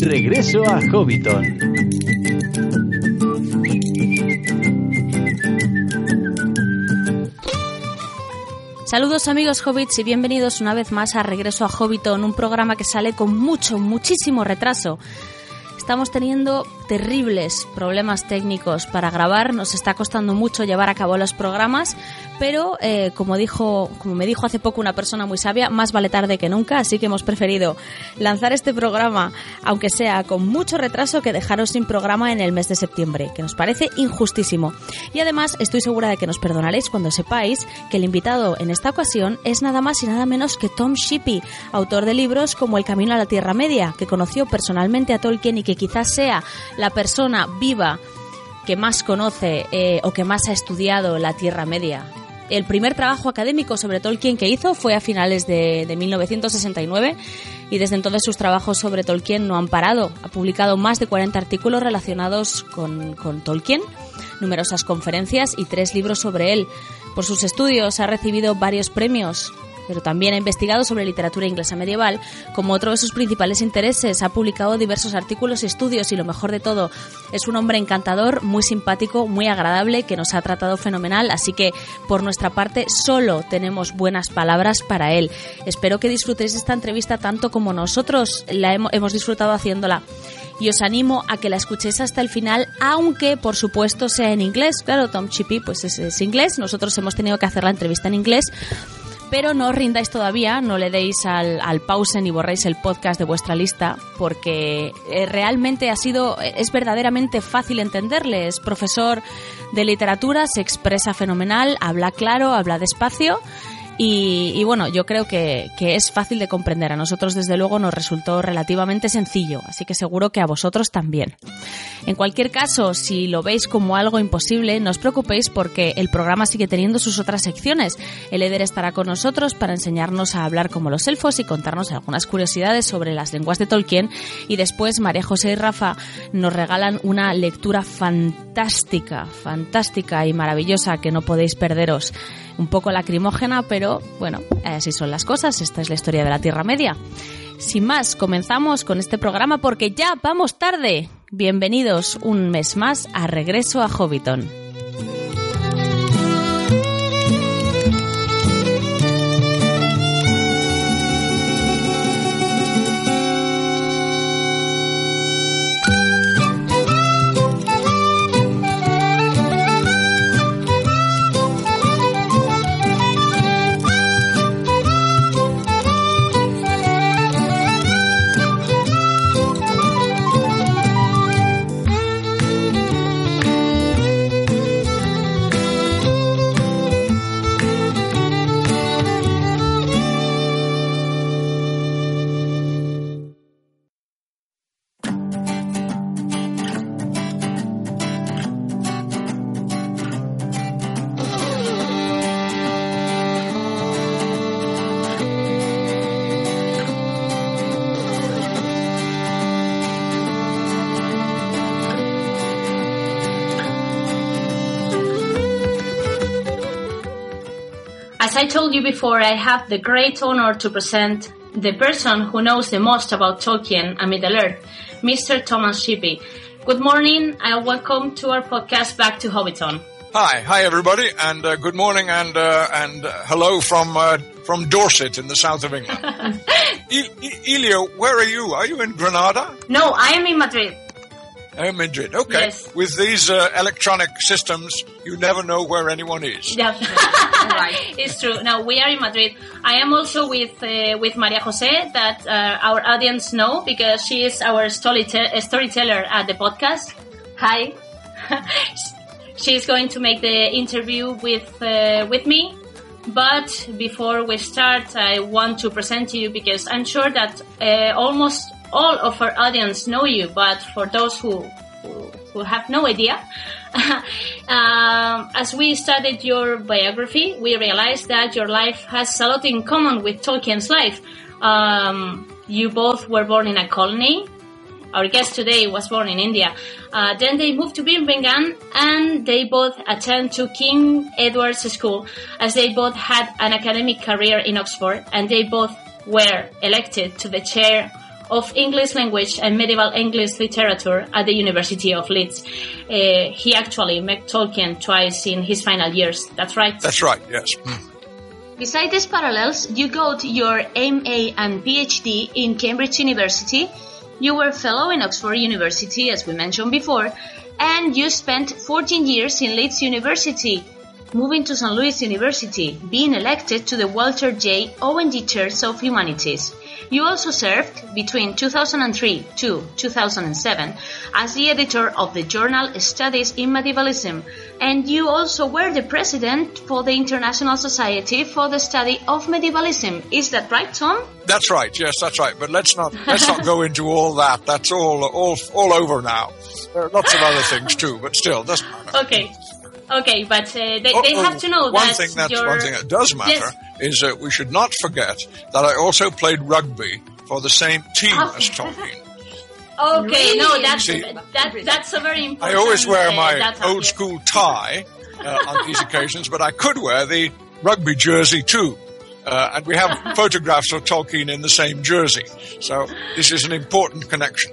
Regreso a Hobbiton. Saludos amigos hobbits y bienvenidos una vez más a Regreso a Hobbiton, un programa que sale con mucho, muchísimo retraso. Estamos teniendo terribles problemas técnicos para grabar, nos está costando mucho llevar a cabo los programas, pero eh, como dijo, como me dijo hace poco una persona muy sabia, más vale tarde que nunca, así que hemos preferido lanzar este programa, aunque sea con mucho retraso, que dejaros sin programa en el mes de septiembre, que nos parece injustísimo. Y además estoy segura de que nos perdonaréis cuando sepáis que el invitado en esta ocasión es nada más y nada menos que Tom Shippey, autor de libros como El Camino a la Tierra Media, que conoció personalmente a Tolkien y que quizás sea la persona viva que más conoce eh, o que más ha estudiado la Tierra Media. El primer trabajo académico sobre Tolkien que hizo fue a finales de, de 1969 y desde entonces sus trabajos sobre Tolkien no han parado. Ha publicado más de 40 artículos relacionados con Tolkien, numerosas conferencias y tres libros sobre él. Por sus estudios ha recibido varios premios, pero también ha investigado sobre literatura inglesa medieval como otro de sus principales intereses. Ha publicado diversos artículos y estudios y lo mejor de todo, es un hombre encantador, muy simpático, muy agradable, que nos ha tratado fenomenal, así que por nuestra parte solo tenemos buenas palabras para él. Espero que disfrutéis esta entrevista tanto como nosotros la hemos disfrutado haciéndola y os animo a que la escuchéis hasta el final, aunque por supuesto sea en inglés. Claro, Tom Chippy pues es, es inglés, nosotros hemos tenido que hacer la entrevista en inglés pero no os rindáis todavía, no le deis al, al, pause ni borréis el podcast de vuestra lista, porque eh, realmente ha sido, es verdaderamente fácil entenderle. Es profesor de literatura, se expresa fenomenal, habla claro, habla despacio. Y, y, bueno, yo creo que, que, es fácil de comprender. A nosotros, desde luego, nos resultó relativamente sencillo, así que seguro que a vosotros también. En cualquier caso, si lo veis como algo imposible, no os preocupéis porque el programa sigue teniendo sus otras secciones. El Eder estará con nosotros para enseñarnos a hablar como los elfos y contarnos algunas curiosidades sobre las lenguas de Tolkien. Y después, María José y Rafa nos regalan una lectura fantástica, fantástica y maravillosa que no podéis perderos un poco lacrimógena, pero bueno, así son las cosas, esta es la historia de la Tierra Media. Sin más, comenzamos con este programa porque ya vamos tarde. Bienvenidos un mes más a Regreso a Hobbiton. Told you before, I have the great honor to present the person who knows the most about Tolkien and Middle Earth, Mr. Thomas Shippey. Good morning and welcome to our podcast Back to Hobbiton. Hi, hi everybody, and uh, good morning and uh, and uh, hello from uh, from Dorset in the south of England. I- I- Elio, where are you? Are you in Granada? No, I am in Madrid. Oh, Madrid. Okay. Yes. With these uh, electronic systems, you never know where anyone is. Yeah, it's true. Now we are in Madrid. I am also with uh, with Maria Jose that uh, our audience know because she is our storyte- storyteller at the podcast. Hi. She's going to make the interview with uh, with me. But before we start, I want to present to you because I'm sure that uh, almost all of our audience know you. But for those who who, have no idea, um, as we studied your biography, we realized that your life has a lot in common with Tolkien's life. Um, you both were born in a colony, our guest today was born in India. Uh, then they moved to Birmingham and they both attend to King Edward's School as they both had an academic career in Oxford and they both were elected to the chair of English language and medieval English literature at the University of Leeds. Uh, he actually met Tolkien twice in his final years. That's right. That's right, yes. Mm. Besides these parallels, you got your MA and PhD in Cambridge University you were fellow in Oxford University, as we mentioned before, and you spent 14 years in Leeds University, moving to St. Louis University, being elected to the Walter J. Ong Chairs of Humanities. You also served between 2003 to 2007 as the editor of the journal Studies in Medievalism, and you also were the president for the International Society for the Study of Medievalism. Is that right, Tom? That's right. Yes, that's right. But let's not let's not go into all that. That's all all all over now. There are lots of other things too, but still, doesn't matter. Okay. Okay, but uh, they, oh, they have to know one that thing that's one thing that does matter yes. is that we should not forget that I also played rugby for the same team oh. as Tolkien. Okay, really? no, that's See, that, that's a very important. I always wear uh, my old school tie uh, on these occasions, but I could wear the rugby jersey too. Uh, and we have photographs of Tolkien in the same jersey. So this is an important connection.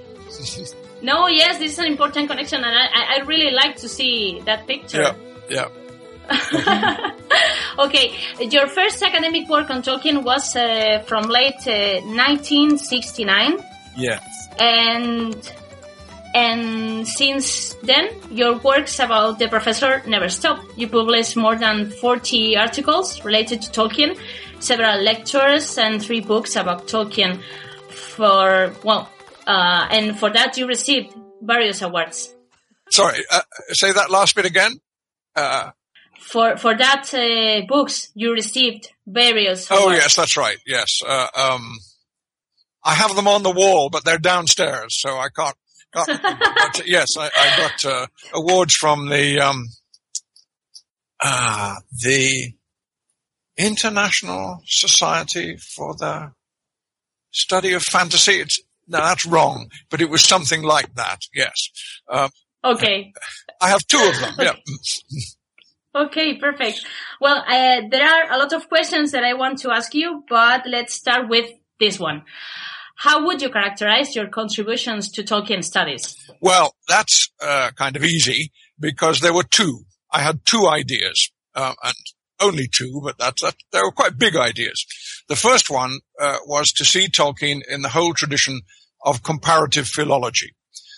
No, yes, this is an important connection, and I, I really like to see that picture. Yeah. Yeah. okay, your first academic work on Tolkien was uh, from late uh, 1969. Yes. And and since then, your works about the professor never stop. You published more than 40 articles related to Tolkien, several lectures, and three books about Tolkien. For well, uh, and for that you received various awards. Sorry, uh, say that last bit again. Uh, for for that uh, books you received various. Oh yes, that's right. Yes, uh, um, I have them on the wall, but they're downstairs, so I can't. can't but, yes, I, I got uh, awards from the um, uh, the International Society for the Study of Fantasy. It's no, that's wrong, but it was something like that. Yes. Um, okay. I have two of them. Yeah. Okay, perfect. Well, uh, there are a lot of questions that I want to ask you, but let's start with this one. How would you characterize your contributions to Tolkien studies? Well, that's uh, kind of easy because there were two. I had two ideas, uh, and only two, but that's, that, they were quite big ideas. The first one uh, was to see Tolkien in the whole tradition of comparative philology.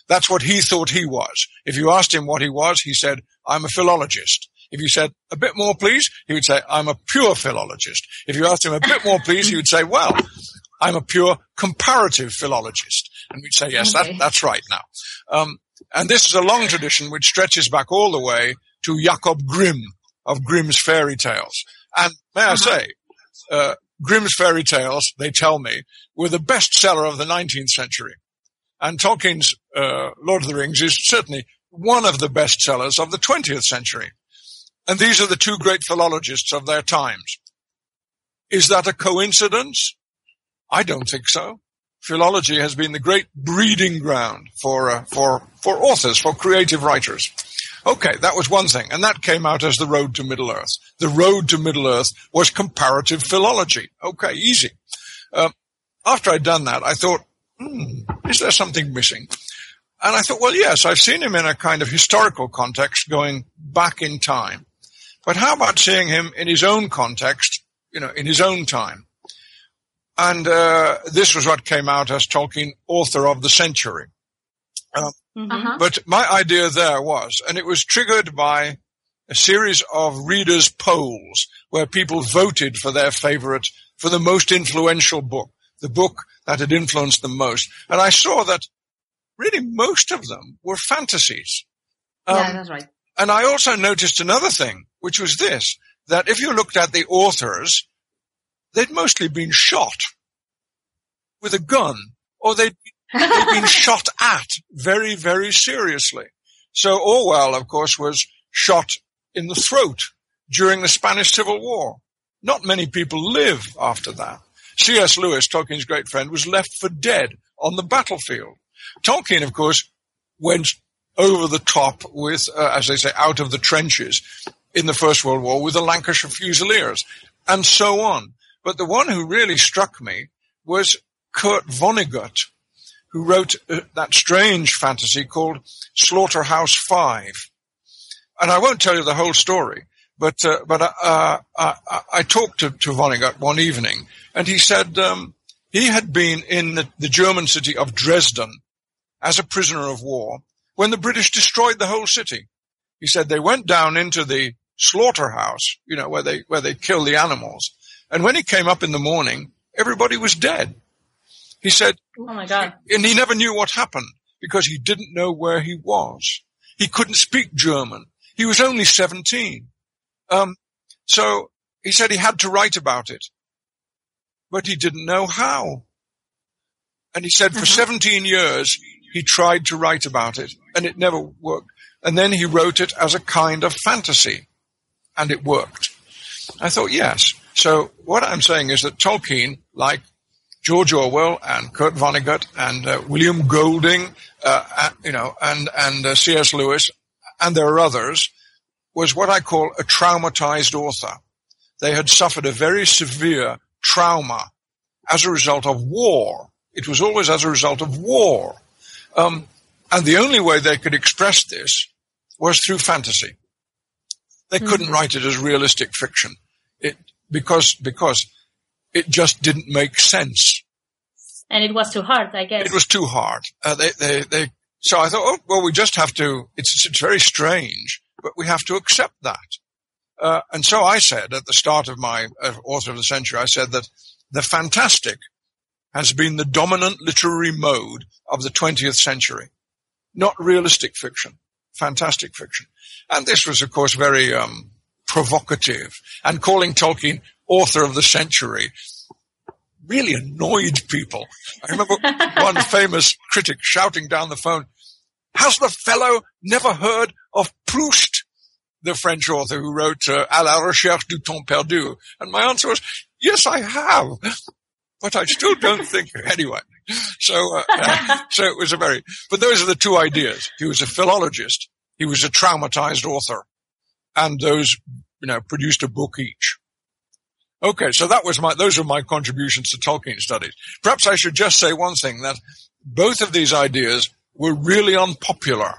That's what he thought he was. If you asked him what he was, he said, I'm a philologist. If you said, a bit more please, he would say, I'm a pure philologist. If you asked him a bit more please, he would say, well, I'm a pure comparative philologist. And we'd say, yes, okay. that, that's right now. Um, and this is a long tradition which stretches back all the way to Jacob Grimm of Grimm's fairy tales. And may uh-huh. I say, uh, Grimm's fairy tales, they tell me, were the bestseller of the 19th century. And Tolkien's uh, Lord of the Rings is certainly one of the bestsellers of the 20th century. And these are the two great philologists of their times. Is that a coincidence? I don't think so. Philology has been the great breeding ground for, uh, for, for authors, for creative writers. Okay, that was one thing, and that came out as the road to Middle Earth. The road to Middle Earth was comparative philology. Okay, easy. Uh, after I'd done that, I thought, hmm, is there something missing? And I thought, well, yes, I've seen him in a kind of historical context going back in time. But how about seeing him in his own context, you know, in his own time? And uh, this was what came out as Tolkien, author of the century. Um, uh-huh. But my idea there was, and it was triggered by a series of readers' polls where people voted for their favorite, for the most influential book, the book that had influenced them most. And I saw that really most of them were fantasies. Um, yeah, that's right. And I also noticed another thing, which was this, that if you looked at the authors, they'd mostly been shot with a gun or they'd, they'd been shot at very, very seriously. So Orwell, of course, was shot in the throat during the Spanish Civil War. Not many people live after that. C.S. Lewis, Tolkien's great friend, was left for dead on the battlefield. Tolkien, of course, went over the top with, uh, as they say, out of the trenches in the First World War with the Lancashire Fusiliers and so on. But the one who really struck me was Kurt Vonnegut, who wrote uh, that strange fantasy called Slaughterhouse Five. And I won't tell you the whole story, but uh, but uh, uh I, I, talked to, to Vonnegut one evening, and he said um, he had been in the, the German city of Dresden as a prisoner of war when the British destroyed the whole city. He said they went down into the slaughterhouse, you know, where they where they kill the animals, and when he came up in the morning, everybody was dead. He said, "Oh my God!" And he never knew what happened because he didn't know where he was. He couldn't speak German. He was only 17. Um, so he said he had to write about it, but he didn't know how. And he said for uh-huh. 17 years, he tried to write about it and it never worked. And then he wrote it as a kind of fantasy and it worked. I thought, yes. So what I'm saying is that Tolkien, like George Orwell and Kurt Vonnegut and uh, William Golding, uh, you know, and and uh, C.S. Lewis, and there are others, was what I call a traumatized author. They had suffered a very severe trauma as a result of war. It was always as a result of war. Um, and the only way they could express this was through fantasy. They mm-hmm. couldn't write it as realistic fiction. It, because, because it just didn't make sense. And it was too hard, I guess. It was too hard. Uh, they, they, they, so I thought, oh, well, we just have to, it's, it's very strange, but we have to accept that. Uh, and so I said at the start of my uh, author of the century, I said that the fantastic has been the dominant literary mode of the 20th century. Not realistic fiction, fantastic fiction. And this was, of course, very um, provocative. And calling Tolkien author of the century really annoyed people. I remember one famous critic shouting down the phone, has the fellow never heard of Proust, the French author who wrote uh, À la recherche du temps perdu? And my answer was, yes, I have but I still don't think anyway. So, uh, uh, so it was a very. But those are the two ideas. He was a philologist. He was a traumatized author, and those you know produced a book each. Okay, so that was my. Those are my contributions to Tolkien studies. Perhaps I should just say one thing that both of these ideas were really unpopular.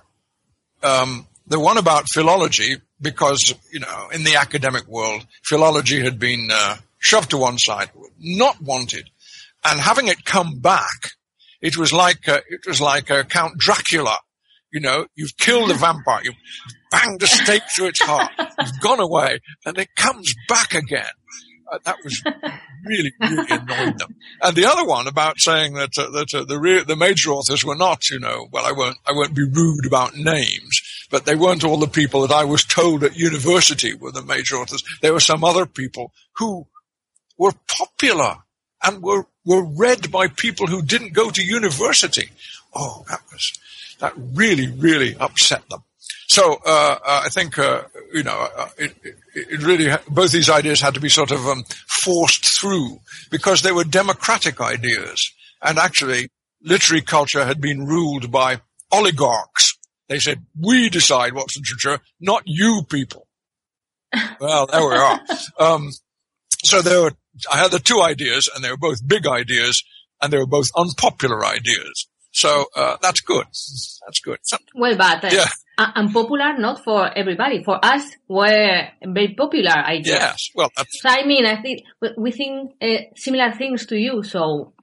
Um, the one about philology, because you know, in the academic world, philology had been uh, shoved to one side, not wanted and having it come back, it was like uh, it was like uh, Count Dracula. You know, you've killed a vampire, you've banged a stake through its heart, you've gone away, and it comes back again. Uh, that was really, really annoyed them. And the other one about saying that uh, that uh, the re- the major authors were not, you know, well, I won't I won't be rude about names, but they weren't all the people that I was told at university were the major authors. There were some other people who were popular and were, were read by people who didn't go to university. Oh, that was, that really, really upset them. So, uh, uh, I think, uh, you know, uh, it, it, it, really, both these ideas had to be sort of um, forced through because they were democratic ideas. And actually, literary culture had been ruled by oligarchs. They said, we decide what's literature, not you people. well, there we are. Um, so there were I had the two ideas, and they were both big ideas, and they were both unpopular ideas. So uh, that's good. That's good. well, but uh, yeah. Unpopular not for everybody. For us, were very popular ideas. Yes. Well, so, I mean, I think we think uh, similar things to you. So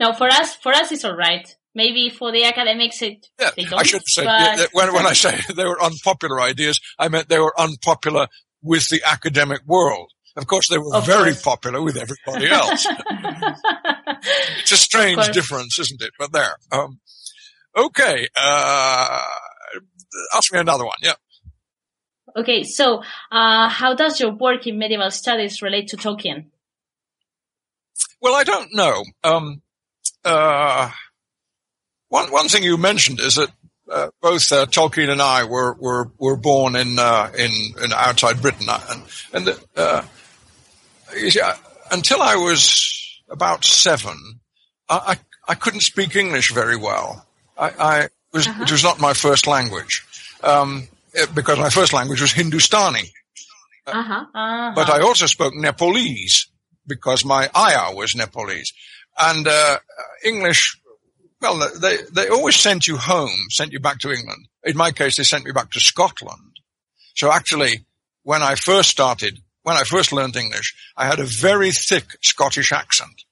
no, for us, for us, it's all right. Maybe for the academics, it yeah, I should say but... yeah, when when I say they were unpopular ideas, I meant they were unpopular with the academic world. Of course, they were of very course. popular with everybody else. it's a strange difference, isn't it? But there. Um, okay. Uh, ask me another one. Yeah. Okay. So, uh, how does your work in medieval studies relate to Tolkien? Well, I don't know. Um, uh, one one thing you mentioned is that uh, both uh, Tolkien and I were were were born in uh, in, in outside Britain, and and the, uh, see, until I was about seven, I, I couldn't speak English very well. I, I was, uh-huh. it was not my first language, um, it, because my first language was Hindustani. Uh-huh. Uh-huh. But I also spoke Nepalese because my ayah was Nepalese. And uh, English, well, they, they always sent you home, sent you back to England. In my case, they sent me back to Scotland. So actually, when I first started, when I first learned English, I had a very thick Scottish accent,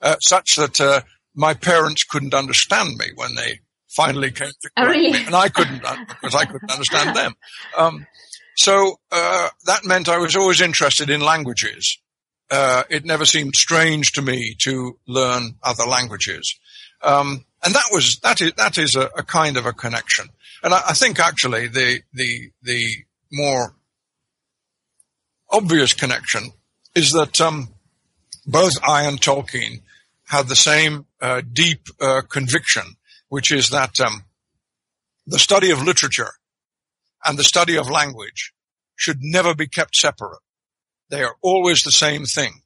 uh, such that uh, my parents couldn't understand me when they finally came to oh, really? me, and I couldn't because I couldn't understand them. Um, so uh, that meant I was always interested in languages. Uh, it never seemed strange to me to learn other languages, um, and that was that is that is a, a kind of a connection. And I, I, think actually the the the more obvious connection is that um, both I and Tolkien had the same uh, deep uh, conviction, which is that um, the study of literature and the study of language should never be kept separate. They are always the same thing.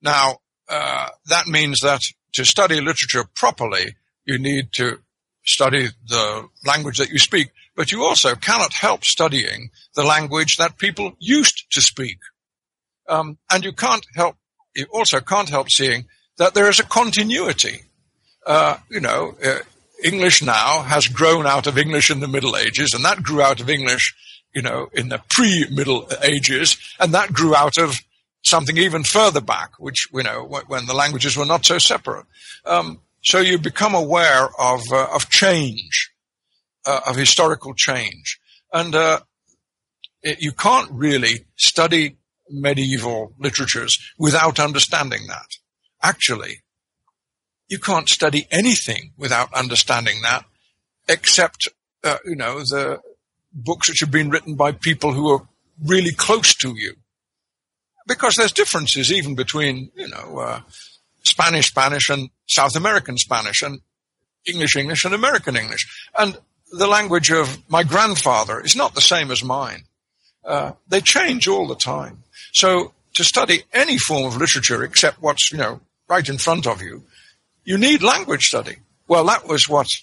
Now, uh, that means that to study literature properly, you need to study the language that you speak, but you also cannot help studying the language that people used to speak. Um, and you can't help, you also can't help seeing that there is a continuity. Uh, you know, uh, English now has grown out of English in the Middle Ages, and that grew out of English, you know, in the pre-Middle Ages, and that grew out of something even further back, which, you know, when the languages were not so separate. Um, so you become aware of, uh, of change, uh, of historical change. And, uh, it, you can't really study medieval literatures without understanding that actually, you can't study anything without understanding that, except, uh, you know, the books which have been written by people who are really close to you. Because there's differences even between, you know, uh, Spanish Spanish and South American Spanish and English English and American English. And the language of my grandfather is not the same as mine. Uh, they change all the time. So to study any form of literature except what's, you know, right in front of you, you need language study. Well, that was what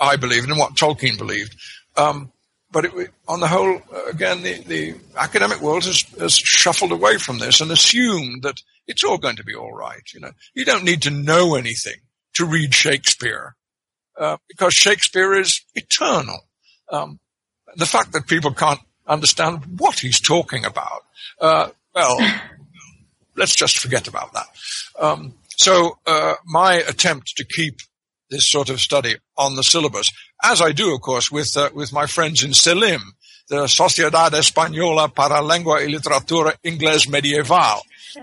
I believed and what Tolkien believed. Um, but it, on the whole, uh, again, the, the academic world has, has shuffled away from this and assumed that it's all going to be all right. You know, you don't need to know anything to read Shakespeare uh, because Shakespeare is eternal. Um, the fact that people can't understand what he's talking about, uh, well, let's just forget about that. Um, so uh, my attempt to keep this sort of study on the syllabus, as I do, of course, with uh, with my friends in SELIM, the Sociedad Española para Lengua y Literatura Inglés Medieval.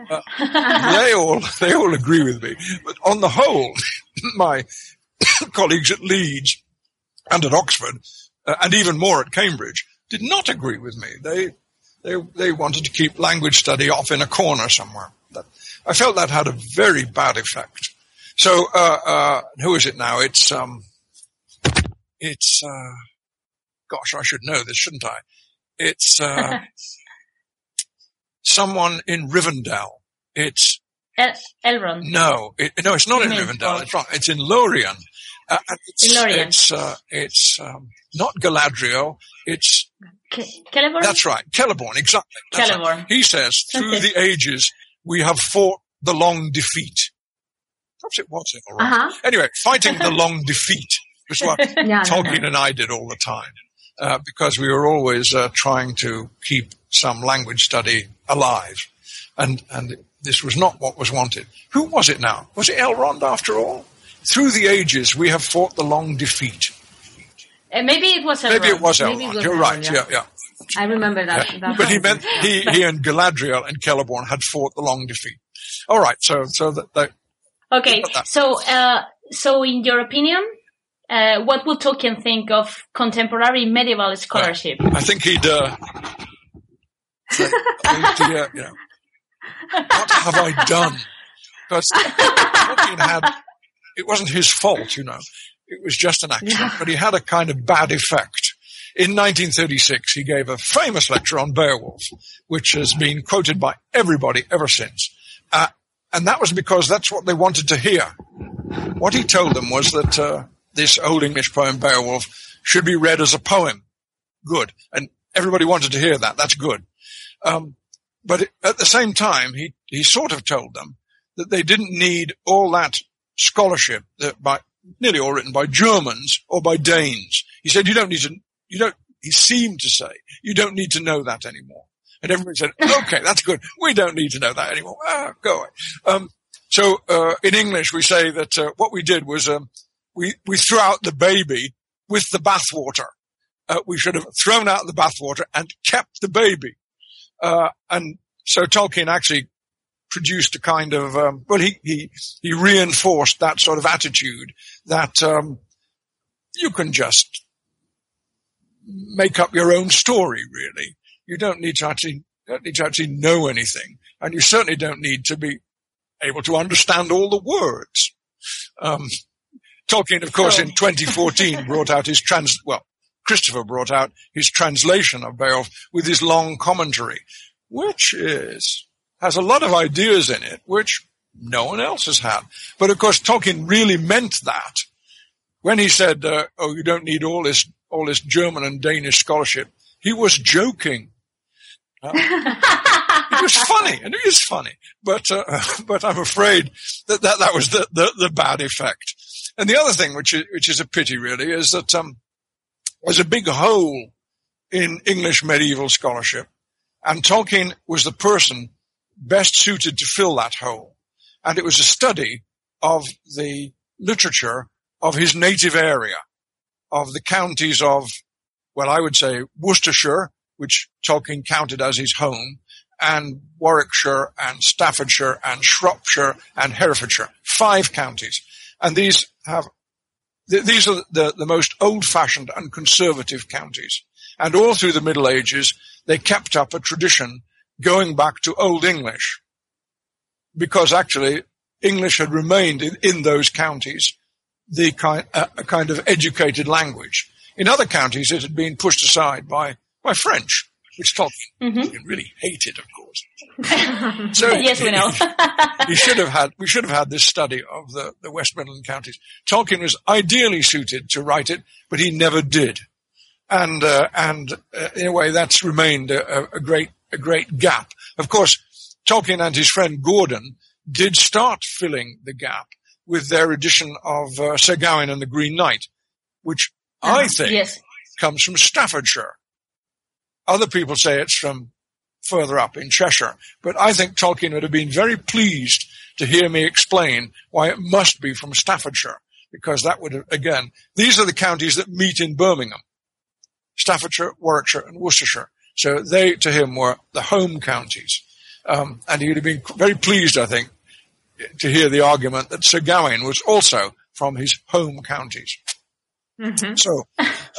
Uh, they all they all agree with me, but on the whole, my colleagues at Leeds and at Oxford, uh, and even more at Cambridge, did not agree with me. They they they wanted to keep language study off in a corner somewhere. That, I felt that had a very bad effect. So, uh, uh, who is it now? It's, um, it's, uh, gosh, I should know this, shouldn't I? It's, uh, someone in Rivendell. It's, El- Elrond. No, it, no, it's not you in Rivendell. It's wrong. It's in Lorien. Uh, it's, in Lorien. It's, uh, it's, um, not Galadriel. It's, Celeborn? That's right. Celeborn, exactly. Celeborn. Right. He says, through the ages, we have fought the long defeat. Perhaps it was all right. uh-huh. Anyway, fighting the long defeat was what yeah, Tolkien no, no. and I did all the time. Uh, because we were always uh, trying to keep some language study alive. And, and this was not what was wanted. Who was it now? Was it Elrond after all? Through the ages, we have fought the long defeat. Uh, maybe it was Elrond. Maybe it was Elrond. You're right. Yeah, yeah. I remember that. Yeah. that but he meant he, he and Galadriel and Celeborn had fought the long defeat. All right, so so that. that okay, so uh, so in your opinion, uh, what would Tolkien think of contemporary medieval scholarship? I think he'd. Uh, uh, you know, what have I done? Because Tolkien had. It wasn't his fault, you know. It was just an accident, yeah. but he had a kind of bad effect in 1936, he gave a famous lecture on Beowulf, which has been quoted by everybody ever since. Uh, and that was because that's what they wanted to hear. what he told them was that uh, this Old English poem Beowulf should be read as a poem. Good, and everybody wanted to hear that. That's good. Um, but at the same time, he he sort of told them that they didn't need all that scholarship that by nearly all written by Germans or by Danes. He said you don't need to. You don't. He seemed to say you don't need to know that anymore. And everybody said, okay, that's good. We don't need to know that anymore. Ah, go away. Um, so, uh, in English, we say that, uh, what we did was, um, we, we threw out the baby with the bathwater. Uh, we should have thrown out the bathwater and kept the baby. Uh, and so Tolkien actually produced a kind of, um, well, he, he, he reinforced that sort of attitude that, um, you can just make up your own story, really you don't need to actually don't need to actually know anything, and you certainly don't need to be able to understand all the words. Um, Tolkien, of course, in 2014 brought out his trans. Well, Christopher brought out his translation of Beowulf with his long commentary, which is has a lot of ideas in it, which no one else has had. But of course, Tolkien really meant that when he said, uh, "Oh, you don't need all this all this German and Danish scholarship." He was joking it was funny, and it is funny, but uh, but I'm afraid that that, that was the, the, the bad effect. And the other thing, which is which is a pity, really, is that um, there's a big hole in English medieval scholarship, and Tolkien was the person best suited to fill that hole. And it was a study of the literature of his native area, of the counties of, well, I would say Worcestershire, which Tolkien counted as his home, and Warwickshire and Staffordshire and Shropshire and Herefordshire, five counties. And these have, th- these are the, the most old-fashioned and conservative counties. And all through the Middle Ages, they kept up a tradition going back to Old English. Because actually, English had remained in, in those counties the kind, uh, a kind of educated language. In other counties, it had been pushed aside by by French, which Tolkien mm-hmm. really hated, of course. so yes, we know. he should have had. We should have had this study of the, the West Midland counties. Tolkien was ideally suited to write it, but he never did, and uh, and uh, in a way that's remained a, a great a great gap. Of course, Tolkien and his friend Gordon did start filling the gap with their edition of uh, Sir Gawain and the Green Knight, which uh-huh. I think yes. comes from Staffordshire. Other people say it's from further up in Cheshire, but I think Tolkien would have been very pleased to hear me explain why it must be from Staffordshire, because that would have, again, these are the counties that meet in Birmingham. Staffordshire, Warwickshire, and Worcestershire. So they, to him, were the home counties. Um, and he would have been very pleased, I think, to hear the argument that Sir Gawain was also from his home counties. Mm-hmm. So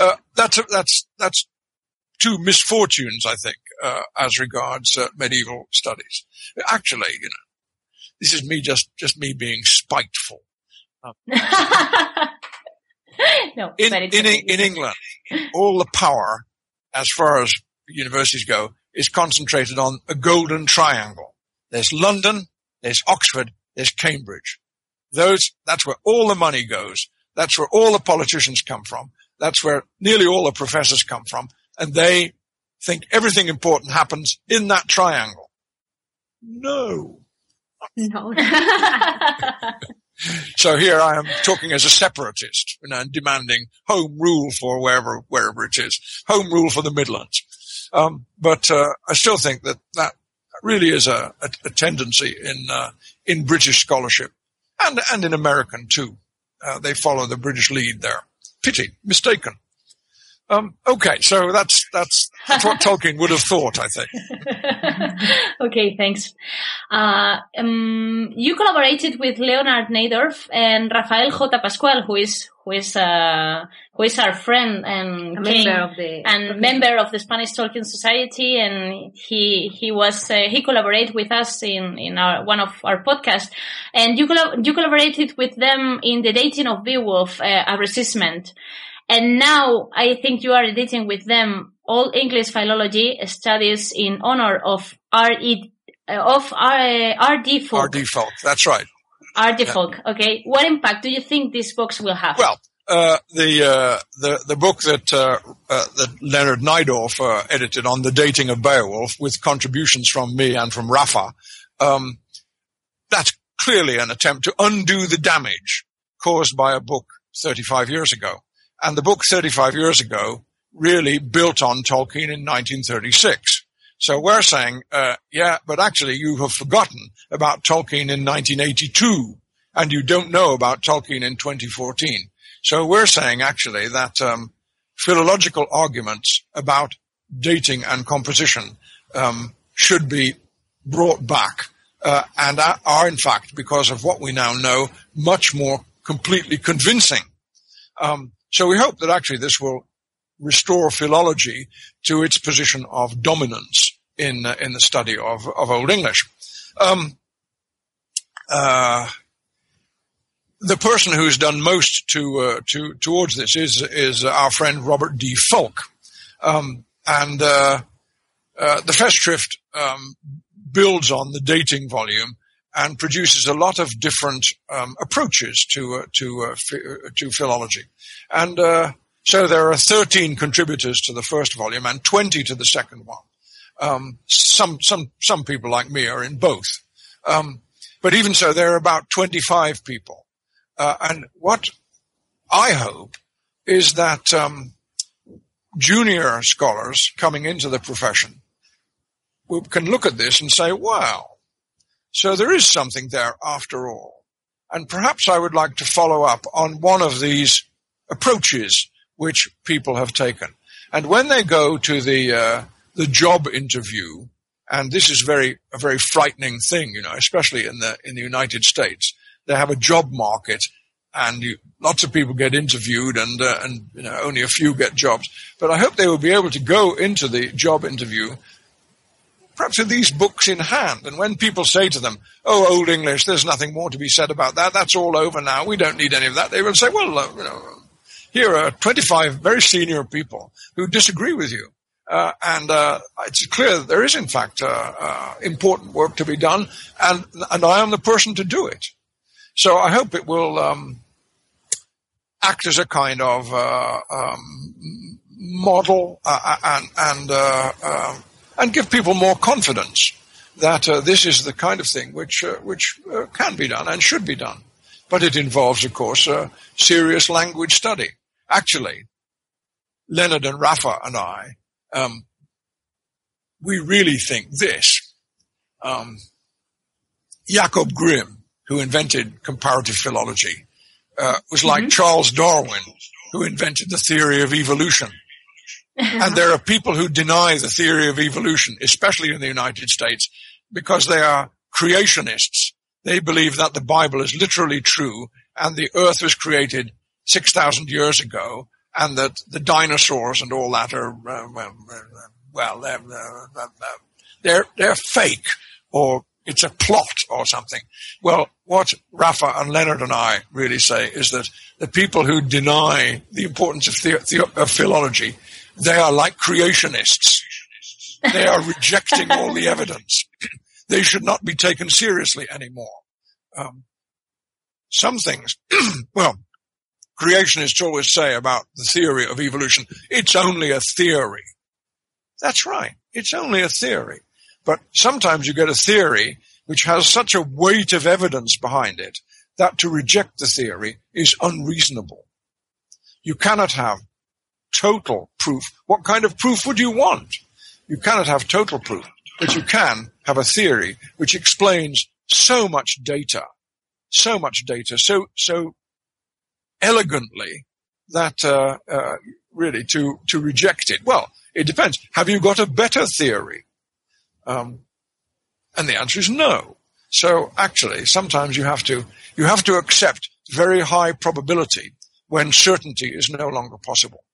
uh, that's that's that's two misfortunes, I think, uh, as regards uh, medieval studies. Actually, you know, this is me just just me being spiteful. Um, no, in, in, in England, all the power, as far as universities go, is concentrated on a golden triangle. There's London, there's Oxford, there's Cambridge. Those, that's where all the money goes. That's where all the politicians come from. That's where nearly all the professors come from and they think everything important happens in that triangle. No. No. so here I am talking as a separatist you know, and demanding home rule for wherever, wherever it is. Home rule for the Midlands. Um, but, uh, I still think that that really is a, a, a tendency in, uh, in British scholarship and, and in American too. Uh, they follow the British lead there. Pity, mistaken. Um, okay, so that's that's that's what Tolkien would have thought, I think. okay, thanks. Uh, um, you collaborated with Leonard Neidorf and Rafael J. Pascual, who is who is uh, who is our friend and member of the and okay. member of the Spanish Tolkien Society, and he he was uh, he collaborated with us in in our one of our podcasts, and you you collaborated with them in the dating of Beowulf, uh, a reassessment. And now I think you are editing with them all English philology studies in honor of R.E. Uh, of R. R. D. Fulk. R. D. Fulk. That's right. Artie Fulk. Okay. What impact do you think these books will have? Well, uh, the uh, the the book that uh, uh that Leonard Neidorf uh, edited on the dating of Beowulf, with contributions from me and from Rafa, um, that's clearly an attempt to undo the damage caused by a book 35 years ago. And the book 35 years ago really built on Tolkien in 1936. So we're saying, uh, yeah, but actually you have forgotten about Tolkien in 1982 and you don't know about Tolkien in 2014. So we're saying actually that um, philological arguments about dating and composition um, should be brought back uh, and are in fact, because of what we now know, much more completely convincing. Um, so we hope that actually this will restore philology to its position of dominance in uh, in the study of of Old English. Um, uh, the person who's done most to uh, to towards this is is our friend Robert D. Fulk, um, and uh, uh, the Festschrift um, builds on the dating volume and produces a lot of different um, approaches to uh, to to philology, and uh, so there are 13 contributors to the first volume and 20 to the second one. Um, some some some people like me are in both, um, but even so, there are about 25 people, uh, and what I hope is that um, junior scholars coming into the profession can look at this and say, "Wow." So there is something there after all. And perhaps I would like to follow up on one of these approaches which people have taken. And when they go to the, uh, the job interview, and this is very, a very frightening thing, you know, especially in the, in the United States, they have a job market and you, lots of people get interviewed and, uh, and, you know, only a few get jobs. But I hope they will be able to go into the job interview perhaps with these books in hand. And when people say to them, "Oh, Old English, there's nothing more to be said about that. That's all over now. We don't need any of that," they will say, "Well, uh, you know, here are 25 very senior people who disagree with you." Uh, and uh, it's clear that there is, in fact, uh, uh important work to be done, and and I am the person to do it. So I hope it will um, act as a kind of uh, um, model and and um, and give people more confidence that uh, this is the kind of thing which uh, which uh, can be done and should be done. But it involves, of course, serious language study. Actually, Leonard and Rafa and I, um, we really think this. Um, Jacob Grimm, who invented comparative philology, uh, was like mm-hmm. Charles Darwin, who invented the theory of evolution and there are people who deny the theory of evolution, especially in the United States, because they are creationists. They believe that the Bible is literally true and the earth was created 6,000 years ago and that the dinosaurs and all that are, uh, well, they're, they're, they're fake or it's a plot or something. Well, what Rafa and Leonard and I really say is that the people who deny the importance of, the, of philology they are like creationists. They are rejecting all the evidence. they should not be taken seriously anymore. Um, some things, well, creationists always say about the theory of evolution, it's only a theory. That's right. It's only a theory. But sometimes you get a theory which has such a weight of evidence behind it that to reject the theory is unreasonable. You cannot have total proof. What kind of proof would you want? You cannot have total proof, but you can have a theory which explains so much data, so much data, so, so elegantly that, uh, uh, really to, to reject it. Well, it depends. Have you got a better theory? Um, and the answer is no. So actually, sometimes you have to, you have to accept very high probability when certainty is no longer possible.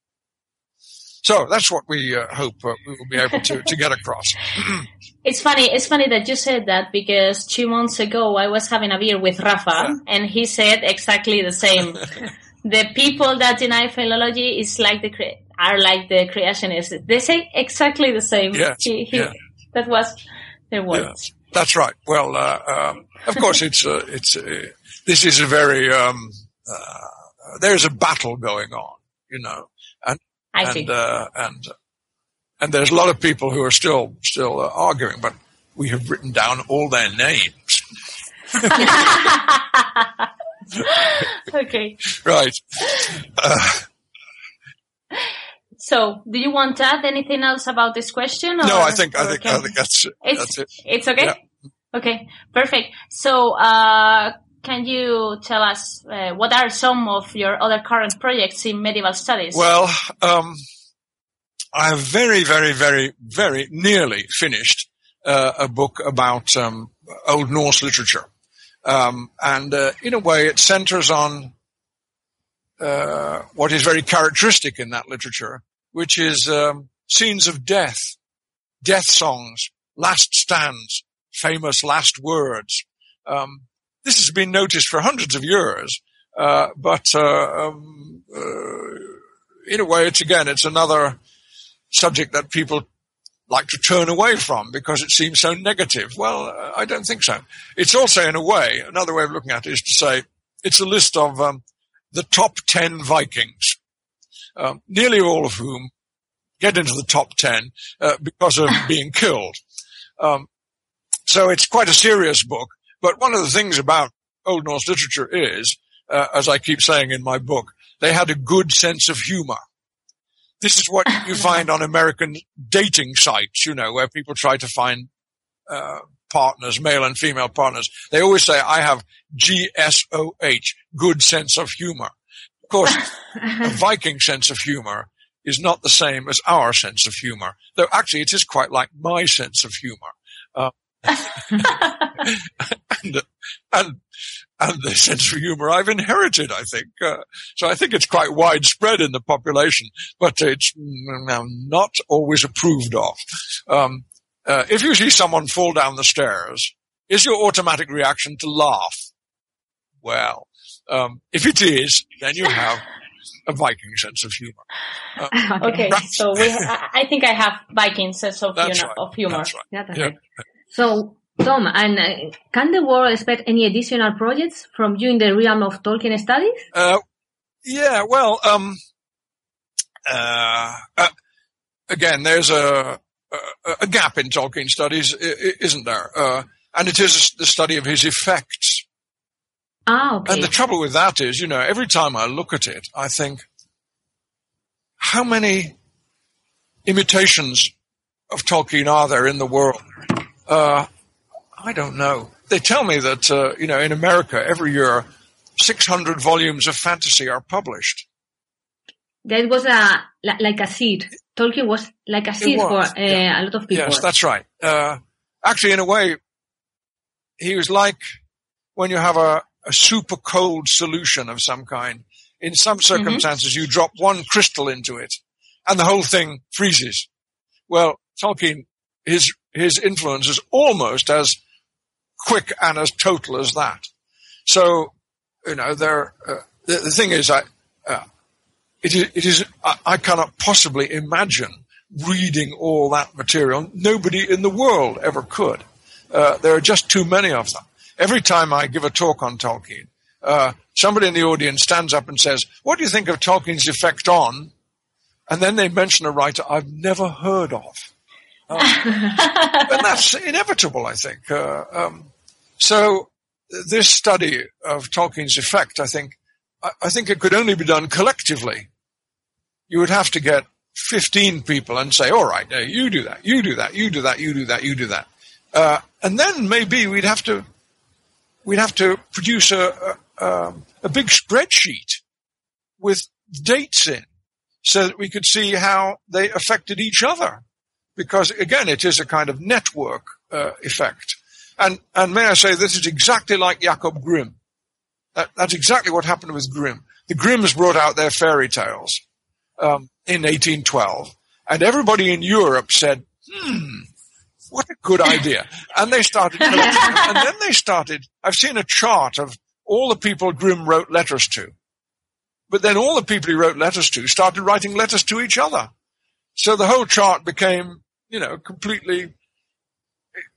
So that's what we uh, hope uh, we will be able to, to get across. it's funny. It's funny that you said that because two months ago I was having a beer with Rafa yeah. and he said exactly the same. the people that deny philology is like the cre- are like the creationists. They say exactly the same. Yeah. He, he, yeah. That was their words. Yeah, that's right. Well, uh, um, of course, it's uh, it's uh, this is a very um, uh, there's a battle going on, you know, and I and see. uh, and and there's a lot of people who are still still uh, arguing, but we have written down all their names. okay. Right. Uh, So, do you want to add anything else about this question? Or, no, I think I think can- I think that's it's that's it. it's okay. Yeah. Okay, perfect. So, uh, can you tell us uh, what are some of your other current projects in medieval studies? Well, um, I have very, very, very, very nearly finished uh, a book about um, Old Norse literature, um, and uh, in a way, it centers on uh, what is very characteristic in that literature, which is um, scenes of death, death songs, last stands, famous last words. Um, this has been noticed for hundreds of years, uh, but uh, um, uh, in a way, it's again, it's another subject that people like to turn away from because it seems so negative. Well, I don't think so. It's also, in a way, another way of looking at it is to say it's a list of um, the top 10 Vikings, um, nearly all of whom get into the top 10 uh, because of being killed. Um, so it's quite a serious book. But one of the things about Old Norse literature is, uh, as I keep saying in my book, they had a good sense of humor. This is what you find on American dating sites, you know, where people try to find uh, partners, male and female partners. They always say, I have GSOH, good sense of humor. Of course, a Viking sense of humor is not the same as our sense of humor, though actually it is quite like my sense of humor. Uh, and, and, and the sense of humor I've inherited, I think. Uh, so I think it's quite widespread in the population, but it's mm, not always approved of. Um, uh, if you see someone fall down the stairs, is your automatic reaction to laugh? Well, um, if it is, then you have a Viking sense of humor. Uh, okay, Right. so we, I, I think I have Viking sense of, you know, right. of humor. That's right. Yeah, that's Yeah. right. So, Tom, and uh, can the world expect any additional projects from you in the realm of Tolkien studies? Uh, yeah, well, um, uh, uh, again, there's a, a, a gap in Tolkien studies, isn't there? Uh, and it is the study of his effects. Ah, okay. And the trouble with that is, you know, every time I look at it, I think, how many imitations of Tolkien are there in the world? Uh, I don't know. They tell me that, uh, you know, in America, every year, 600 volumes of fantasy are published. That was a like a seed. Tolkien was like a seed for uh, yeah. a lot of people. Yes, that's right. Uh, actually, in a way, he was like when you have a, a super cold solution of some kind. In some circumstances, you drop one crystal into it, and the whole thing freezes. Well, Tolkien, his his influence is almost as quick and as total as that. So, you know, there. Uh, the, the thing is, I. Uh, it is, it is I, I cannot possibly imagine reading all that material. Nobody in the world ever could. Uh, there are just too many of them. Every time I give a talk on Tolkien, uh, somebody in the audience stands up and says, "What do you think of Tolkien's effect on?" And then they mention a writer I've never heard of, Uh, and that's inevitable, I think. Uh, um, so this study of Tolkien's effect, I think, I, I think it could only be done collectively. You would have to get 15 people and say, all right, uh, you do that, you do that, you do that, you do that, you do that. Uh, and then maybe we'd have to, we'd have to produce a, a, um, a big spreadsheet with dates in so that we could see how they affected each other. Because again, it is a kind of network uh, effect. And, and may I say, this is exactly like Jacob Grimm. That, that's exactly what happened with Grimm. The Grimms brought out their fairy tales um, in 1812, and everybody in Europe said, "Hmm, what a good idea!" And they started. And then they started. I've seen a chart of all the people Grimm wrote letters to, but then all the people he wrote letters to started writing letters to each other. So the whole chart became, you know, completely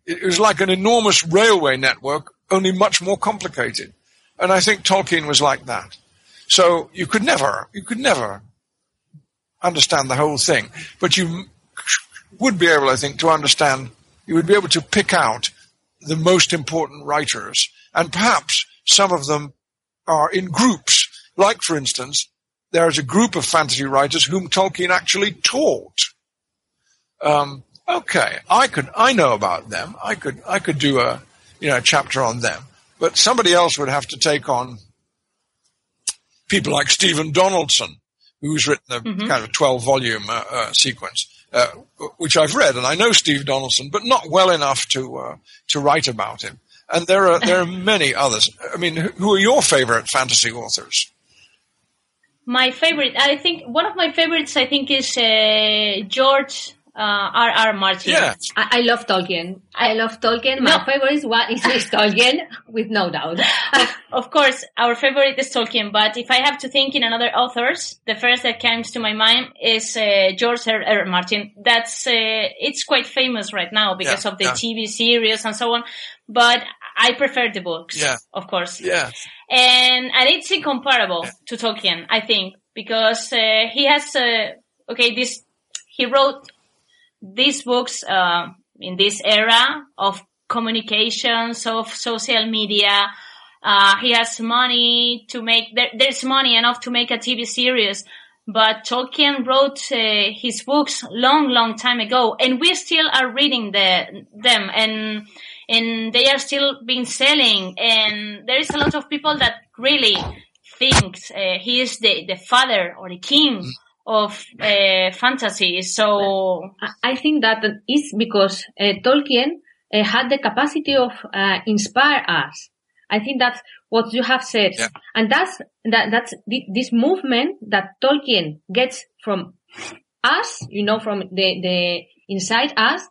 it was like an enormous railway network, only much more complicated. And I think Tolkien was like that. So you could never, you could never understand the whole thing, but you would be able, I think, to understand, you would be able to pick out the most important writers, and perhaps some of them are in groups. Like, for instance, there is a group of fantasy writers whom Tolkien actually taught. Um, okay, I could, I know about them. I could, I could do a, you know, a chapter on them, but somebody else would have to take on people like Stephen Donaldson, who's written a mm-hmm. kind of 12 volume uh, uh, sequence. Uh, which I've read, and I know Steve Donaldson, but not well enough to uh, to write about him. And there are there are many others. I mean, who are your favorite fantasy authors? My favorite, I think one of my favorites, I think, is uh, George uh, R. R. Martin. Yeah. I, I, love Tolkien. I love Tolkien. My no. favorite one is, is Tolkien, with no doubt. of course, our favorite is Tolkien, but if I have to think in another authors, the first that comes to my mind is uh, George R. R. Martin. That's uh, it's quite famous right now because yeah, of the yeah. TV series and so on. But I prefer the books, yeah. of course. Yeah. And and it's incomparable to Tolkien, I think, because uh, he has uh, okay this he wrote these books uh, in this era of communications of social media uh, he has money to make there, there's money enough to make a tv series. But tolkien wrote uh, his books long long time ago and we still are reading the, them and and they are still being selling. And there is a lot of people that really think uh, he is the, the father or the king of uh, fantasy. So I think that is because uh, Tolkien uh, had the capacity of uh, inspire us. I think that's what you have said, yeah. and that's that that's this movement that Tolkien gets from us, you know, from the the inside us,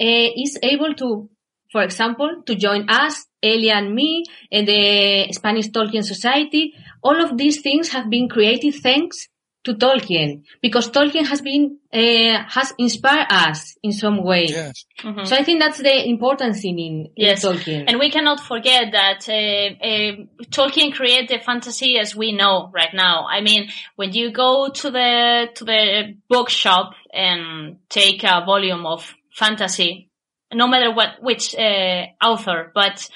uh, is able to, for example, to join us, Elia and me, and the Spanish Tolkien Society. All of these things have been created thanks to Tolkien because Tolkien has been uh, has inspired us in some way. Yes. Mm-hmm. So I think that's the important thing in, yes. in Tolkien. And we cannot forget that uh, uh, Tolkien created the fantasy as we know right now. I mean, when you go to the to the bookshop and take a volume of fantasy, no matter what which uh, author, but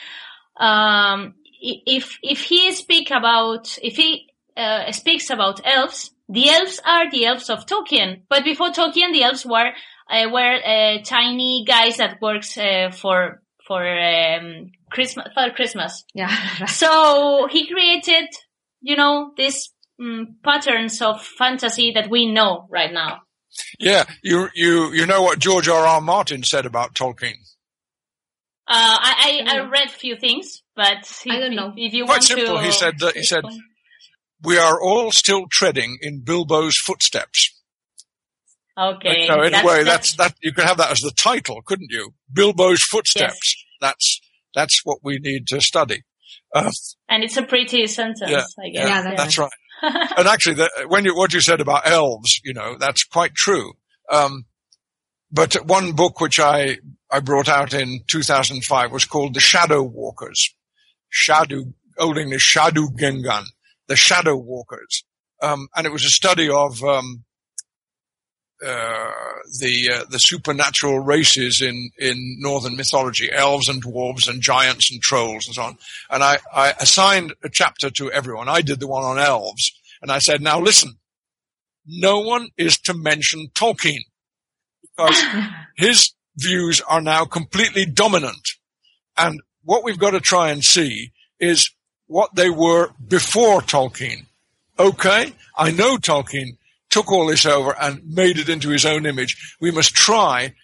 um, if if he speak about if he uh, speaks about elves the elves are the elves of Tolkien, but before Tolkien, the elves were uh, were uh, tiny guys that works uh, for for um, Christmas for Christmas. Yeah. so he created, you know, these um, patterns of fantasy that we know right now. Yeah, you you you know what George R. R. Martin said about Tolkien. Uh, I, I, I read few things, but if, I don't know. If you Quite want simple. to, he said that he said we are all still treading in Bilbo's footsteps. Okay. So in a way, that's, that, you could have that as the title, couldn't you? Bilbo's footsteps. Yes. That's, that's what we need to study. Uh, and it's a pretty sentence, yeah, I guess. Yeah, yeah. that's right. and actually, the, when you, what you said about elves, you know, that's quite true. Um, but one book which I, I brought out in 2005 was called The Shadow Walkers. Shadow, Old English sceadugengan the Shadow Walkers, um, and it was a study of um, uh, the uh, the supernatural races in in northern mythology, elves and dwarves and giants and trolls and so on. And I, I assigned a chapter to everyone. I did the one on elves, and I said, "Now listen, no one is to mention Tolkien because his views are now completely dominant, and what we've got to try and see is what they were before Tolkien. Okay, I know Tolkien took all this over and made it into his own image. We must try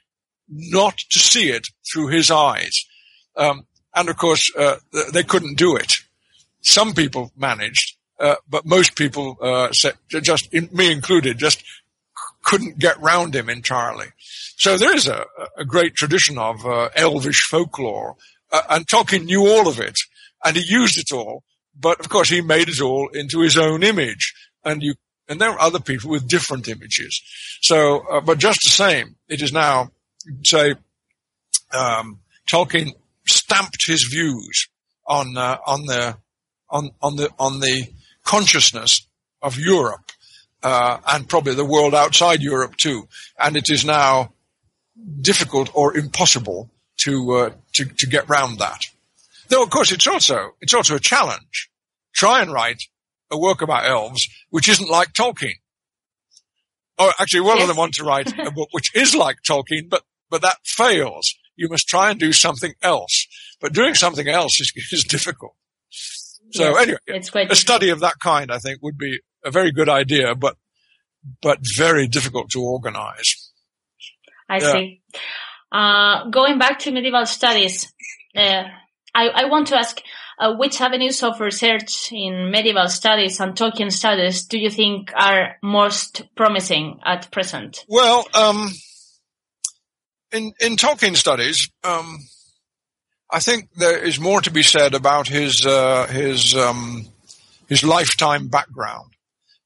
not to see it through his eyes. Um, and of course, uh, they couldn't do it. Some people managed, uh, but most people, uh, just me included, just couldn't get round him entirely. So there is a, a great tradition of uh, elvish folklore, uh, and Tolkien knew all of it and he used it all. But of course, he made it all into his own image, and you and there are other people with different images. So, uh, but just the same, it is now say um, Tolkien stamped his views on uh, on the on on the on the consciousness of Europe uh, and probably the world outside Europe too. And it is now difficult or impossible to uh, to to get round that. Though of course it's also it's also a challenge. Try and write a work about elves which isn't like Tolkien. Oh, actually, one yes. of them want to write a book which is like Tolkien, but but that fails. You must try and do something else. But doing something else is, is difficult. So yes, anyway, it's quite a study of that kind, I think, would be a very good idea, but but very difficult to organize. I yeah. see. Uh, going back to medieval studies, uh, I, I, want to ask uh, which avenues of research in medieval studies and Tolkien studies do you think are most promising at present? Well, um, in in Tolkien studies, um, I think there is more to be said about his uh, his um, his lifetime background,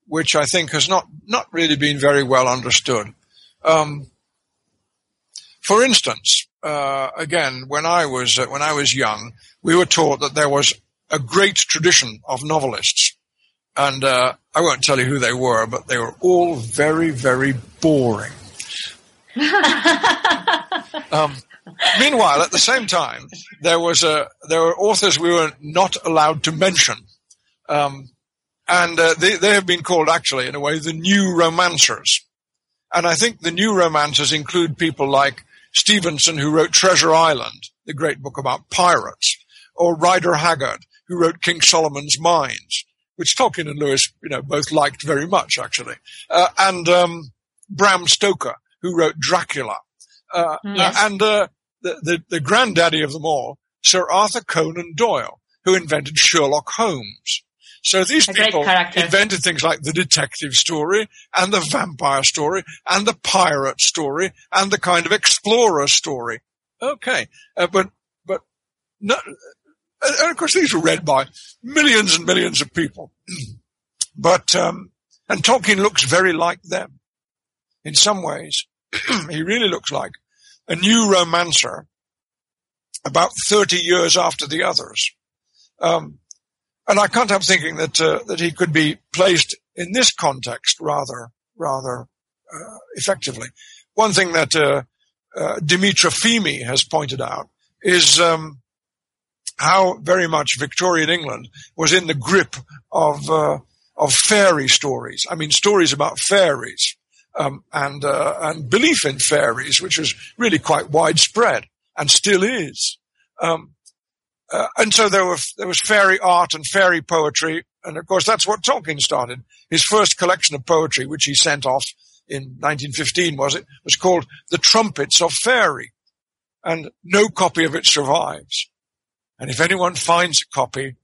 which I think has not not really been very well understood. Um, for instance, uh, again, when I was uh, when I was young, we were taught that there was a great tradition of novelists, and uh, I won't tell you who they were, but they were all very very boring. um, Meanwhile, at the same time, there was a there were authors we were not allowed to mention, um, and uh, they they have been called actually in a way the new romancers, and I think the new romancers include people like Stevenson who wrote Treasure Island, the great book about pirates, or Rider Haggard who wrote King Solomon's Mines, which Tolkien and Lewis you know both liked very much actually, uh, and um, Bram Stoker who wrote Dracula uh, yes. and uh, the, the, the granddaddy of them all, Sir Arthur Conan Doyle, who invented Sherlock Holmes. So these a people invented things like the detective story and the vampire story and the pirate story and the kind of explorer story. Okay, uh, but but no, and of course these were read by millions and millions of people. but um, and Tolkien looks very like them in some ways. he really looks like a new romancer about 30 years after the others. Um, and I can't help thinking that, uh, that he could be placed in this context rather, rather, uh, effectively. One thing that, uh, uh Fimi has pointed out is, um, how very much Victorian England was in the grip of, uh, of fairy stories. I mean, stories about fairies um, and uh, and belief in fairies, which was really quite widespread and still is. Um, uh, and so there were there was fairy art and fairy poetry, and of course that's what Tolkien started. His first collection of poetry, which he sent off in 1915, was it was called "The Trumpets of Faery," and no copy of it survives. And if anyone finds a copy,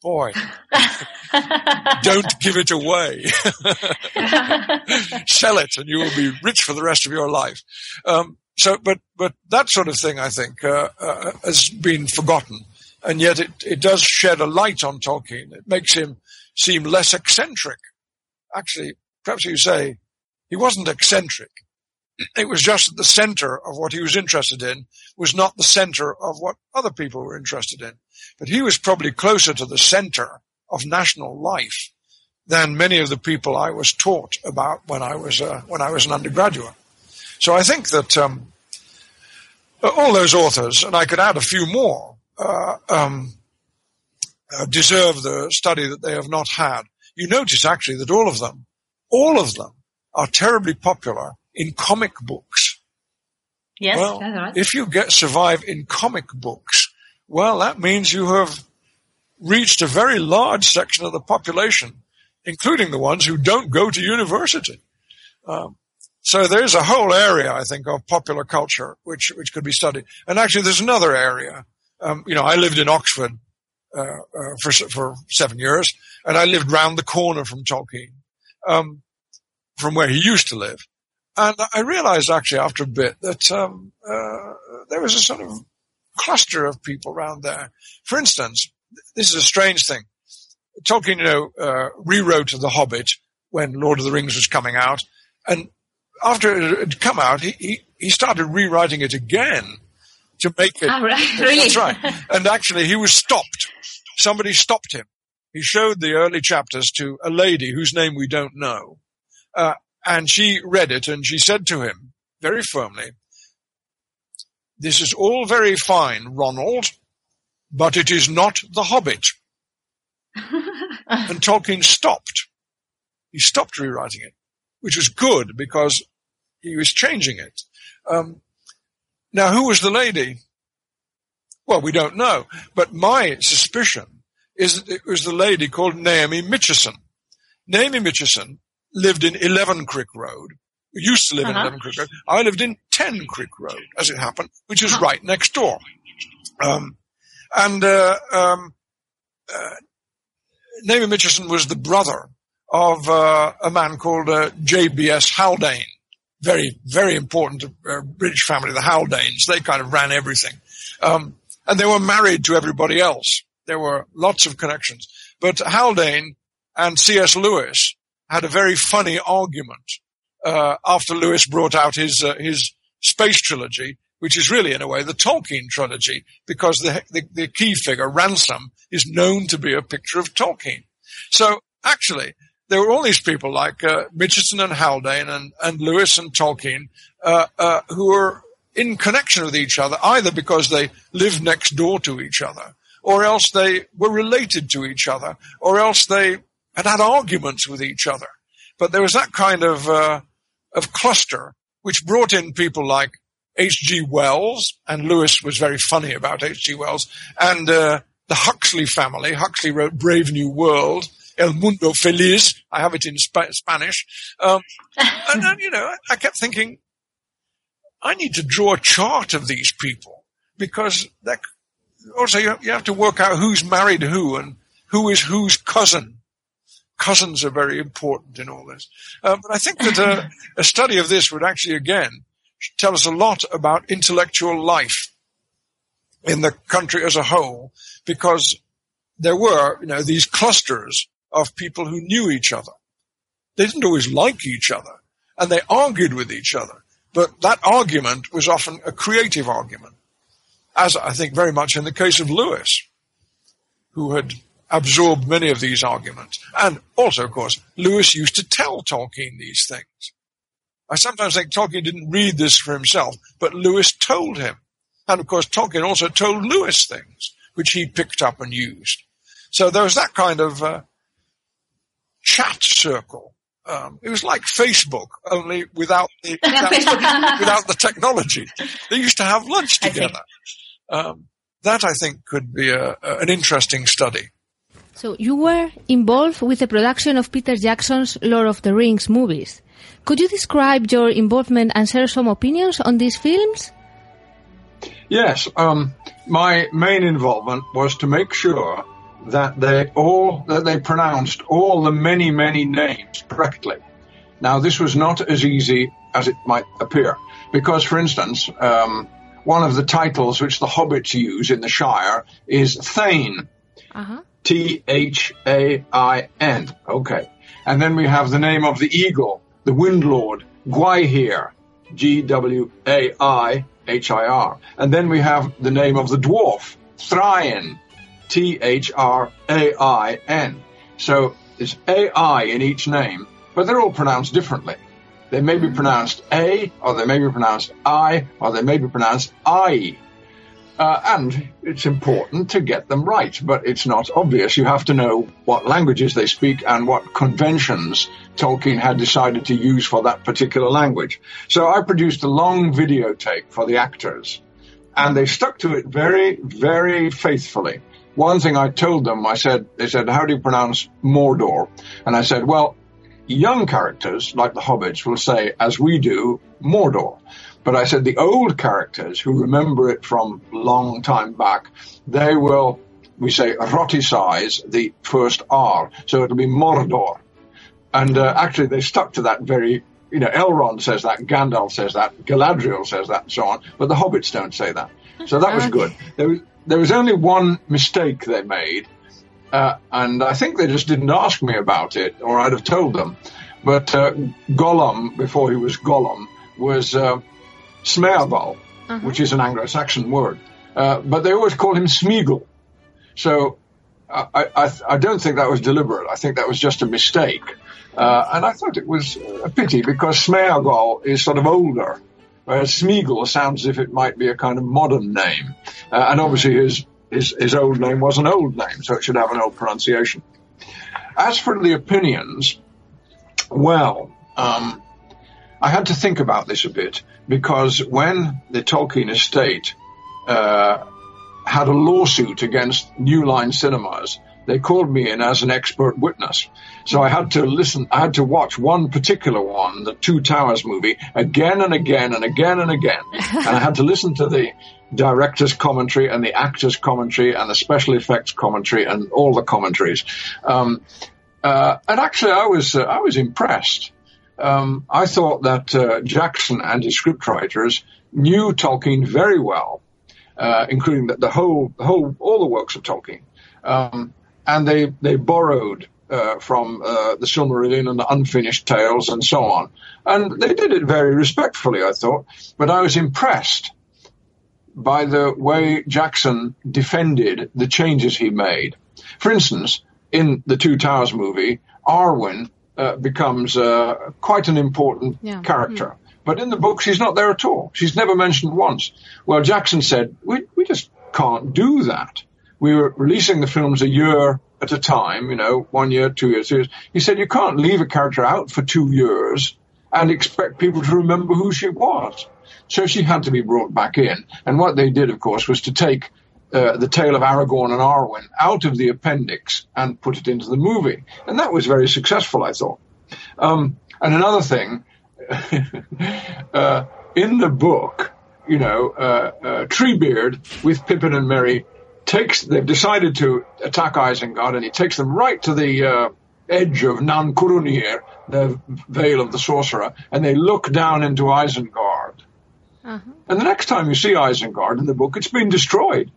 boy, don't give it away. Sell it and you will be rich for the rest of your life. Um, so, but, but that sort of thing, I think, uh, uh, has been forgotten. And yet it, it does shed a light on Tolkien. It makes him seem less eccentric. Actually, perhaps you say he wasn't eccentric. It was just that the center of what he was interested in was not the center of what other people were interested in. But he was probably closer to the center of national life than many of the people I was taught about when I was uh, when I was an undergraduate. So I think that um, all those authors, and I could add a few more, uh, um, uh, deserve the study that they have not had. You notice actually that all of them, all of them, are terribly popular in comic books. Yes, well, if you get survive in comic books, well, that means you have reached a very large section of the population, including the ones who don't go to university. Um, so there's a whole area, I think, of popular culture which which could be studied. And actually, there's another area. Um, you know, I lived in Oxford uh, uh, for for seven years, and I lived round the corner from Tolkien, um, from where he used to live. And I realized actually after a bit that um, uh, there was a sort of cluster of people around there. For instance, this is a strange thing. Tolkien, you know, uh, rewrote The Hobbit when Lord of the Rings was coming out, and after it had come out, he, he, he started rewriting it again to make it. Right, really? That's right. And actually, he was stopped. Somebody stopped him. He showed the early chapters to a lady whose name we don't know. Uh, and she read it and she said to him very firmly, this is all very fine, Ronald, but it is not The Hobbit. and Tolkien stopped. He stopped rewriting it, which was good because he was changing it. Um, now, who was the lady? Well, we don't know, but my suspicion is that it was the lady called Naomi Mitchison. Naomi Mitchison lived in 11 Crick Road. We used to live Uh-huh. in 11 Crick Road. I lived in 10 Crick Road, as it happened, which is right next door. Um, and uh, um, uh, Naomi Mitchison was the brother of uh, a man called uh, J.B.S. Haldane. Very, very important uh, British family, the Haldanes. They kind of ran everything. Um, and they were married to everybody else. There were lots of connections. But Haldane and C.S. Lewis had a very funny argument uh, after Lewis brought out his uh, his space trilogy, which is really in a way the Tolkien trilogy, because the, the the key figure Ransom is known to be a picture of Tolkien. So actually, there were all these people like uh, Mitchison and Haldane and, and Lewis and Tolkien uh, uh, who were in connection with each other, either because they lived next door to each other, or else they were related to each other, or else they had had arguments with each other. But there was that kind of uh, of cluster which brought in people like H.G. Wells, and Lewis was very funny about H.G. Wells, and uh, the Huxley family. Huxley wrote Brave New World, El Mundo Feliz. I have it in Sp- Spanish. Um, and then, you know, I kept thinking, I need to draw a chart of these people because that, also you have, you have to work out who's married who and who is whose cousin. Cousins are very important in all this. Uh, but I think that a, a study of this would actually, again, tell us a lot about intellectual life in the country as a whole, because there were, you know, these clusters of people who knew each other. They didn't always like each other, and they argued with each other. But that argument was often a creative argument, as I think very much in the case of Lewis, who had absorbed many of these arguments. And also, of course, Lewis used to tell Tolkien these things. I sometimes think Tolkien didn't read this for himself, but Lewis told him. And of course, Tolkien also told Lewis things, which he picked up and used. So there was that kind of uh, chat circle. Um, it was like Facebook, only without the without, without the technology. They used to have lunch together. Um, that I think could be a, a, an interesting study. So you were involved with the production of Peter Jackson's Lord of the Rings movies. Could you describe your involvement and share some opinions on these films? Yes, um, my main involvement was to make sure that they all that they pronounced all the many many names correctly. Now, this was not as easy as it might appear, because, for instance, um, one of the titles which the hobbits use in the Shire is Thain, Uh-huh. T H A I N. Okay, and then we have the name of the eagle, the Windlord, Gwaihir, G W A I H I R. And then we have the name of the dwarf, Thrain, T H R A I N. So there's A I in each name, but they're all pronounced differently. They may be pronounced A, or they may be pronounced I, or they may be pronounced I. Uh, and it's important to get them right, but it's not obvious. You have to know what languages they speak and what conventions Tolkien had decided to use for that particular language. So I produced a long videotape for the actors, and they stuck to it very, very faithfully. One thing I told them, I said, they said, how do you pronounce Mordor? And I said, well, young characters, like the hobbits, will say, as we do, Mordor. But I said the old characters who remember it from long time back, they will, we say, rhoticize the first R. So it'll be Mordor. And uh, actually they stuck to that very, you know, Elrond says that, Gandalf says that, Galadriel says that, and so on. But the hobbits don't say that. So that was good. There was, there was only one mistake they made. Uh, and I think they just didn't ask me about it, or I'd have told them. But uh, Gollum, before he was Gollum, was uh, Sméagol. which is an Anglo-Saxon word. Uh, but they always call him Smeagol. So I, I, I, don't think that was deliberate. I think that was just a mistake. Uh, and I thought it was a pity because Smeagol is sort of older, whereas Smeagol sounds as if it might be a kind of modern name. Uh, and obviously his, his, his old name was an old name, so it should have an old pronunciation. As for the opinions, well, um, I had to think about this a bit because when the Tolkien estate uh, had a lawsuit against New Line Cinemas, they called me in as an expert witness. So I had to listen, I had to watch one particular one, the Two Towers movie, again and again and again and again. and I had to listen to the director's commentary and the actor's commentary and the special effects commentary and all the commentaries. Um, uh, and actually, I was uh, I was impressed. Um, I thought that uh, Jackson and his scriptwriters knew Tolkien very well, uh, including the, the, whole whole all the works of Tolkien, um, and they they borrowed uh, from uh, the Silmarillion and the unfinished tales and so on, and they did it very respectfully, I thought. But I was impressed by the way Jackson defended the changes he made. For instance, in the Two Towers movie, Arwen uh, becomes uh, quite an important yeah. character. Mm. But in the book, she's not there at all. She's never mentioned once. Well, Jackson said, we, we just can't do that. We were releasing the films a year at a time, you know, one year, two years, years. He said, you can't leave a character out for two years and expect people to remember who she was. So she had to be brought back in. And what they did, of course, was to take uh, the tale of Aragorn and Arwen out of the appendix and put it into the movie. And that was very successful, I thought. Um, and another thing, uh, in the book, you know, uh, uh, Treebeard with Pippin and Merry takes, they've decided to attack Isengard and he takes them right to the, uh, edge of Nan Curunir, the Vale of the Sorcerer, and they look down into Isengard. Uh-huh. And the next time you see Isengard in the book, it's been destroyed.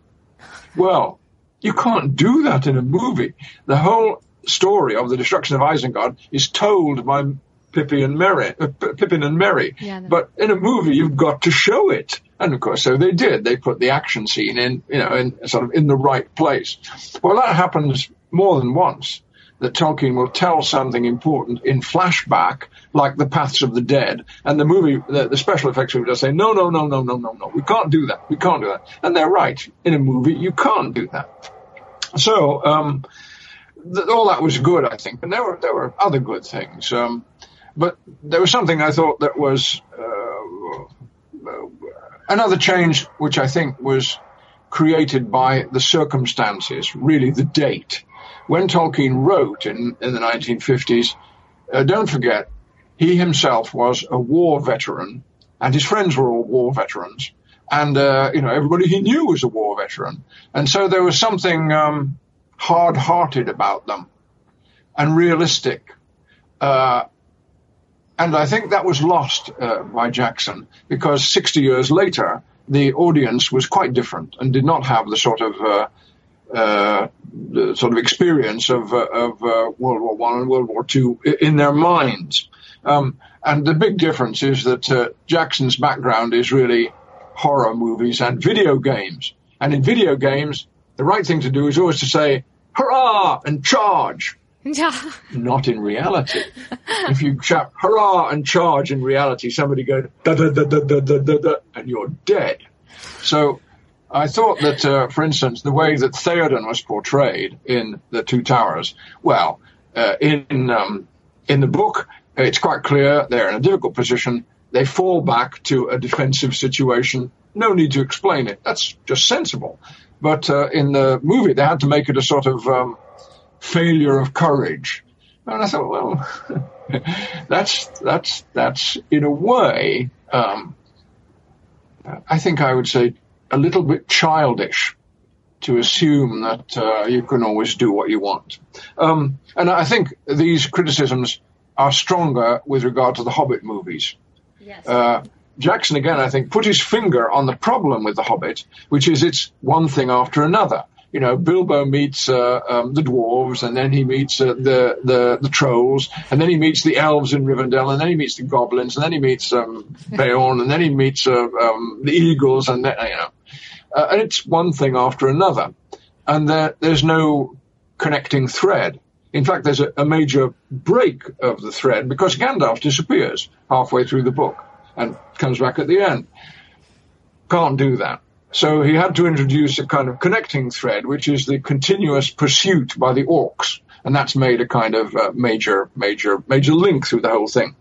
Well, you can't do that in a movie. The whole story of the destruction of Isengard is told by Pippin and Merry, uh, Pippin and Merry. Yeah, but in a movie, you've got to show it. And of course, so they did. They put the action scene in, you know, in sort of in the right place. Well, that happens more than once that Tolkien will tell something important in flashback, like the Paths of the Dead, and the movie, the, the special effects will just say, no, no, no, no, no, no, no, we can't do that, we can't do that. And they're right. In a movie, you can't do that. So, um, th- all that was good, I think, and there were there were other good things. Um, but there was something I thought that was uh, another change, which I think was created by the circumstances, really the date. When Tolkien wrote in, in the 1950s, uh, don't forget, he himself was a war veteran, and his friends were all war veterans, and uh, you know everybody he knew was a war veteran, and so there was something um, hard-hearted about them, and realistic, uh, and I think that was lost uh, by Jackson because 60 years later the audience was quite different and did not have the sort of uh, uh, the sort of experience of, uh, of uh, World War One and World War Two in their minds. Um, and the big difference is that uh, Jackson's background is really horror movies and video games. And in video games, the right thing to do is always to say "hurrah" and charge. Not in reality. if you shout "hurrah" and charge in reality, somebody goes da da da da da da da, da and you're dead. So I thought that, uh, for instance, the way that Theoden was portrayed in The Two Towers, well, uh, in um, in the book, it's quite clear they're in a difficult position. They fall back to a defensive situation. No need to explain it. That's just sensible. But uh, in the movie, they had to make it a sort of um, failure of courage. And I thought, well, that's that's that's in a way. Um, I think I would say a little bit childish to assume that uh, you can always do what you want. Um, and I think these criticisms are stronger with regard to the Hobbit movies. Yes. Uh, Jackson, again, I think, put his finger on the problem with The Hobbit, which is it's one thing after another. You know, Bilbo meets uh, um, the dwarves, and then he meets uh, the, the the trolls, and then he meets the elves in Rivendell, and then he meets the goblins, and then he meets um, Beorn, and then he meets uh, um, the eagles, and then, you know, uh, and it's one thing after another, and there, there's no connecting thread. In fact, there's a, a major break of the thread because Gandalf disappears halfway through the book and comes back at the end. Can't do that. So he had to introduce a kind of connecting thread, which is the continuous pursuit by the orcs. And that's made a kind of uh, major, major, major link through the whole thing.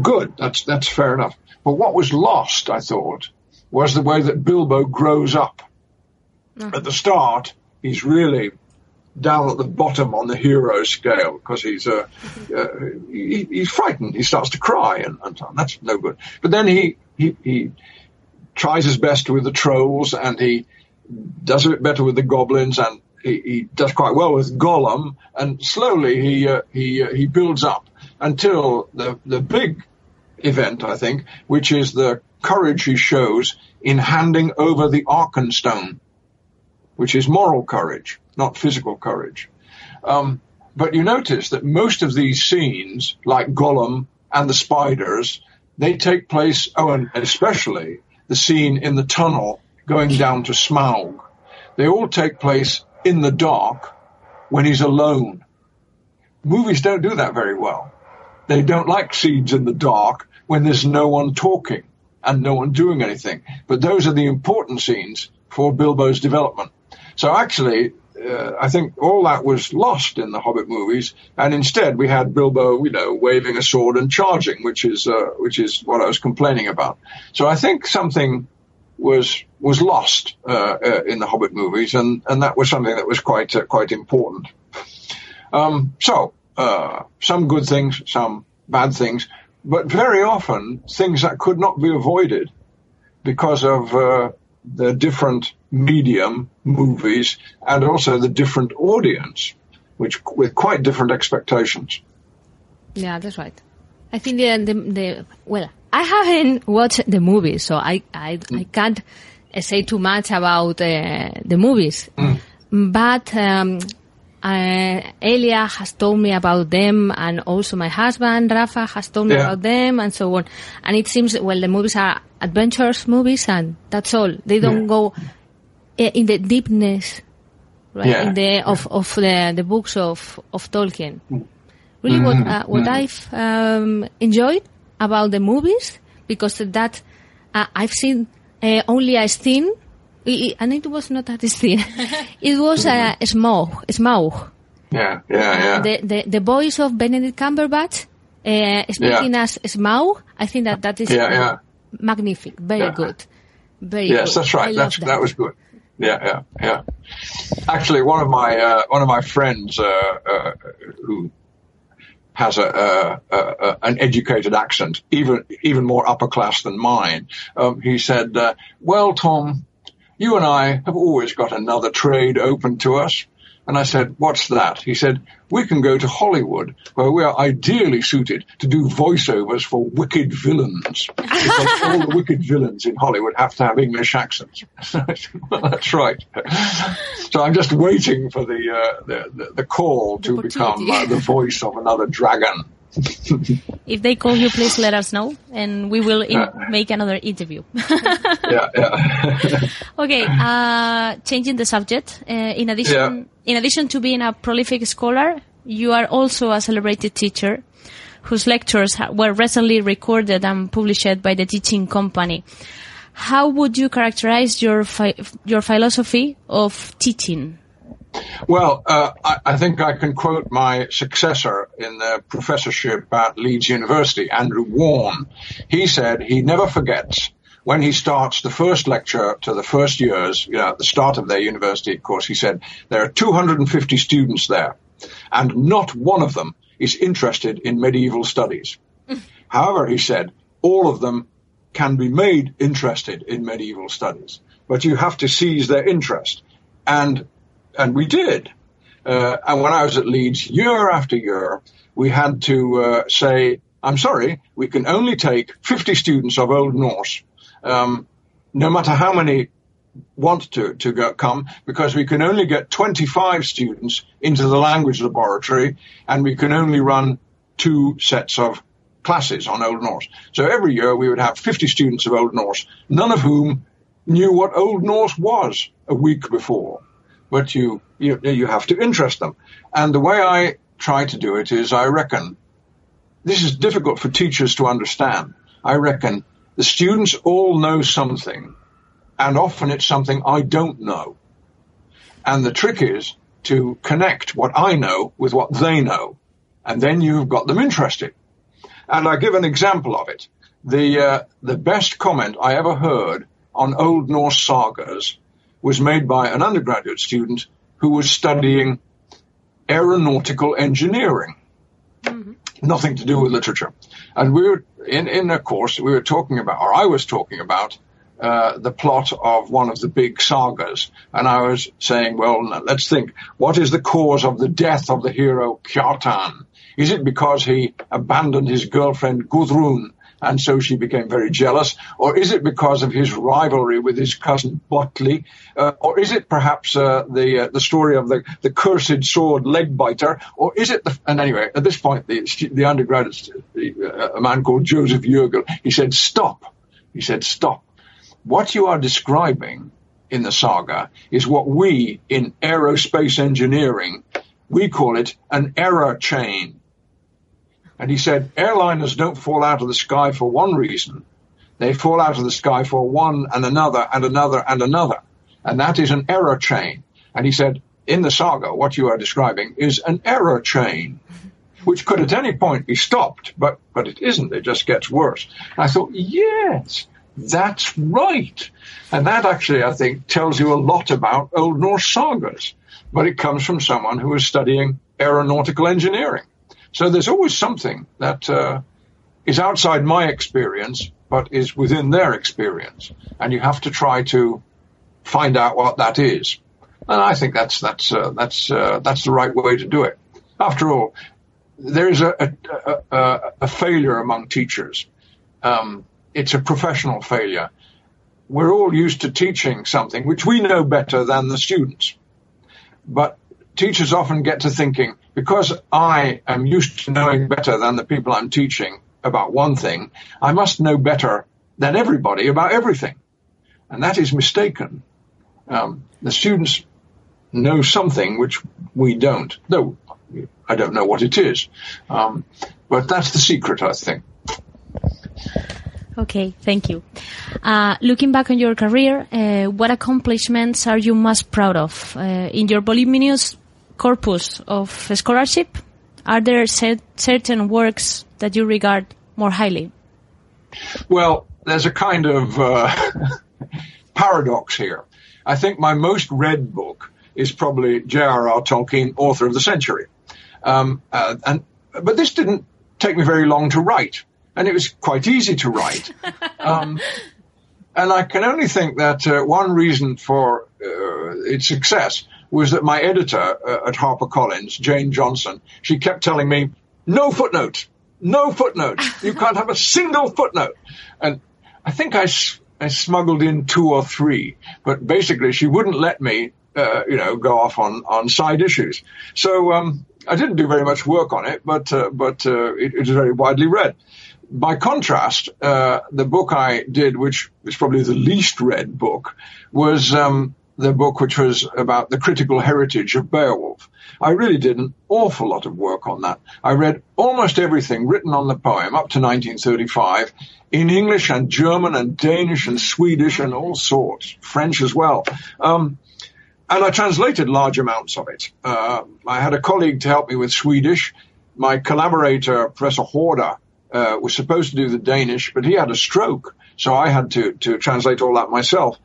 Good. That's, that's fair enough. But what was lost, I thought, was the way that Bilbo grows up. Mm-hmm. At the start, he's really down at the bottom on the hero scale because he's uh, uh, he, he's frightened. He starts to cry, and, and that's no good. But then he he he tries his best with the trolls, and he does a bit better with the goblins, and he, he does quite well with Gollum, and slowly he uh, he uh, he builds up until the the big event, I think, which is the courage he shows in handing over the Arkenstone, which is moral courage not physical courage. Um, but you notice that most of these scenes, like Gollum and the spiders, they take place, oh, and especially the scene in the tunnel going down to Smaug. They all take place in the dark when he's alone. Movies don't do that very well. They don't like scenes in the dark when there's no one talking and no one doing anything. But those are the important scenes for Bilbo's development. So actually, uh, I think all that was lost in the Hobbit movies, and instead we had Bilbo, you know, waving a sword and charging, which is uh, which is what I was complaining about. So I think something was was lost uh, uh in the Hobbit movies, and, and that was something that was quite uh, quite important. Um, so uh, some good things, some bad things, but very often things that could not be avoided because of the different medium movies and also the different audience, which with quite different expectations. Yeah, that's right. I think the, the, the well, I haven't watched the movies, so I I, mm. I can't say too much about uh, the movies. Mm. But um, uh, Elia has told me about them, and also my husband Rafa has told me yeah. about them, and so on. And it seems well, the movies are adventures movies, and that's all. They don't yeah. go uh, in the deepness, right? Yeah. In the of of the the books of of Tolkien. Really, mm-hmm. what uh, what mm-hmm. I've um, enjoyed about the movies because that uh, I've seen uh, only a scene and it was not that thin. it was a Smaug. Smaug. Yeah, yeah, yeah. The, the, the voice of Benedict Cumberbatch uh, speaking yeah. as Smaug, I think that that is yeah, yeah. magnific, very yeah. good. Very yes, good. that's right. That's, that. that. was good. Yeah, yeah, yeah. Actually, one of my uh, one of my friends uh, uh, who has a, a, a, an educated accent, even even more upper class than mine. Um, he said, uh, "Well, Tom, you and I have always got another trade open to us. And I said, what's that? He said, we can go to Hollywood where we are ideally suited to do voiceovers for wicked villains. Because all the wicked villains in Hollywood have to have English accents. well, that's right. So I'm just waiting for the, uh, the, the, the, call to become uh, the voice of another dragon. If they call you, please let us know, and we will in- make another interview. yeah, yeah. okay. Uh, changing the subject. Uh, in addition, yeah. in addition to being a prolific scholar, you are also a celebrated teacher, whose lectures were recently recorded and published by the Teaching Company. How would you characterize your fi- your philosophy of teaching? Well, uh, I, I, think I can quote my successor in the professorship at Leeds University, Andrew Wawn. He said he never forgets when he starts the first lecture to the first years, you know, at the start of their university course, he said, there are 250 students there, and not one of them is interested in medieval studies. However, he said, all of them can be made interested in medieval studies, but you have to seize their interest. And and we did. Uh, and when I was at Leeds, year after year, we had to uh, say, "I'm sorry, we can only take 50 students of Old Norse, um, no matter how many want to, to go, come because we can only get 25 students into the language laboratory and we can only run two sets of classes on Old Norse. So every year we would have 50 students of Old Norse, none of whom knew what Old Norse was a week before. But you, you, you have to interest them. And the way I try to do it is I reckon this is difficult for teachers to understand. I reckon the students all know something and often it's something I don't know. And the trick is to connect what I know with what they know. And then you've got them interested. And I give an example of it. The, uh, the best comment I ever heard on Old Norse sagas was made by an undergraduate student who was studying aeronautical engineering. Mm-hmm. Nothing to do with literature. And we were, in, in a course, we were talking about, or I was talking about, uh, the plot of one of the big sagas. And I was saying, well, let's think, what is the cause of the death of the hero Kjartan? Is it because he abandoned his girlfriend Gudrun and so she became very jealous? Or is it because of his rivalry with his cousin Bolli? Uh, or is it perhaps uh, the uh, the story of the, the cursed sword leg biter? Or is it the, and anyway, at this point, the, the undergraduate, uh, a man called Joseph Jurgel, he said, stop. He said, stop. What you are describing in the saga is what we in aerospace engineering, we call it an error chain. And he said, airliners don't fall out of the sky for one reason. They fall out of the sky for one and another and another and another. And that is an error chain. And he said, in the saga, what you are describing is an error chain, which could at any point be stopped, but, but it isn't. It just gets worse. And I thought, yes, that's right. And that actually, I think, tells you a lot about Old Norse sagas. But it comes from someone who is studying aeronautical engineering. So there's always something that uh, is outside my experience, but is within their experience, and you have to try to find out what that is. And I think that's that's uh, that's uh, that's the right way to do it. After all, there is a a, a, a failure among teachers. Um, it's a professional failure. We're all used to teaching something which we know better than the students, but teachers often get to thinking, because I am used to knowing better than the people I'm teaching about one thing, I must know better than everybody about everything. And that is mistaken. Um, the students know something which we don't, though I don't know what it is. Um, but that's the secret, I think. Okay, thank you. Uh, looking back on your career, uh, what accomplishments are you most proud of? Uh, in your voluminous corpus of scholarship, are there certain works that you regard more highly? Well, there's a kind of uh, paradox here. I think my most read book is probably J.R.R. Tolkien, author of the century. Um, uh, and but this didn't take me very long to write, and it was quite easy to write. Um, and I can only think that uh, one reason for uh, its success was that my editor uh, at HarperCollins, Jane Johnson, she kept telling me, no footnote, no footnote. You can't have a single footnote. And I think I, I smuggled in two or three, but basically she wouldn't let me, uh, you know, go off on, on side issues. So, um, I didn't do very much work on it, but, uh, but, uh, it, it was very widely read by contrast, uh, the book I did, which is probably the least read book, was um, the book which was about the critical heritage of Beowulf. I really did an awful lot of work on that. I read almost everything written on the poem up to 1935 in English and German and Danish and Swedish and all sorts, French as well. Um, and I translated large amounts of it. Uh, I had a colleague to help me with Swedish. My collaborator, Professor Haarder, uh, was supposed to do the Danish, but he had a stroke. So I had to, to translate all that myself.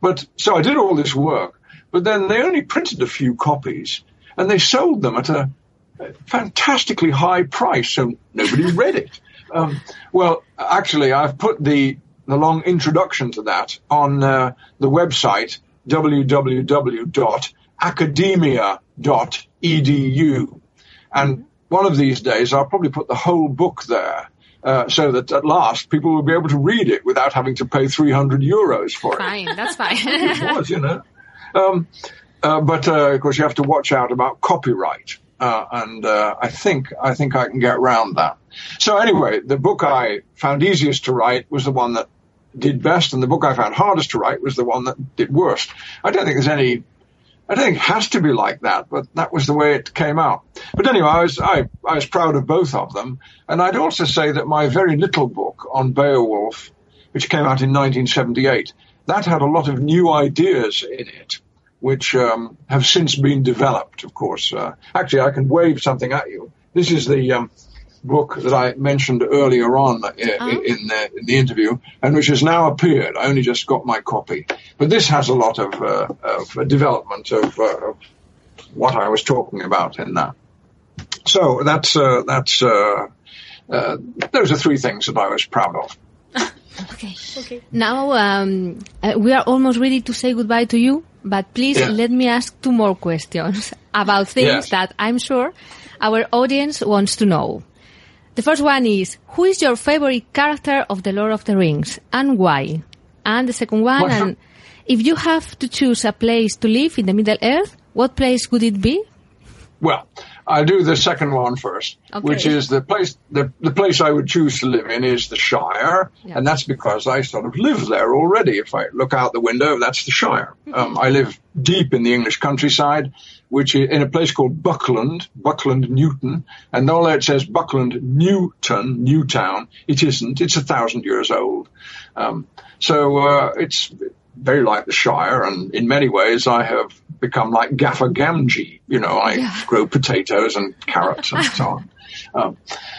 But so I did all this work, but then they only printed a few copies and they sold them at a, fantastically high price. So nobody read it. Um, well, actually, I've put the, the long introduction to that on uh, the website www.academia.edu. And one of these days, I'll probably put the whole book there uh, so that at last people will be able to read it without having to pay 300 euros for it. Fine, that's fine. it was, you know. Um, uh, but uh, of course, you have to watch out about copyright, uh, and uh, I think I think I can get around that. So anyway, the book I found easiest to write was the one that did best, and the book I found hardest to write was the one that did worst. I don't think there's any. I think it has to be like that, but that was the way it came out. But anyway, I was I, I was proud of both of them, and I'd also say that my very little book on Beowulf, which came out in 1978, that had a lot of new ideas in it which um, have since been developed, of course. Uh, actually, I can wave something at you. This is the um, book that I mentioned earlier on uh, oh. in, the, in, the, interview, and which has now appeared. I only just got my copy. But this has a lot of, uh, of development of, uh, of, what I was talking about in that. So that's, uh, that's, uh, those are three things that I was proud of. Okay. Okay. Now um, uh, we are almost ready to say goodbye to you, but please yeah. let me ask two more questions about things yes. that I'm sure our audience wants to know. The first one is, who is your favorite character of The Lord of the Rings and why? And the second one, and if you have to choose a place to live in the Middle Earth, what place would it be? Well, I'll do the second one first, okay. which is the place, the, the place I would choose to live in is the Shire. Yeah. And that's because I sort of live there already. If I look out the window, that's the Shire. Mm-hmm. Um, I live deep in the English countryside, which is in a place called Buckland, Buckland Newton. And although it says Buckland Newton, Newtown, it isn't. It's a thousand years old. Um, so, uh, it's, very like the Shire, and in many ways I have become like Gaffer Gamgee. You know, I yeah. grow potatoes and carrots and so on. Um,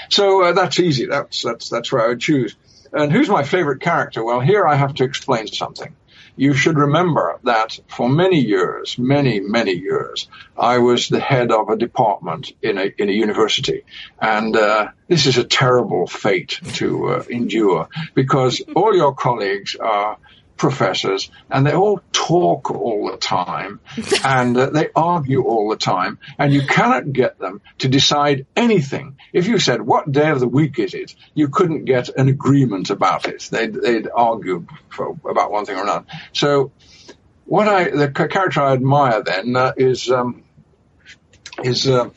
so uh, that's easy. That's that's that's where I would choose. And who's my favorite character? Well, here I have to explain something. You should remember that for many years, many, many years, I was the head of a department in a, in a university. And, uh, this is a terrible fate to uh, endure because all your colleagues are professors and they all talk all the time and uh, they argue all the time and you cannot get them to decide anything. If you said, what day of the week is it? You couldn't get an agreement about it. They'd, they'd argue for, about one thing or another. So what I, the character I admire then uh, is, um, is, uh,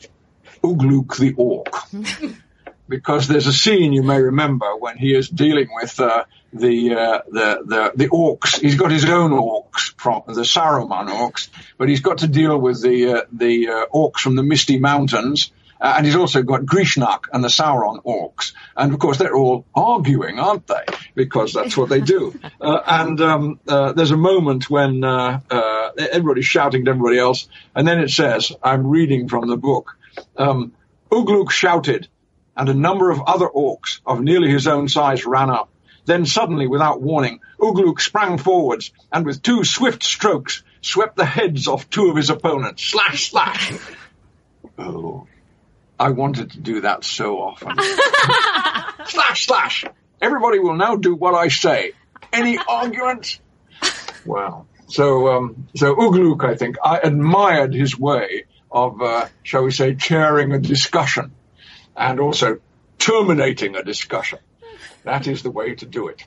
Ugluk the Orc. because there's a scene you may remember when he is dealing with uh, the, uh, the the the orcs. He's got his own orcs from the Saruman orcs, but he's got to deal with the uh, the uh, orcs from the Misty Mountains. Uh, and he's also got Grishnákh and the Sauron orcs. And of course, they're all arguing, aren't they? Because that's what they do. Uh, and um, there's a moment when everybody's shouting to everybody else. And then it says, I'm reading from the book, um, Ugluk shouted, and a number of other orcs of nearly his own size ran up. Then suddenly, without warning, Ugluk sprang forwards and with two swift strokes swept the heads off two of his opponents. Slash, slash. oh, I wanted to do that so often. slash, slash. Everybody will now do what I say. Any arguments? Well, so, um, so Ugluk, I think, I admired his way of, uh, shall we say, chairing a discussion and also terminating a discussion. That is the way to do it.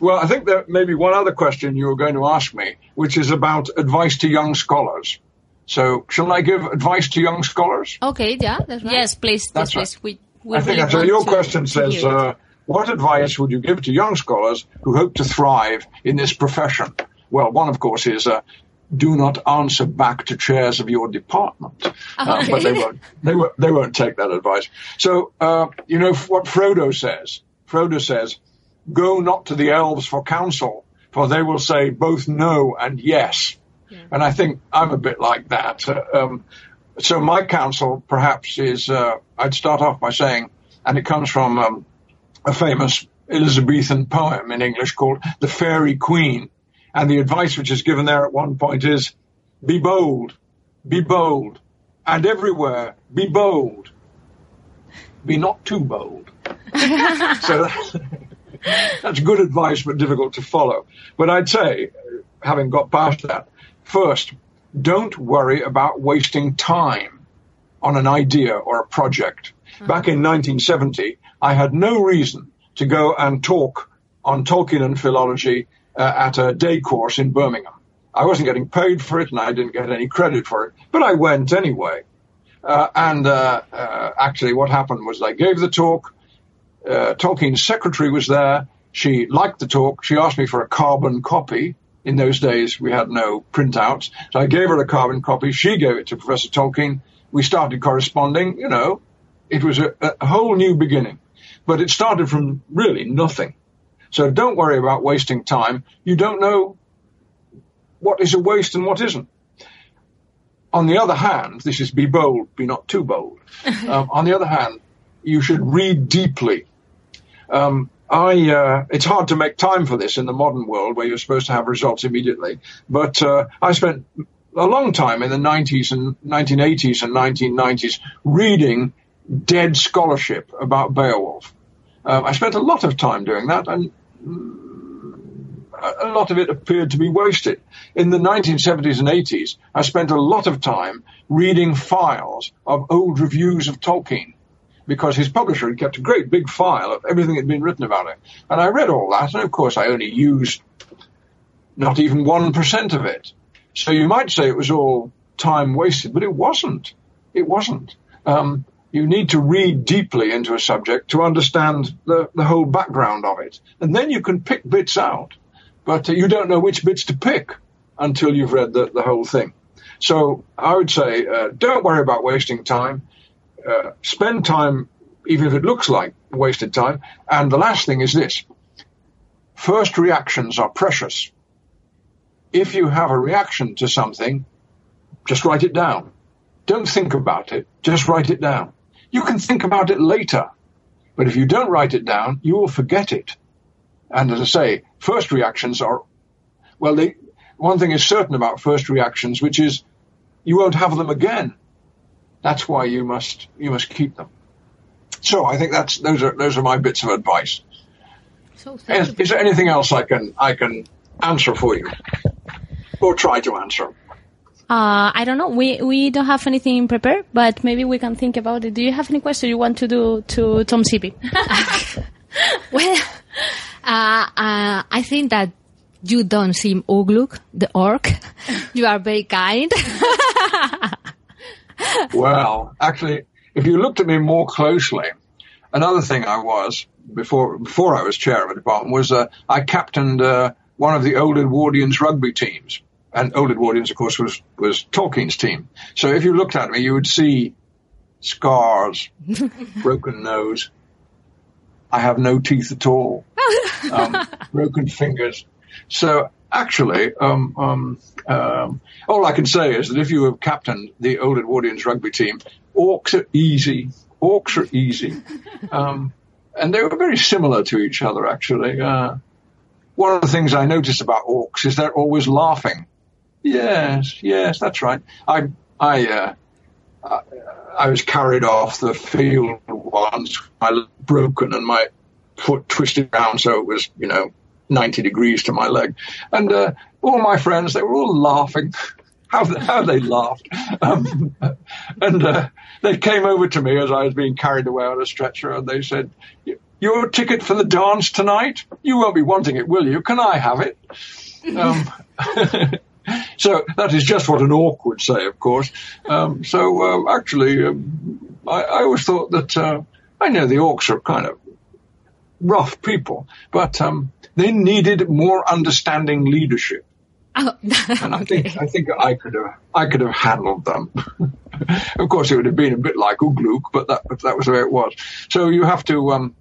Well, I think there may be one other question you were going to ask me, which is about advice to young scholars. So, shall I give advice to young scholars? Okay, yeah, that's right. Yes, please. That's yes, right. please. We, we I think really Your question says, uh, what advice would you give to young scholars who hope to thrive in this profession? Well, one, of course, is uh, do not answer back to chairs of your department. Uh, but they won't, they won't, they won't take that advice. So, uh, you know what Frodo says? Frodo says, go not to the elves for counsel, for they will say both no and yes. Yeah. And I think I'm a bit like that. Uh, um, so my counsel perhaps is, uh, I'd start off by saying, and it comes from um, a famous Elizabethan poem in English called The Fairy Queen. And the advice which is given there at one point is, be bold, be bold, and everywhere be bold. Be not too bold. So that's good advice, but difficult to follow. But I'd say, having got past that, first, don't worry about wasting time. on an idea or a project. Back in 1970, I had no reason to go and talk on Tolkien and philology uh, at a day course in Birmingham. I wasn't getting paid for it and I didn't get any credit for it, but I went anyway. Uh, and uh, uh, actually, what happened was I gave the talk. Uh, Tolkien's secretary was there. She liked the talk. She asked me for a carbon copy. In those days, we had no printouts. So I gave her a carbon copy. She gave it to Professor Tolkien. We started corresponding. You know, it was a, a whole new beginning. But it started from really nothing. So don't worry about wasting time. You don't know what is a waste and what isn't. On the other hand, this is be bold, be not too bold. Um, on the other hand, you should read deeply. Um, I, uh, it's hard to make time for this in the modern world where you're supposed to have results immediately. But uh, I spent a long time in the 90s and 1980s and 1990s reading dead scholarship about Beowulf. Um, I spent a lot of time doing that, and a lot of it appeared to be wasted. In the 1970s and 80s, I spent a lot of time reading files of old reviews of Tolkien because his publisher had kept a great big file of everything that had been written about it. And I read all that, and of course, I only used not even 1% of it. So you might say it was all time wasted, but it wasn't. It wasn't. Um, you need to read deeply into a subject to understand the, the whole background of it. And then you can pick bits out but you don't know which bits to pick until you've read the, the whole thing. So I would say, uh, don't worry about wasting time. Uh, spend time, even if it looks like wasted time. And the last thing is this. First reactions are precious. If you have a reaction to something, just write it down. Don't think about it. Just write it down. You can think about it later. But if you don't write it down, you will forget it. And as I say, first reactions are, well, they, one thing is certain about first reactions, which is you won't have them again. That's why you must, you must keep them. So I think that's, those are, those are my bits of advice. So is, is there anything else I can, I can answer for you? Or try to answer? Uh, I don't know. We we don't have anything prepared, but maybe we can think about it. Do you have any question you want to do to Tom Shippey? well, uh, uh, I think that you don't seem Ugluk, the orc. you are very kind. Well, actually, if you looked at me more closely, another thing I was before before I was chair of a department was uh, I captained uh, one of the Old Edwardians rugby teams, and Old Edwardians, of course, was was Tolkien's team. So if you looked at me, you would see scars, broken nose, I have no teeth at all, um, broken fingers. So actually, um, um, um, all I can say is that if you have captained the Old Edwardians rugby team, orcs are easy. Orcs are easy. Um, and they were very similar to each other, actually. Uh, one of the things I notice about orcs is they're always laughing. Yes, yes, that's right. I, I, uh, I I was carried off the field once, my leg broken and my foot twisted around so it was, you know, 90 degrees to my leg. And uh, all my friends, they were all laughing. How, how they laughed. Um, and uh, they came over to me as I was being carried away on a stretcher and they said, your ticket for the dance tonight? You won't be wanting it, will you? Can I have it? Um, So that is just what an orc would say, of course. Um, so uh, actually, um, I, I, always thought that uh, I know the orcs are kind of rough people, but um, they needed more understanding leadership. Oh, and I think I think I could have I could have handled them. of course, it would have been a bit like Ugluk, but that but that was the way it was. So you have to um,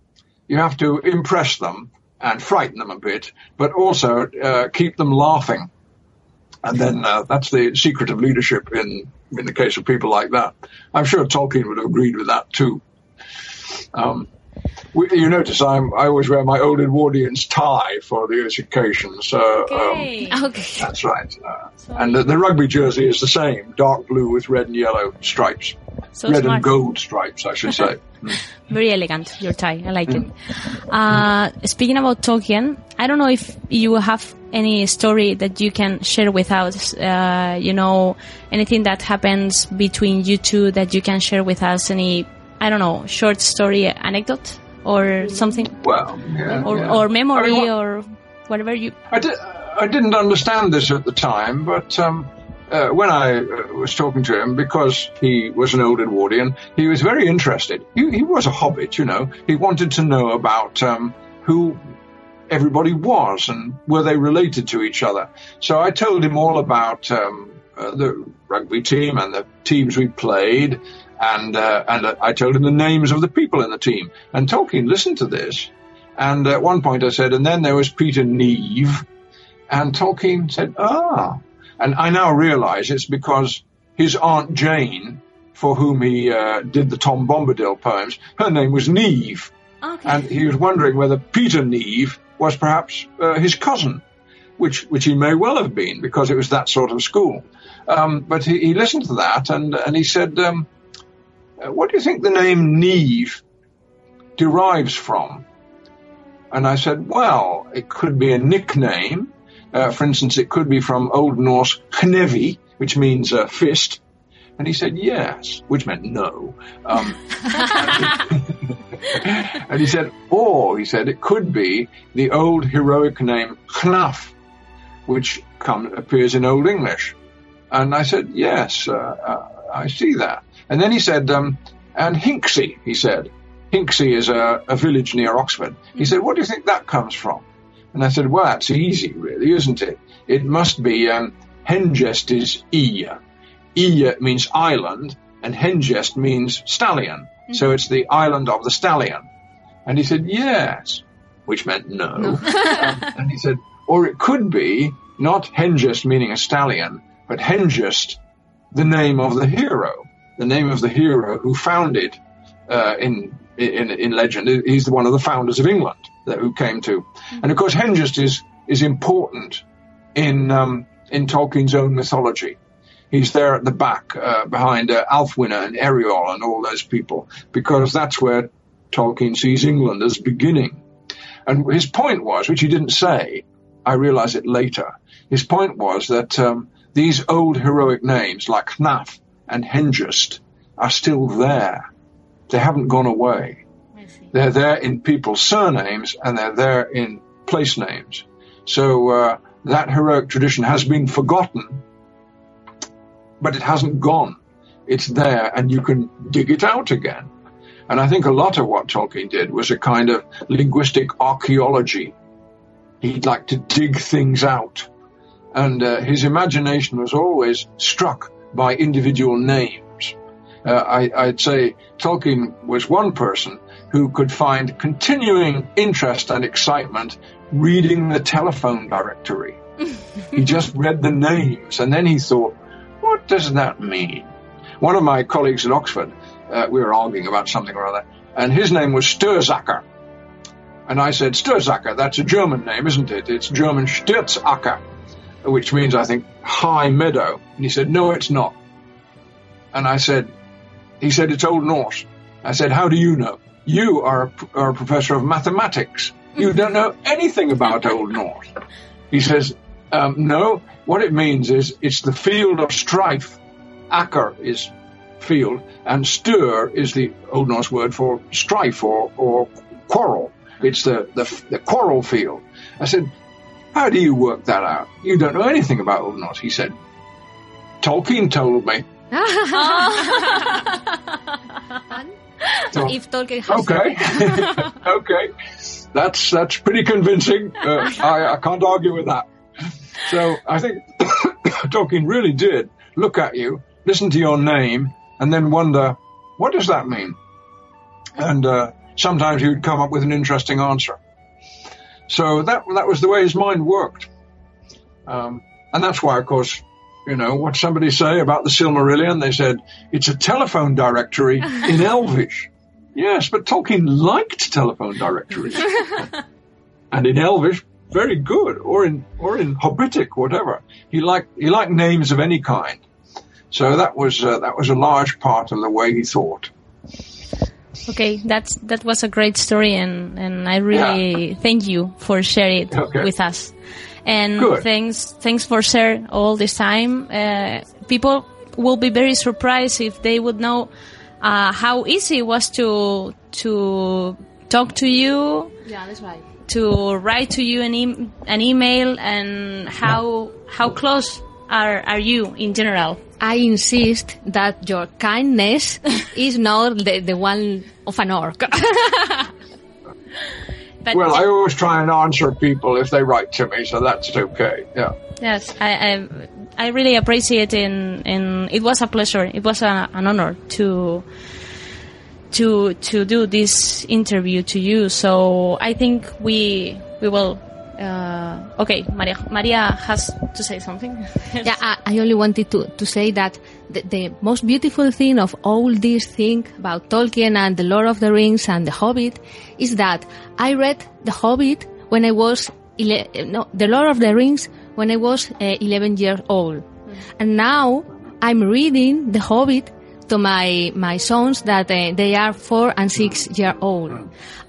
you have to impress them and frighten them a bit, but also uh, keep them laughing. And then uh, that's the secret of leadership in in the case of people like that. I'm sure Tolkien would have agreed with that too. Um, you notice I'm, I always wear my old Edwardians tie for the occasions. So, okay. Um, okay. That's right. Uh, and the, the, rugby jersey is the same, dark blue with red and yellow stripes. So red smart. and gold stripes, I should say. Very elegant, your tie. I like it. Uh, speaking about Tolkien, I don't know if you have any story that you can share with us. Uh, you know, anything that happens between you two that you can share with us. Any, I don't know, short story anecdote or something, well, yeah, or, yeah. or memory I mean, what- or whatever you. I, did, I didn't understand this at the time, but um, uh, when I uh, was talking to him, because he was an old Edwardian, he was very interested. He, he was a hobbit, you know. He wanted to know about um, who everybody was and were they related to each other. So I told him all about um, uh, the rugby team and the teams we played, and uh, and uh, I told him the names of the people in the team. And Tolkien listened to this, and at one point I said, and then there was Peter Neave, and Tolkien said, ah, and I now realize it's because his aunt Jane, for whom he uh, did the Tom Bombadil poems, her name was Neave. Okay. And he was wondering whether Peter Neave was perhaps uh, his cousin, which which he may well have been because it was that sort of school. Um, but he, he listened to that and and he said, um, uh, "What do you think the name Neave derives from?" And I said, "Well, it could be a nickname. Uh, for instance, it could be from Old Norse Knevi, which means uh, fist." And he said, "Yes," which meant no. Um, and he said, or he said it could be the old heroic name Hnæf, which come, appears in Old English. And I said, yes, uh, uh, I see that. And then he said, um, and Hinksey, he said. Hinksey is a, a village near Oxford. He said, what do you think that comes from? And I said, well, that's easy, really, isn't it? It must be um, Hengest is Ea. Ea means island, and Hengest means stallion. So it's the island of the stallion. And he said, yes, which meant no. Um, and he said, or it could be not Hengest meaning a stallion, but Hengest, the name of the hero, the name of the hero who founded uh, in, in in legend. He's one of the founders of England that, who came to, and of course Hengist is is important in um, in Tolkien's own mythology. He's there at the back uh, behind uh, and Eriol and all those people because that's where Tolkien sees England as beginning. And his point was, which he didn't say, I realize it later. His point was that um, these old heroic names like Hnæf and Hengest are still there. They haven't gone away. They're there in people's surnames and they're there in place names. So uh, that heroic tradition has been forgotten, but it hasn't gone. It's there and you can dig it out again. And I think a lot of what Tolkien did was a kind of linguistic archaeology. He'd like to dig things out. And uh, his imagination was always struck by individual names. Uh, I, I'd say Tolkien was one person who could find continuing interest and excitement reading the telephone directory. he just read the names and then he thought, what does that mean? One of my colleagues at Oxford, uh, we were arguing about something or other, and his name was Sturzacker. And I said, Sturzacker, that's a German name, isn't it? It's German Sturzacker, which means, I think, high meadow. And he said, no, it's not. And I said, he said, it's Old Norse. I said, how do you know? You are a, are a professor of mathematics. You don't know anything about Old Norse. He says, um, no, what it means is it's the field of strife. Acker is field, and stir is the Old Norse word for strife or, or quarrel. It's the, the, the quarrel field. I said, how do you work that out? You don't know anything about Old He said, Tolkien told me. So- if Tolkien has Okay. okay. That's that's pretty convincing. Uh, I, I can't argue with that. So I think Tolkien really did look at you, listen to your name, and then wonder, what does that mean? And uh, sometimes he would come up with an interesting answer. So that that was the way his mind worked. Um, and that's why, of course, you know, what somebody say about the Silmarillion? They said, it's a telephone directory in Elvish. Yes, but Tolkien liked telephone directories. and in Elvish, very good. Or in, or in Hobbitic, whatever. He liked, he liked names of any kind. So that was uh, that was a large part of the way he thought. Okay, that's that was a great story, and and I really thank you for sharing it Okay. with us. And Good. thanks thanks for sharing all this time. Uh, people will be very surprised if they would know uh, how easy it was to to talk to you, Yeah, that's right. to write to you an, e- an email, and how how close are are you in general? I insist that your kindness is not the, the one of an orc. But Well, I always try and answer people if they write to me, so that's okay. Yeah. Yes, I, I, I really appreciate it. And, and it was a pleasure. It was a, an honor to to to do this interview to you. So I think we we will. Uh, okay, Maria Maria has to say something. yeah, I, I only wanted to, to say that the, the most beautiful thing of all this thing about Tolkien and the Lord of the Rings and the Hobbit is that I read the Hobbit when I was ele- no the Lord of the Rings when I was uh, 11 years old, and now I'm reading the Hobbit to my my sons that uh, they are four and six year old.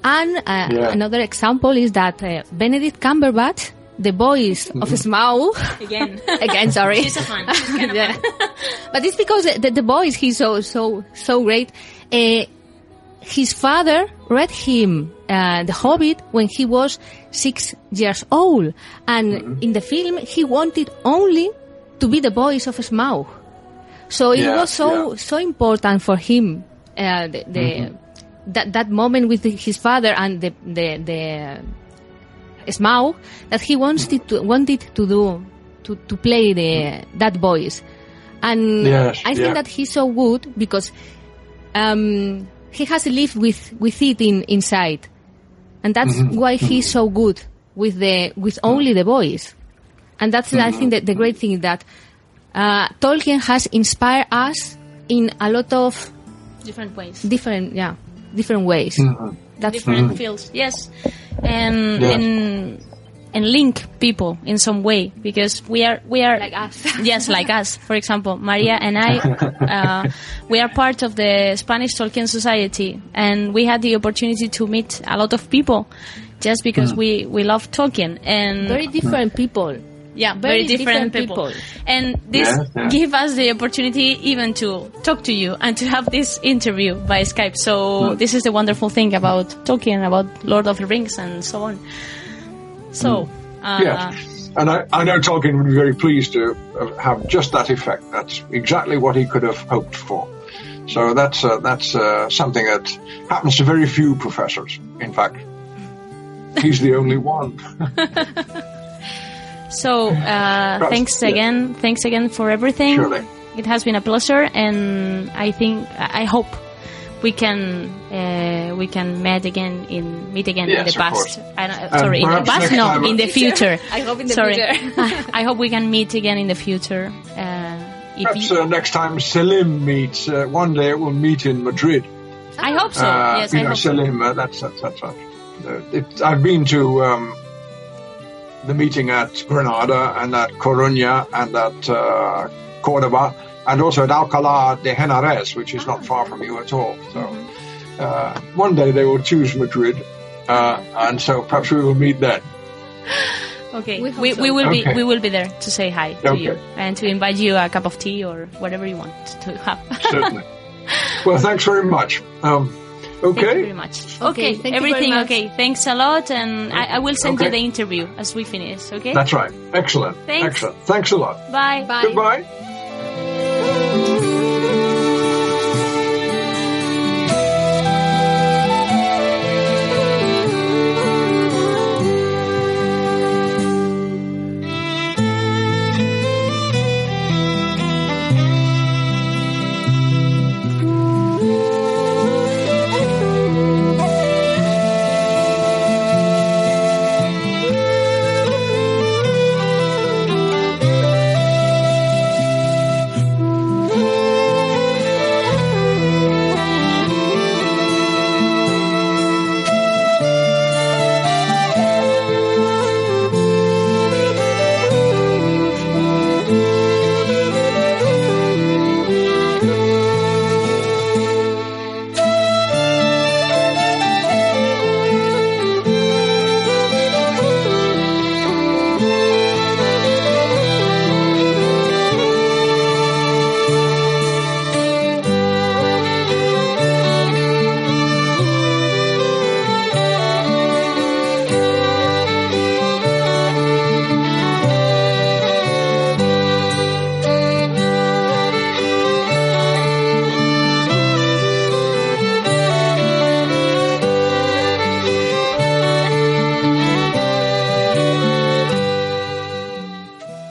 And uh, Yeah. another example is that uh, Benedict Cumberbatch, the voice of Smaug, Again. again, sorry. She's a fan. She's kind of Yeah. fan. but it's because the, the voice he's so so so great. Uh, his father read him uh, The Hobbit when he was six years old, and in the film he wanted only to be the voice of Smaug. So it Yeah, was so yeah. so important for him uh, the, the that that moment with his father and the the, the Smaug that he wanted to wanted to do to, to play the that voice, and Yes, I think yeah. that he's so good because um, he has lived with with it in inside, and that's Mm-hmm. why he's so good with the with only the voice, and that's I Mm-hmm. think that the great thing that uh, Tolkien has inspired us in a lot of Different ways. different yeah different ways. Mm-hmm. That's different fields. Yes, and Yeah. and and link people in some way because we are we are like us. yes, like us. For example, Maria and I, uh, we are part of the Spanish Tolkien Society, and we had the opportunity to meet a lot of people just because we we love Tolkien and Very different people. Yeah, very, very different, different people. people. And this Yeah, yeah. give us the opportunity even to talk to you and to have this interview by Skype. So this is the wonderful thing about talking about Lord of the Rings and so on. So, uh, Yes. And I, I know Tolkien would be very pleased to uh, have just that effect. That's exactly what he could have hoped for. So that's uh, that's uh, something that happens to very few professors. In fact, he's the only one. so uh, thanks yeah. again. Thanks again for everything. Surely. It has been a pleasure, and I think I I hope we can uh, we can meet again in meet again in the past. I don't- And sorry, in the past, next no, in the future. I hope in the sorry. future. I hope we can meet again in the future. Uh, if Perhaps uh, next time Selim meets, uh, one day it will meet in Madrid. I hope so. Uh, yes, you I know, hope so. Selim, uh, that's, that's, that's right. Uh, it, I've been to um, the meeting at Granada and at Coruña and at uh, Cordoba and also at Alcalá de Henares, which is not far from you at all. So uh, one day they will choose Madrid, uh, and so perhaps we will meet then. Okay, We we, hope we, so. will be we will be there to say hi to Okay. you and to invite you a cup of tea or whatever you want to have. Certainly. well, thanks very much. Um, Thank you very okay. much. Okay, Okay, thank you very everything much. okay. Thanks a lot, and I, I will send you the interview as we finish. Okay. That's right. Excellent. Thanks. Excellent. Thanks a lot. Bye. Bye. Goodbye.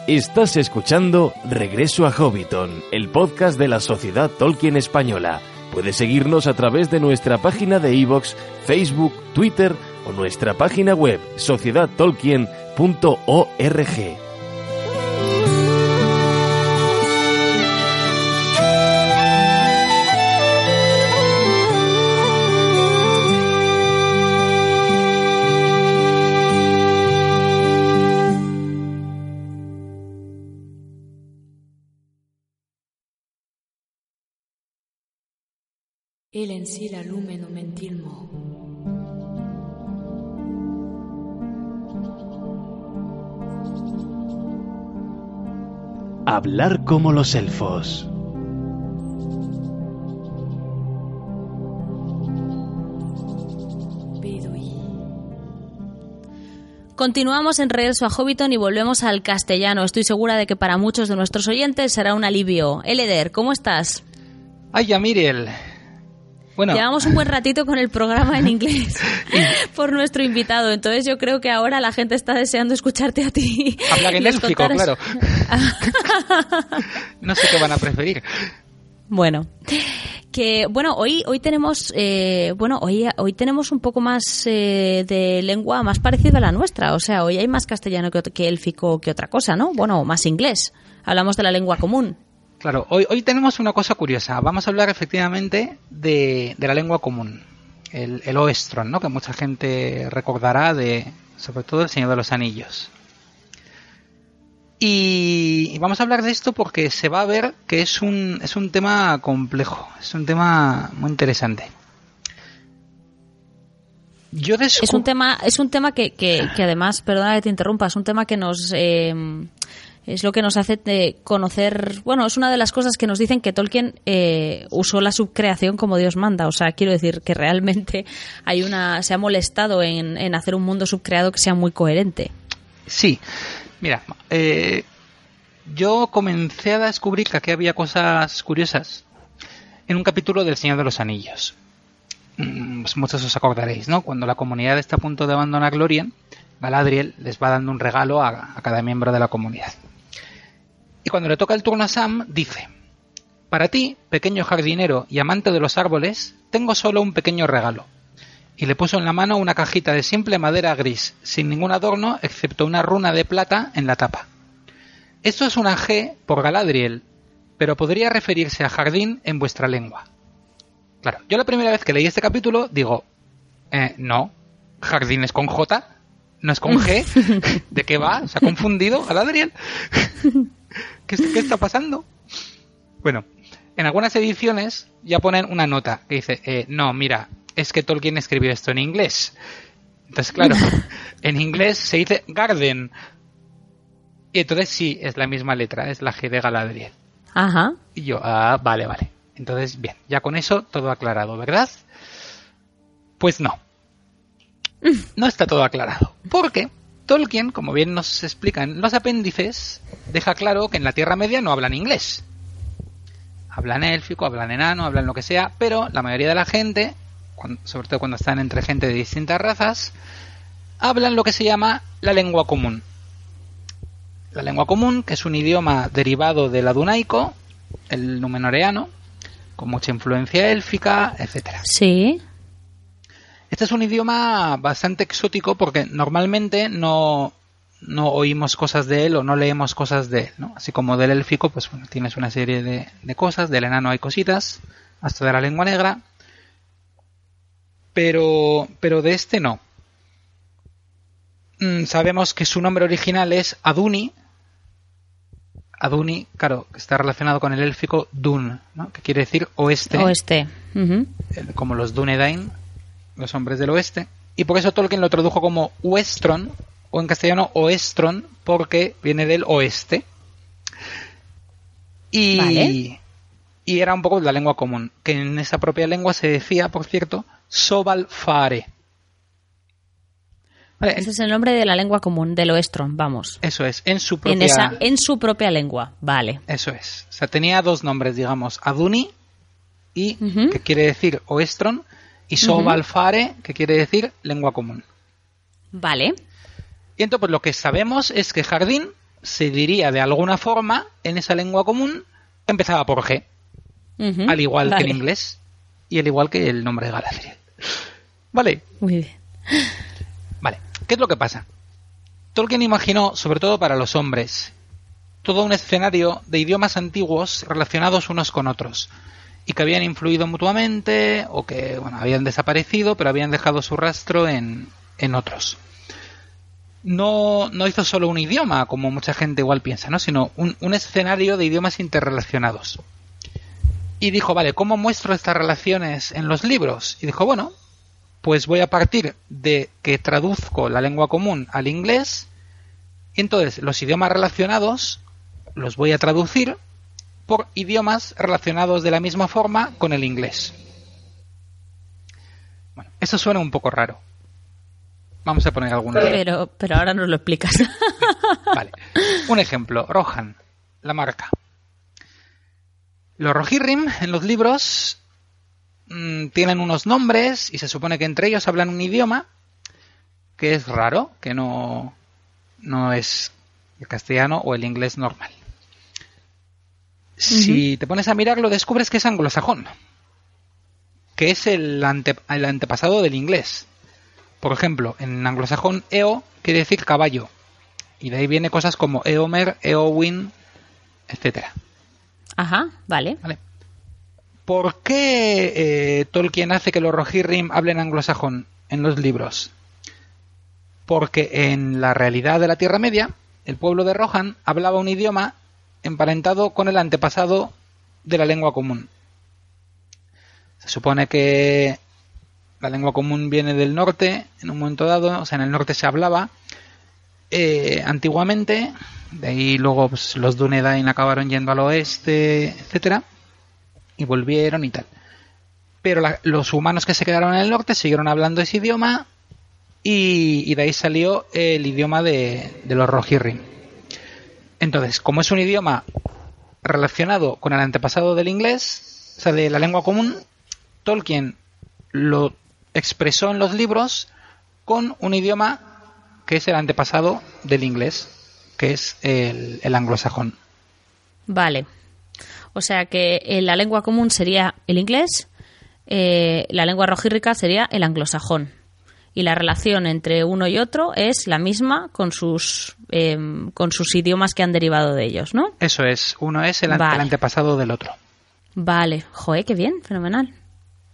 Estás escuchando Regreso a Hobbiton, el podcast de la Sociedad Tolkien Española. Puedes seguirnos a través de nuestra página de iVoox, Facebook, Twitter o nuestra página web sociedadtolkien.org. El en sí la lumen mentilmo. Hablar como los elfos. Continuamos en Regreso a Hobbiton y volvemos al castellano. Estoy segura de que para muchos de nuestros oyentes será un alivio. Eleder, ¿cómo estás? Ay, ya Miriel. Bueno, Llevamos un buen ratito con el programa en inglés por nuestro invitado, entonces yo creo que ahora la gente está deseando escucharte a ti. hablar en contaras- claro. no sé qué van a preferir. Bueno, que bueno hoy hoy tenemos eh, bueno hoy hoy tenemos un poco más eh, de lengua más parecida a la nuestra, o sea hoy hay más castellano que élfico que otra cosa, ¿no? Bueno más inglés. Hablamos de la lengua común. Claro, hoy, hoy tenemos una cosa curiosa. Vamos a hablar efectivamente de, de la lengua común, el, el Oestron, ¿no? que mucha gente recordará de, sobre todo, El Señor de los Anillos. Y, y vamos a hablar de esto porque se va a ver que es un, es un tema complejo, es un tema muy interesante. Yo Es un tema es un tema que, que, que además, perdona que te interrumpa, es un tema que nos eh, es lo que nos hace de conocer, bueno, es una de las cosas que nos dicen que Tolkien eh, usó la subcreación como Dios manda, o sea, quiero decir que realmente hay una se ha molestado en, hacer un mundo subcreado que sea muy coherente. Sí, mira, eh, yo comencé a descubrir que aquí había cosas curiosas en un capítulo del Señor de los Anillos. Mm, pues muchos os acordaréis, ¿no? Cuando la comunidad está a punto de abandonar Lorien, Galadriel les va dando un regalo a cada miembro de la comunidad. Y cuando le toca el turno a Sam, dice, para ti, pequeño jardinero y amante de los árboles, tengo solo un pequeño regalo y le puso en la mano una cajita de simple madera gris, sin ningún adorno excepto una runa de plata en la tapa. Esto es una G por Galadriel, pero podría referirse a jardín en vuestra lengua. Claro, yo la primera vez que leí este capítulo digo, eh, no, jardín es con J, no es con G, ¿de qué va? ¿Se ha confundido Galadriel? ¿Qué, es- qué está pasando? Bueno, en algunas ediciones ya ponen una nota que dice, eh, no, mira, es que Tolkien escribió esto en inglés. Entonces, claro, en inglés se dice garden. Y entonces sí, es la misma letra, es la G de Galadriel. Ajá. Y yo, ah, vale, vale. Entonces, bien, ya con eso todo aclarado, ¿verdad? Pues no. No está todo aclarado. Porque Tolkien, como bien nos explica en los apéndices, deja claro que en la Tierra Media no hablan inglés. Hablan élfico, hablan enano, hablan lo que sea, pero la mayoría de la gente, sobre todo cuando están entre gente de distintas razas, hablan lo que se llama la lengua común. La lengua común, que es un idioma derivado del adunaico, el numenoreano, con mucha influencia élfica, etcétera. Sí. Este es un idioma bastante exótico porque normalmente no, no oímos cosas de él o no leemos cosas de él, ¿no? Así como del élfico, pues bueno, tienes una serie de, de cosas, del enano hay cositas, hasta de la lengua negra, pero, pero de este no. Mm, sabemos que su nombre original es Aduni. Aduni, claro, está relacionado con el élfico Dun, ¿no? que quiere decir oeste Oeste. El- como los Dunedain, los hombres del oeste, y por eso Tolkien lo tradujo como Westron, o en castellano Oestron, porque viene del oeste. Y, Vale. y era un poco la lengua común, que en esa propia lengua se decía, por cierto, Sobalfare. Vale, Ese es el nombre de la lengua común, del Oestron, vamos. eso es, en su En, propia... esa, en su propia lengua, vale. Eso es. O sea, tenía dos nombres, digamos, Aduni, y que quiere decir Oestron, y Sobalfare, que quiere decir lengua común. Vale. Y entonces pues, lo que sabemos es que jardín se diría de alguna forma en esa lengua común empezaba por G, al igual que vale. en inglés y al igual que el nombre de Galadriel. Vale, Muy bien. Vale, ¿qué es lo que pasa? Tolkien imaginó, sobre todo para los hombres, todo un escenario de idiomas antiguos relacionados unos con otros y que habían influido mutuamente o que bueno, habían desaparecido pero habían dejado su rastro en, en otros. No, no hizo solo un idioma, como mucha gente igual piensa, ¿no? sino un, un escenario de idiomas interrelacionados. Y dijo, vale, ¿cómo muestro estas relaciones en los libros? Y dijo, bueno, pues voy a partir de que traduzco la lengua común al inglés y entonces los idiomas relacionados los voy a traducir por idiomas relacionados de la misma forma con el inglés. Bueno, eso suena un poco raro. Vamos a poner algunos. Pero, pero ahora nos lo explicas. Vale. Un ejemplo, Rohan, la marca. Los Rohirrim en los libros mm, tienen unos nombres y se supone que entre ellos hablan un idioma que es raro, que no, no es el castellano o el inglés normal. Si te pones a mirarlo, descubres que es anglosajón, que es el, ante- el antepasado del inglés. Por ejemplo, en anglosajón, Eo quiere decir caballo, y de ahí viene cosas como Eomer, Eowyn, etcétera. Ajá, vale. ¿Vale? ¿Por qué eh, Tolkien hace que los Rohirrim hablen anglosajón en los libros? Porque en la realidad de la Tierra Media, el pueblo de Rohan hablaba un idioma emparentado con el antepasado de la lengua común. Se supone que la lengua común viene del norte, en un momento dado, o sea, en el norte se hablaba eh, antiguamente, de ahí luego pues, los Dunedain acabaron yendo al oeste, etcétera, y volvieron y tal. Pero los humanos que se quedaron en el norte siguieron hablando ese idioma y, y de ahí salió el idioma de, de los Rohirrim. Entonces, como es un idioma relacionado con el antepasado del inglés, o sea, de la lengua común, Tolkien lo expresó en los libros con un idioma que es el antepasado del inglés, que es el, anglosajón. Vale. O sea que eh, la lengua común sería el inglés, eh, la lengua rojírrica sería el anglosajón. Y la relación entre uno y otro es la misma con sus, em, con sus idiomas que han derivado de ellos, ¿no? Eso es, uno es el, Vale. el antepasado del otro. Vale. Joder, qué bien, fenomenal.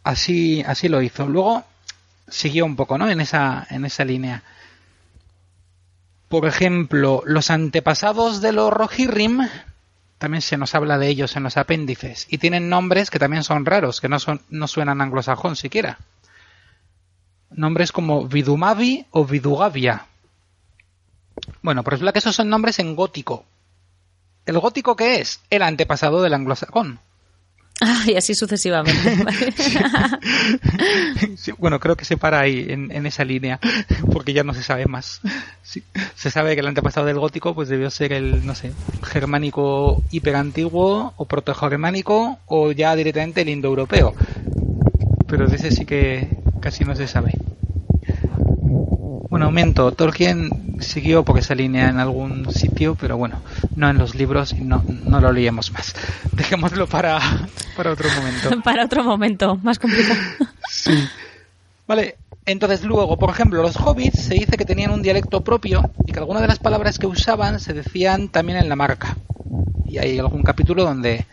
Así, así lo hizo. Luego siguió un poco, ¿no? En esa, en esa línea. Por ejemplo, los antepasados de los Rohirrim, también se nos habla de ellos en los apéndices, y tienen nombres que también son raros, que no, son, no suenan anglosajón siquiera. Nombres como Vidumavi o Vidugavia. Bueno, pues resulta que esos son nombres en gótico. ¿El gótico qué es? El antepasado del anglosajón. Ah, y así sucesivamente. Sí, bueno, creo que se para ahí, en, en esa línea, porque ya no se sabe más. Sí, se sabe que el antepasado del gótico pues debió ser el, no sé, germánico hiperantiguo o protogermánico o ya directamente el indoeuropeo. Pero de ese sí que casi no se sabe. Bueno, aumento. Tolkien siguió por esa línea en algún sitio, pero bueno, no en los libros y no, no lo leíamos más. Dejémoslo para, para otro momento. Para otro momento, más complicado. Sí. Vale, entonces luego, por ejemplo, los hobbits se dice que tenían un dialecto propio y que algunas de las palabras que usaban se decían también en la marca. Y hay algún capítulo donde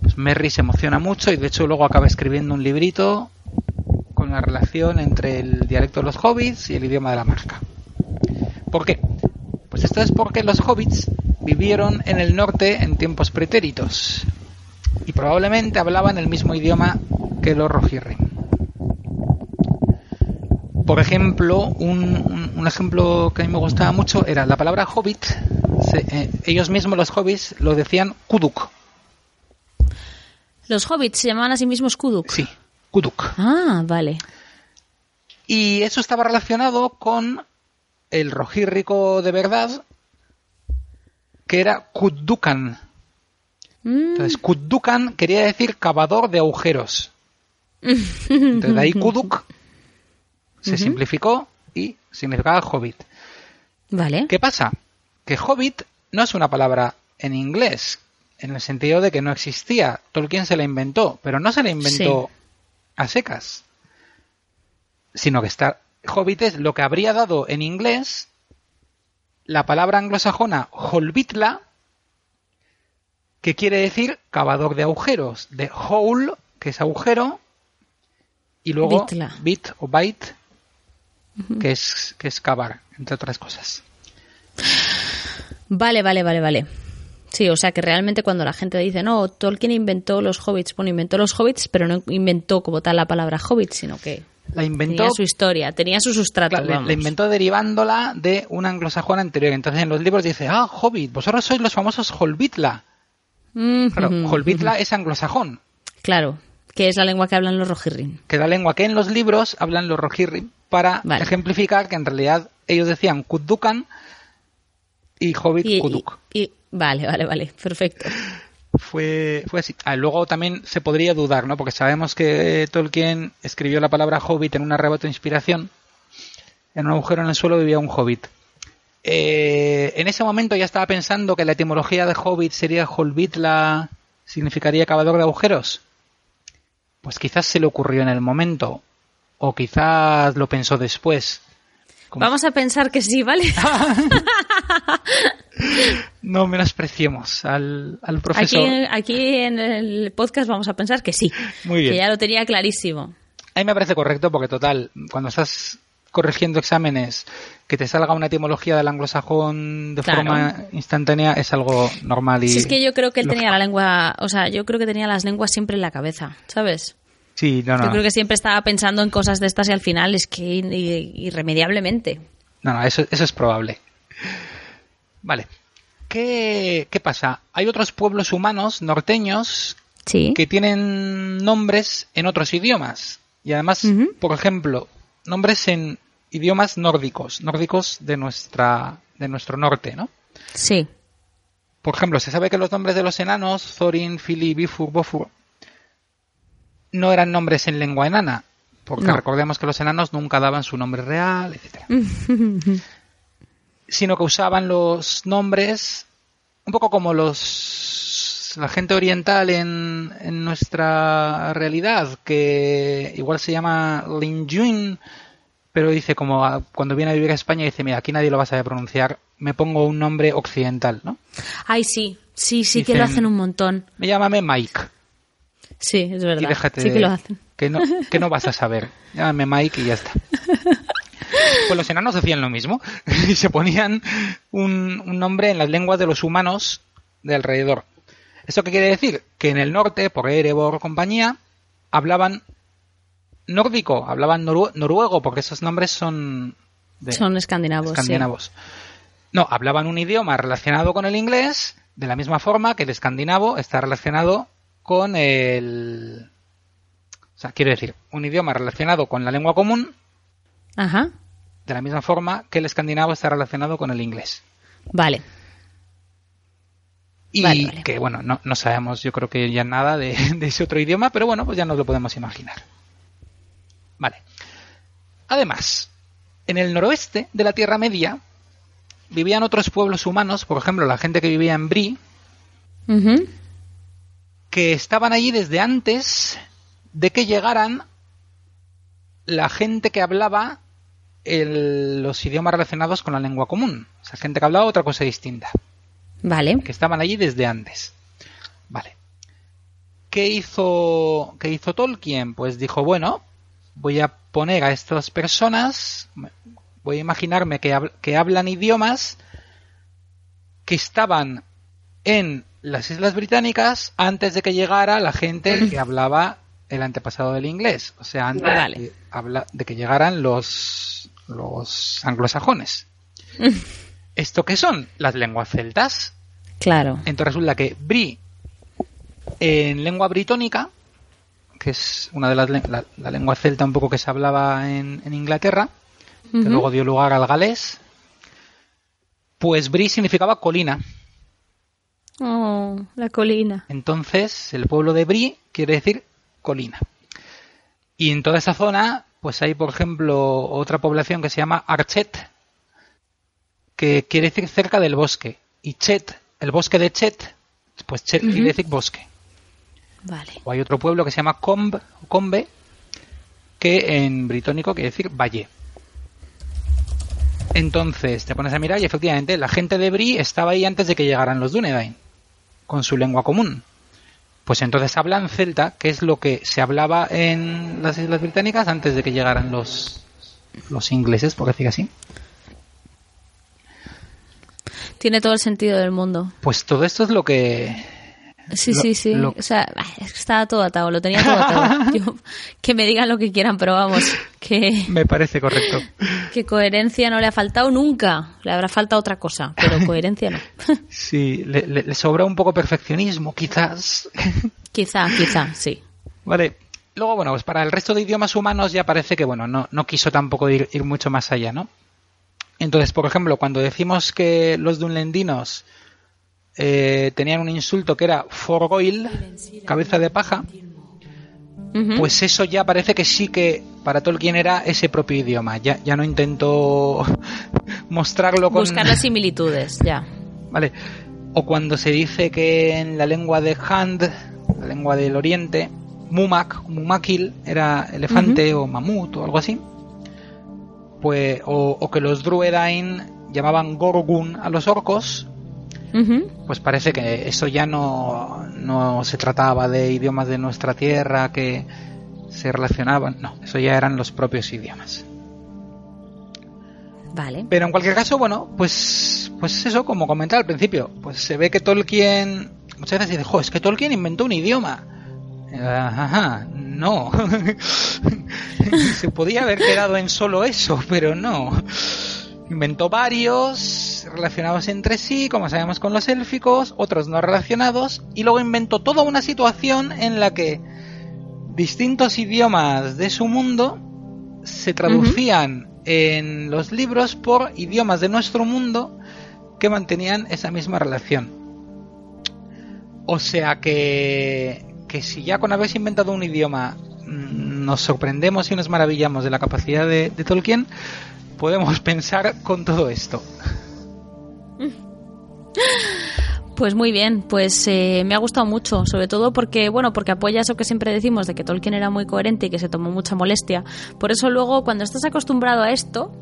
pues, Merry se emociona mucho y de hecho luego acaba escribiendo un librito con la relación entre el dialecto de los hobbits y el idioma de la marca. ¿Por qué? Pues esto es porque los hobbits vivieron en el norte en tiempos pretéritos y probablemente hablaban el mismo idioma que los Rohirrim. Por ejemplo, un, un- un ejemplo que a mí me gustaba mucho era la palabra hobbit. se- eh, ellos mismos, los hobbits, lo decían kuduk. Los hobbits se llamaban a sí mismos Kuduk. Sí, kuduk. Ah, vale. Y eso estaba relacionado con el rojírrico de verdad, que era Kudukan. Mm, Entonces, Kudukan quería decir cavador de agujeros. Entonces, de ahí Kuduk se simplificó y significaba hobbit. Vale. ¿Qué pasa? Que hobbit no es una palabra en inglés, en el sentido de que no existía. Tolkien se la inventó, pero no se la inventó a secas, sino que está Hobbit es lo que habría dado en inglés la palabra anglosajona holbitla, que quiere decir cavador de agujeros, de hole, que es agujero, y luego Bitla. bit o bite, que es que es cavar, entre otras cosas. Vale, vale, vale, vale. Sí, o sea que realmente cuando la gente dice, no, Tolkien inventó los hobbits, bueno, inventó los hobbits, pero no inventó como tal la palabra hobbit, sino que La inventó tenía su historia, tenía su sustrato. Claro, le inventó derivándola de un anglosajón anterior. Entonces en los libros dice, ah, Hobbit, vosotros sois los famosos Holbitla. Mm, Claro, Holbitla es anglosajón, Claro, que es la lengua que hablan los rojirrin. que da lengua que en los libros hablan los Rohirrim para Vale. ejemplificar que en realidad ellos decían Kudukan y Hobbit Y, Kuduk. y- y- vale, vale, vale, perfecto. Fue, fue así. Ah, luego también se podría dudar, ¿no? Porque sabemos que Tolkien escribió la palabra hobbit en un arrebato de inspiración. En un agujero en el suelo vivía un hobbit. Eh, en ese momento ya estaba pensando que la etimología de hobbit sería holbitla, significaría cavador de agujeros. Pues quizás se le ocurrió en el momento. O quizás lo pensó después. Vamos a pensar que sí, ¿vale? No menospreciemos al, al Aquí, profesor. aquí en el podcast vamos a pensar que sí. Muy bien. Que ya lo tenía clarísimo. A mí me parece correcto porque, total, cuando estás corrigiendo exámenes, que te salga una etimología del anglosajón de Claro. forma instantánea es algo normal y... Si es que yo creo que él lógico. tenía la lengua, o sea, yo creo que tenía las lenguas siempre en la cabeza, ¿sabes? Sí, no, no. Yo creo que siempre estaba pensando en cosas de estas y al final es que irremediablemente. No, no, eso, eso es probable. Vale. ¿Qué, ¿Qué pasa? Hay otros pueblos humanos norteños Sí. que tienen nombres en otros idiomas. Y además, por ejemplo, nombres en idiomas nórdicos, nórdicos de nuestra de nuestro norte, ¿no? Sí. Por ejemplo, se sabe que los nombres de los enanos, Thorin, Fili, Bifur, Bofur, no eran nombres en lengua enana, porque No. recordemos que los enanos nunca daban su nombre real, etcétera, sino que usaban los nombres un poco como los la gente oriental en, en nuestra realidad, que igual se llama Linjuin, pero dice como a- cuando viene a vivir a España dice, mira, aquí nadie lo va a saber pronunciar, me pongo un nombre occidental, ¿no? Ay, sí. Sí, sí que lo hacen un montón. Me llámame Mike. Sí, es verdad. Y déjate sí que lo hacen. que no, que no vas a saber. Llámame Mike y ya está. Pues los enanos hacían lo mismo y se ponían un, un nombre en las lenguas de los humanos de alrededor. ¿Esto qué quiere decir? Que en el norte, por Erebor compañía, hablaban nórdico, hablaban noru- noruego, porque esos nombres son de Son escandinavos. sí. escandinavos. No, hablaban un idioma relacionado con el inglés, de la misma forma que el escandinavo está relacionado con el... O sea, quiero decir, un idioma relacionado con la lengua común, Ajá. de la misma forma que el escandinavo está relacionado con el inglés. Vale. Y Vale, vale. que, bueno, no, no sabemos, yo creo que ya nada de, de ese otro idioma, pero bueno, pues ya nos lo podemos imaginar. Vale. Además, en el noroeste de la Tierra Media vivían otros pueblos humanos, por ejemplo, la gente que vivía en Bri, Ujú. Que estaban allí desde antes de que llegaran la gente que hablaba el- los idiomas relacionados con la lengua común. O sea, gente que hablaba otra cosa distinta. Vale. que estaban allí desde antes. Vale. ¿Qué hizo, qué hizo Tolkien? Pues dijo, bueno, voy a poner a estas personas, voy a imaginarme que, hab- que hablan idiomas que estaban en las Islas Británicas antes de que llegara la gente que hablaba el antepasado del inglés. O sea, antes Vale. de, habla- de que llegaran los, los anglosajones. ¿Esto qué son? Las lenguas celtas. Claro. Entonces resulta que Bri, en lengua britónica, que es una de las la, la lengua celta un poco que se hablaba en, en Inglaterra, que luego dio lugar al galés, pues Bri significaba colina. Oh, la colina. Entonces, el pueblo de Bri quiere decir colina. Y en toda esa zona, pues hay, por ejemplo, otra población que se llama Archet, que quiere decir cerca del bosque. y Chet, el bosque de Chet, pues Chet quiere decir bosque. Vale. O hay otro pueblo que se llama Combe, Combe que en britónico quiere decir valle. Entonces te pones a mirar y efectivamente la gente de Bri estaba ahí antes de que llegaran los Dunedain, con su lengua común. Pues entonces hablan celta, que es lo que se hablaba en las Islas Británicas antes de que llegaran los, los ingleses, por decir así. Tiene todo el sentido del mundo. Pues todo esto es lo que Sí, Lo- sí, sí. lo- O sea, estaba todo atado, lo tenía todo atado. Yo- que me digan lo que quieran, pero vamos, que, me parece correcto. que coherencia no le ha faltado nunca. Le habrá faltado otra cosa, pero coherencia no. Sí, le, le- le sobra un poco perfeccionismo, quizás. quizá, quizá, sí. Vale. Luego, bueno, pues para el resto de idiomas humanos ya parece que, bueno, no, no quiso tampoco ir, ir mucho más allá, ¿no? Entonces, por ejemplo, cuando decimos que los dunlendinos eh, tenían un insulto que era forgoil, cabeza de paja, pues eso ya parece que sí que para Tolkien era ese propio idioma. Ya, ya no intento mostrarlo con... Buscar las similitudes, ya. Vale. O cuando se dice que en la lengua de Hand, la lengua del oriente, Mumak, Mumakil era elefante o mamut o algo así. Pues, o, o que los Druedain llamaban Gorgun a los orcos, Pues parece que eso ya no, no se trataba de idiomas de nuestra tierra que se relacionaban. No, eso ya eran los propios idiomas. Vale. Pero en cualquier caso, bueno, pues, pues eso, como comentaba al principio, pues se ve que Tolkien, muchas veces dice, jo, es que Tolkien inventó un idioma. Ajá, no. se podía haber quedado en solo eso, pero no. Inventó varios relacionados entre sí, como sabemos con los élficos, otros no relacionados, y luego inventó toda una situación en la que distintos idiomas de su mundo se traducían en los libros por idiomas de nuestro mundo que mantenían esa misma relación. O sea que, que si ya con haberse inventado un idioma mm, nos sorprendemos y nos maravillamos de la capacidad de, de Tolkien, podemos pensar con todo esto. Pues muy bien, pues eh, me ha gustado mucho, sobre todo porque, bueno, porque apoya eso que siempre decimos de que Tolkien era muy coherente y que se tomó mucha molestia. Por eso luego, cuando estás acostumbrado a esto,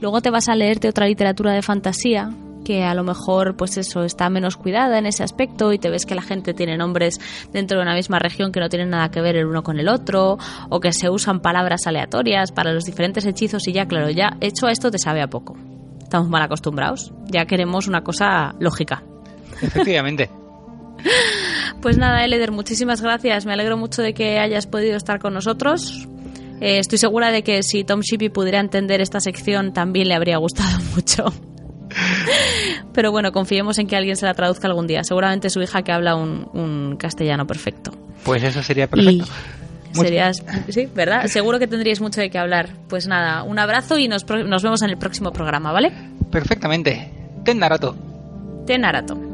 luego te vas a leerte otra literatura de fantasía que a lo mejor, pues eso, está menos cuidada en ese aspecto y te ves que la gente tiene nombres dentro de una misma región que no tienen nada que ver el uno con el otro o que se usan palabras aleatorias para los diferentes hechizos y ya, claro, ya hecho esto te sabe a poco. Estamos mal acostumbrados, ya queremos una cosa lógica. Efectivamente. Pues nada, Eleder, muchísimas gracias. Me alegro mucho de que hayas podido estar con nosotros. Eh, estoy segura de que si Tom Shippey pudiera entender esta sección también le habría gustado mucho. Pero bueno, confiemos en que alguien se la traduzca algún día. Seguramente su hija que habla un, un castellano perfecto. Pues eso sería perfecto. Y serías, sí, ¿verdad? Seguro que tendríais mucho de qué hablar. Pues nada, un abrazo y nos, nos vemos en el próximo programa, ¿vale? Perfectamente. Ten Narato. Ten Narato.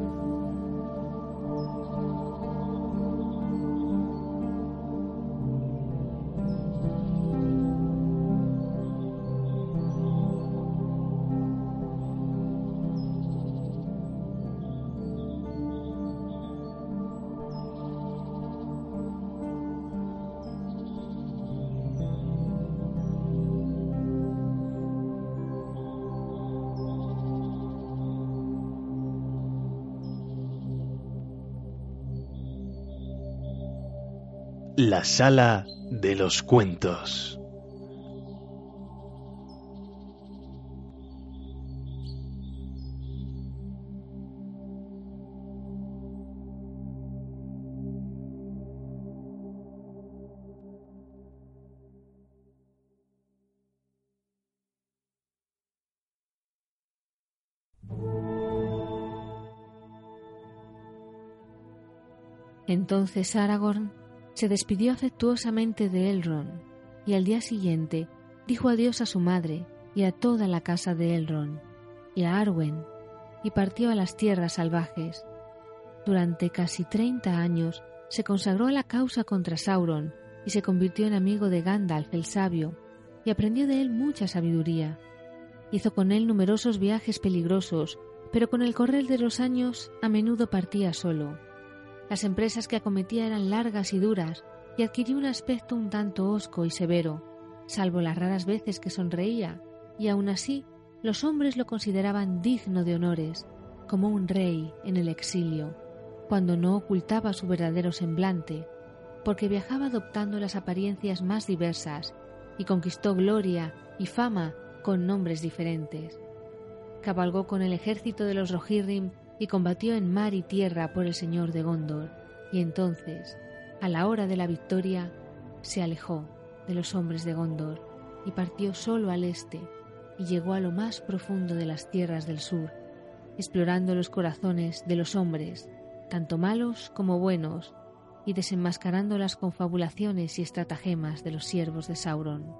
La sala de los cuentos. Entonces Aragorn se despidió afectuosamente de Elrond y al día siguiente dijo adiós a su madre y a toda la casa de Elrond y a Arwen y partió a las tierras salvajes. Durante casi treinta años se consagró a la causa contra Sauron y se convirtió en amigo de Gandalf el sabio y aprendió de él mucha sabiduría. Hizo con él numerosos viajes peligrosos pero con el correr de los años a menudo partía solo. Las empresas que acometía eran largas y duras y adquirió un aspecto un tanto hosco y severo, salvo las raras veces que sonreía, y aun así los hombres lo consideraban digno de honores, como un rey en el exilio, cuando no ocultaba su verdadero semblante, porque viajaba adoptando las apariencias más diversas y conquistó gloria y fama con nombres diferentes. Cabalgó con el ejército de los Rohirrim y combatió en mar y tierra por el señor de Gondor, y entonces, a la hora de la victoria, se alejó de los hombres de Gondor y partió solo al este y llegó a lo más profundo de las tierras del sur, explorando los corazones de los hombres, tanto malos como buenos, y desenmascarando las confabulaciones y estratagemas de los siervos de Sauron.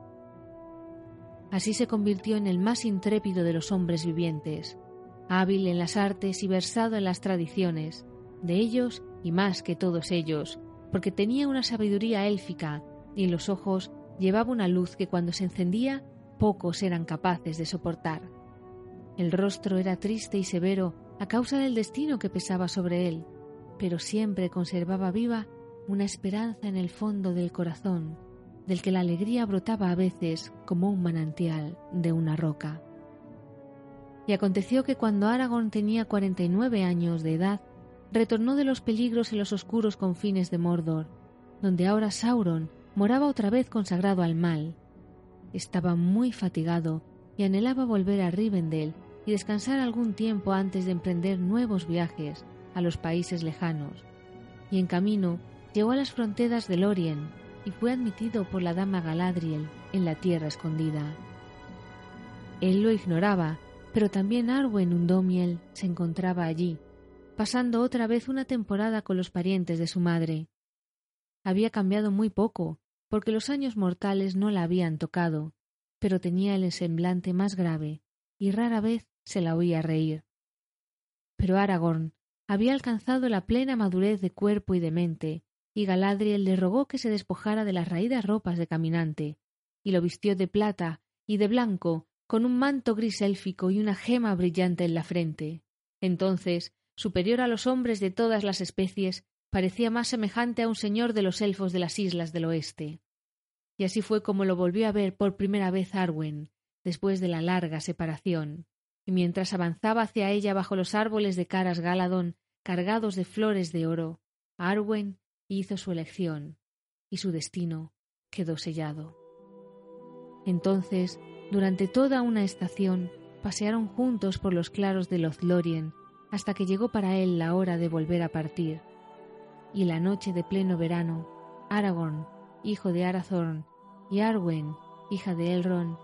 Así se convirtió en el más intrépido de los hombres vivientes, hábil en las artes y versado en las tradiciones, de ellos y más que todos ellos, porque tenía una sabiduría élfica y en los ojos llevaba una luz que cuando se encendía pocos eran capaces de soportar. El rostro era triste y severo a causa del destino que pesaba sobre él, pero siempre conservaba viva una esperanza en el fondo del corazón, del que la alegría brotaba a veces como un manantial de una roca. Y aconteció que cuando Aragorn tenía 49 años de edad, retornó de los peligros en los oscuros confines de Mordor, donde ahora Sauron moraba otra vez consagrado al mal. Estaba muy fatigado y anhelaba volver a Rivendell y descansar algún tiempo antes de emprender nuevos viajes a los países lejanos. Y en camino llegó a las fronteras de Lorien y fue admitido por la dama Galadriel en la tierra escondida. Él lo ignoraba, pero también Arwen Undomiel se encontraba allí, pasando otra vez una temporada con los parientes de su madre. Había cambiado muy poco, porque los años mortales no la habían tocado, pero tenía el semblante más grave, y rara vez se la oía reír. Pero Aragorn había alcanzado la plena madurez de cuerpo y de mente, y Galadriel le rogó que se despojara de las raídas ropas de caminante, y lo vistió de plata y de blanco, con un manto gris élfico y una gema brillante en la frente. Entonces, superior a los hombres de todas las especies, parecía más semejante a un señor de los elfos de las islas del oeste. Y así fue como lo volvió a ver por primera vez Arwen, después de la larga separación, y mientras avanzaba hacia ella bajo los árboles de caras Galadón, cargados de flores de oro, Arwen hizo su elección, y su destino quedó sellado. Entonces, durante toda una estación, pasearon juntos por los claros de Lothlorien, hasta que llegó para él la hora de volver a partir. Y la noche de pleno verano, Aragorn, hijo de Arathorn, y Arwen, hija de Elrond,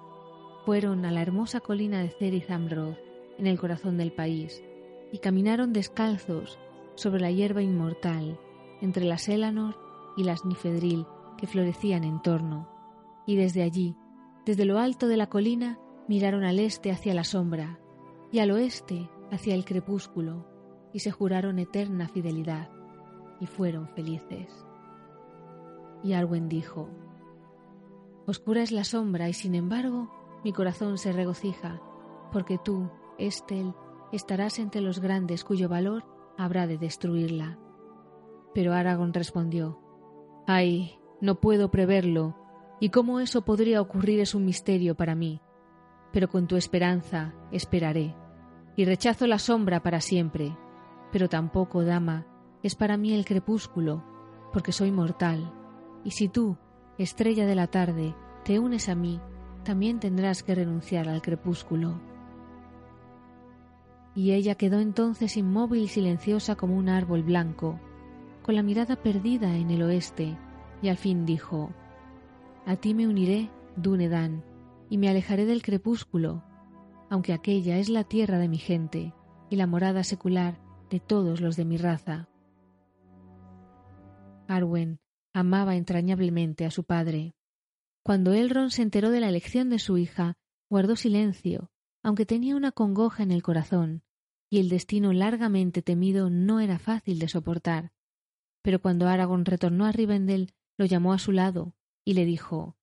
fueron a la hermosa colina de Cerith Amroth, en el corazón del país, y caminaron descalzos sobre la hierba inmortal, entre las Elanor y las Nifedril que florecían en torno, y desde allí, desde lo alto de la colina, miraron al este hacia la sombra, y al oeste hacia el crepúsculo, y se juraron eterna fidelidad, y fueron felices. Y Arwen dijo, Oscura es la sombra, y sin embargo mi corazón se regocija, porque tú, Estel, estarás entre los grandes cuyo valor habrá de destruirla. Pero Aragón respondió, Ay, no puedo preverlo, y cómo eso podría ocurrir es un misterio para mí, pero con tu esperanza esperaré, y rechazo la sombra para siempre, pero tampoco, dama, es para mí el crepúsculo, porque soy mortal, y si tú, estrella de la tarde, te unes a mí, también tendrás que renunciar al crepúsculo. Y ella quedó entonces inmóvil y silenciosa como un árbol blanco, con la mirada perdida en el oeste, y al fin dijo, A ti me uniré, Dunedan, y me alejaré del crepúsculo, aunque aquella es la tierra de mi gente y la morada secular de todos los de mi raza. Arwen amaba entrañablemente a su padre. Cuando Elrond se enteró de la elección de su hija, guardó silencio, aunque tenía una congoja en el corazón, y el destino largamente temido no era fácil de soportar. Pero cuando Aragorn retornó a Rivendell, lo llamó a su lado y le dijo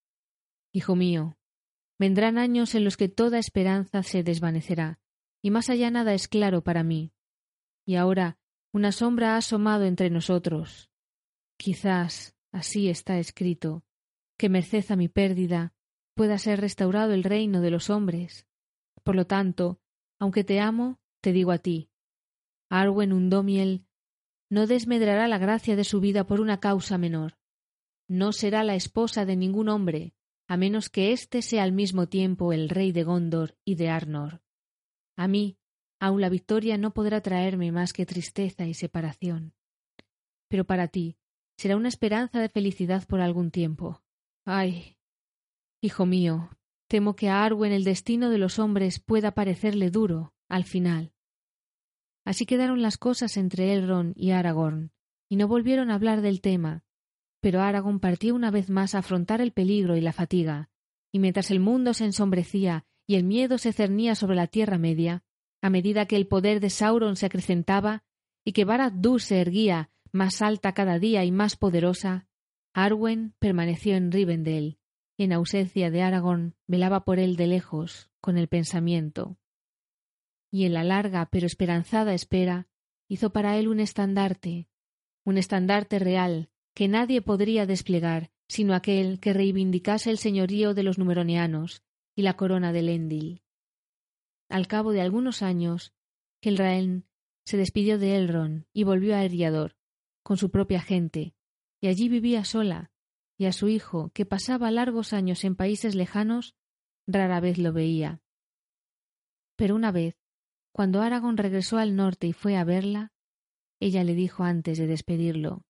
Hijo mío, vendrán años en los que toda esperanza se desvanecerá, y más allá nada es claro para mí. Y ahora una sombra ha asomado entre nosotros. Quizás, así está escrito, que merced a mi pérdida pueda ser restaurado el reino de los hombres. Por lo tanto, aunque te amo, te digo a ti, Arwen Undomiel no desmedrará la gracia de su vida por una causa menor. No será la esposa de ningún hombre, a menos que éste sea al mismo tiempo el rey de Gondor y de Arnor. A mí, aun la victoria no podrá traerme más que tristeza y separación. Pero para ti, será una esperanza de felicidad por algún tiempo. Ay, hijo mío, temo que a Arwen el destino de los hombres pueda parecerle duro, al final. Así quedaron las cosas entre Elrond y Aragorn, y no volvieron a hablar del tema, pero Aragorn partió una vez más a afrontar el peligro y la fatiga, y mientras el mundo se ensombrecía y el miedo se cernía sobre la Tierra Media, a medida que el poder de Sauron se acrecentaba y que Barad-dûr se erguía más alta cada día y más poderosa, Arwen permaneció en Rivendell, y en ausencia de Aragorn velaba por él de lejos, con el pensamiento. Y en la larga pero esperanzada espera hizo para él un estandarte, un estandarte real que nadie podría desplegar sino aquel que reivindicase el señorío de los numeronianos y la corona de Lendil. Al cabo de algunos años, Kelraen se despidió de Elrond y volvió a Eriador, con su propia gente, y allí vivía sola, y a su hijo, que pasaba largos años en países lejanos, rara vez lo veía. Pero una vez, cuando Aragón regresó al norte y fue a verla, ella le dijo antes de despedirlo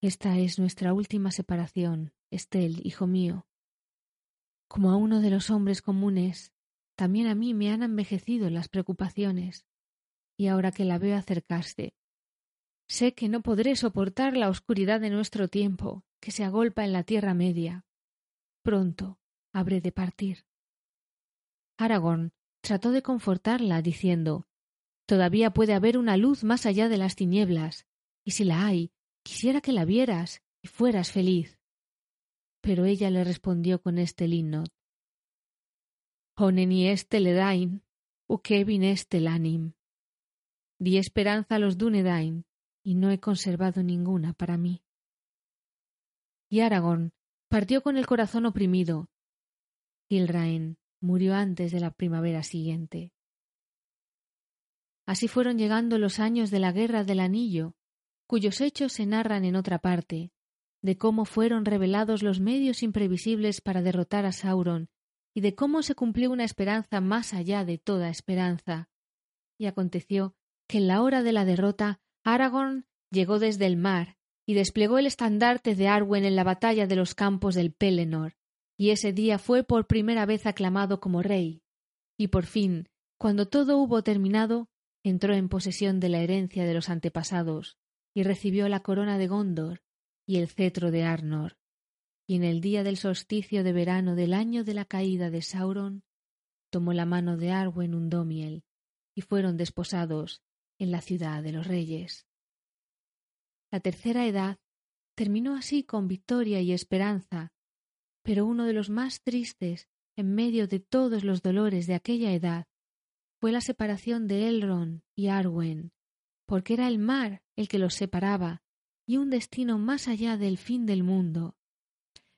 Esta es nuestra última separación, Estel, hijo mío. Como a uno de los hombres comunes, también a mí me han envejecido las preocupaciones, y ahora que la veo acercarse, sé que no podré soportar la oscuridad de nuestro tiempo, que se agolpa en la Tierra Media. Pronto habré de partir. Aragorn trató de confortarla, diciendo Todavía puede haber una luz más allá de las tinieblas, y si la hay, quisiera que la vieras y fueras feliz. Pero ella le respondió con este linnot Honeni este ledain, ukevin este lanim. Di esperanza a los Dunedain, y no he conservado ninguna para mí. Y Aragorn partió con el corazón oprimido. Gilraen murió antes de la primavera siguiente. Así fueron llegando los años de la Guerra del Anillo, cuyos hechos se narran en otra parte, de cómo fueron revelados los medios imprevisibles para derrotar a Sauron y de cómo se cumplió una esperanza más allá de toda esperanza. Y aconteció que en la hora de la derrota Aragorn llegó desde el mar y desplegó el estandarte de Arwen en la batalla de los campos del Pelennor, y ese día fue por primera vez aclamado como rey. Y por fin, cuando todo hubo terminado, entró en posesión de la herencia de los antepasados, y recibió la corona de Gondor y el cetro de Arnor. Y en el día del solsticio de verano del año de la caída de Sauron, tomó la mano de Arwen Undomiel, y fueron desposados en la ciudad de los reyes. La tercera edad terminó así con victoria y esperanza, pero uno de los más tristes en medio de todos los dolores de aquella edad fue la separación de Elrond y Arwen, porque era el mar el que los separaba y un destino más allá del fin del mundo.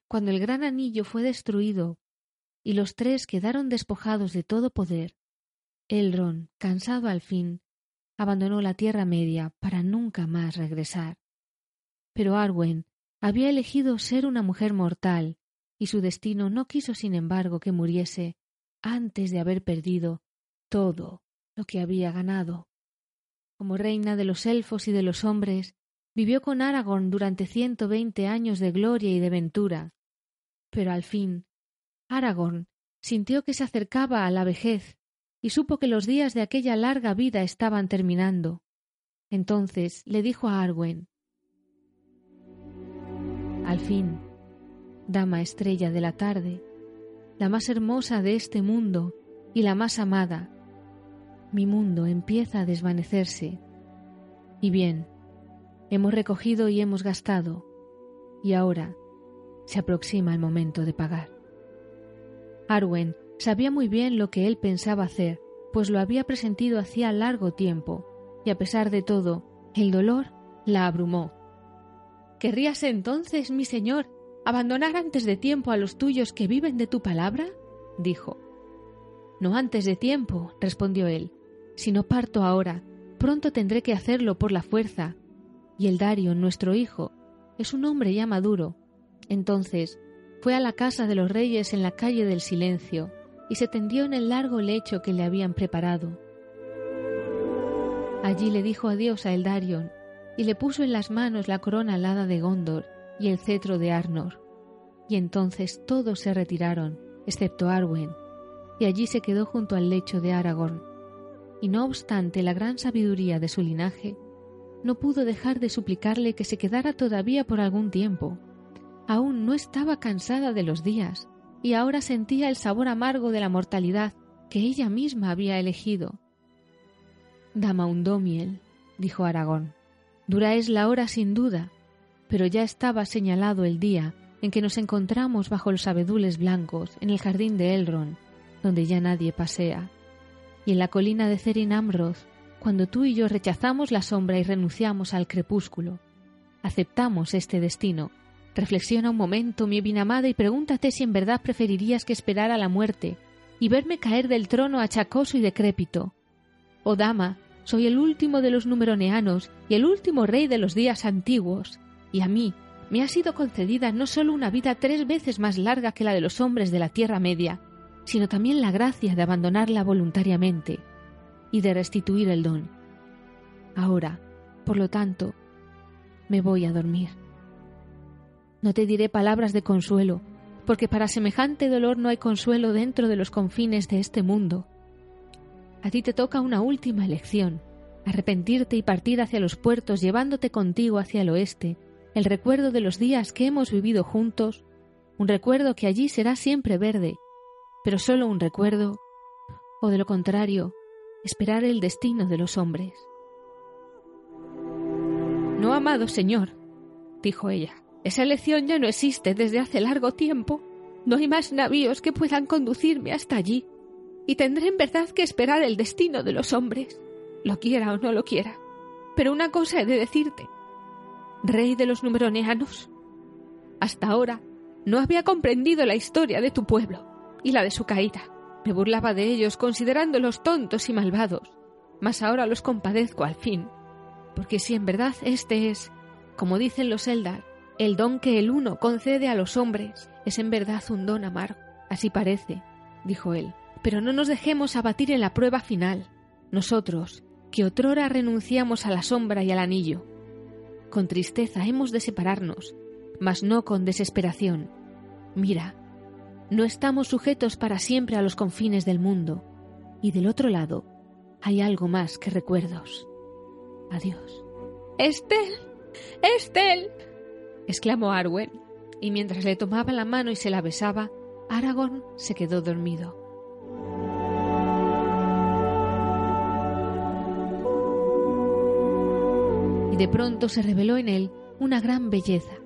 Cuando el gran anillo fue destruido y los tres quedaron despojados de todo poder, Elrond, cansado al fin, abandonó la Tierra Media para nunca más regresar. Pero Arwen había elegido ser una mujer mortal, y su destino no quiso sin embargo que muriese antes de haber perdido todo lo que había ganado. Como reina de los elfos y de los hombres, vivió con Aragorn durante ciento veinte años de gloria y de ventura. Pero al fin, Aragorn sintió que se acercaba a la vejez y supo que los días de aquella larga vida estaban terminando. Entonces le dijo a Arwen Al fin, dama estrella de la tarde, la más hermosa de este mundo y la más amada, mi mundo empieza a desvanecerse. Y bien, hemos recogido y hemos gastado, y ahora se aproxima el momento de pagar. Arwen sabía muy bien lo que él pensaba hacer, pues lo había presentido hacía largo tiempo, y a pesar de todo, el dolor la abrumó. ¿Querrías entonces, mi señor, abandonar antes de tiempo a los tuyos que viven de tu palabra? dijo. No antes de tiempo, respondió él. Si no parto ahora, pronto tendré que hacerlo por la fuerza. Y el Dario, nuestro hijo, es un hombre ya maduro. Entonces fue a la casa de los reyes en la calle del silencio y se tendió en el largo lecho que le habían preparado. Allí le dijo adiós a Eldarion y le puso en las manos la corona alada de Gondor y el cetro de Arnor. Y entonces todos se retiraron, excepto Arwen, y allí se quedó junto al lecho de Aragorn. Y no obstante la gran sabiduría de su linaje, no pudo dejar de suplicarle que se quedara todavía por algún tiempo. Aún no estaba cansada de los días, y ahora sentía el sabor amargo de la mortalidad que ella misma había elegido. Dama Undomiel, dijo Aragón, dura es la hora sin duda, pero ya estaba señalado el día en que nos encontramos bajo los abedules blancos en el jardín de Elrond, donde ya nadie pasea, y en la colina de Cerin Amroth, cuando tú y yo rechazamos la sombra y renunciamos al crepúsculo. Aceptamos este destino. Reflexiona un momento, mi bien amada, y pregúntate si en verdad preferirías que esperara la muerte y verme caer del trono achacoso y decrépito. Oh dama, soy el último de los numeroneanos y el último rey de los días antiguos, y a mí me ha sido concedida no solo una vida tres veces más larga que la de los hombres de la Tierra Media, sino también la gracia de abandonarla voluntariamente y de restituir el don. Ahora, por lo tanto, me voy a dormir. No te diré palabras de consuelo, porque para semejante dolor no hay consuelo dentro de los confines de este mundo. A ti te toca una última elección, arrepentirte y partir hacia los puertos llevándote contigo hacia el oeste, el recuerdo de los días que hemos vivido juntos, un recuerdo que allí será siempre verde, pero solo un recuerdo, o de lo contrario, esperar el destino de los hombres. No, amado señor, dijo ella, esa elección ya no existe desde hace largo tiempo. No hay más navíos que puedan conducirme hasta allí, y tendré en verdad que esperar el destino de los hombres, lo quiera o no lo quiera. Pero una cosa he de decirte, rey de los numeroneanos, hasta ahora no había comprendido la historia de tu pueblo y la de su caída. Me burlaba de ellos considerándolos tontos y malvados, mas ahora los compadezco al fin, porque si en verdad este es, como dicen los Eldar, el don que el uno concede a los hombres, es en verdad un don amargo. Así parece, dijo él. Pero no nos dejemos abatir en la prueba final. Nosotros, que otrora renunciamos a la sombra y al anillo. Con tristeza hemos de separarnos, mas no con desesperación. Mira, no estamos sujetos para siempre a los confines del mundo, y del otro lado hay algo más que recuerdos. Adiós. Estel. Estel. exclamó Arwen, y mientras le tomaba la mano y se la besaba, Aragorn se quedó dormido. Y de pronto se reveló en él una gran belleza,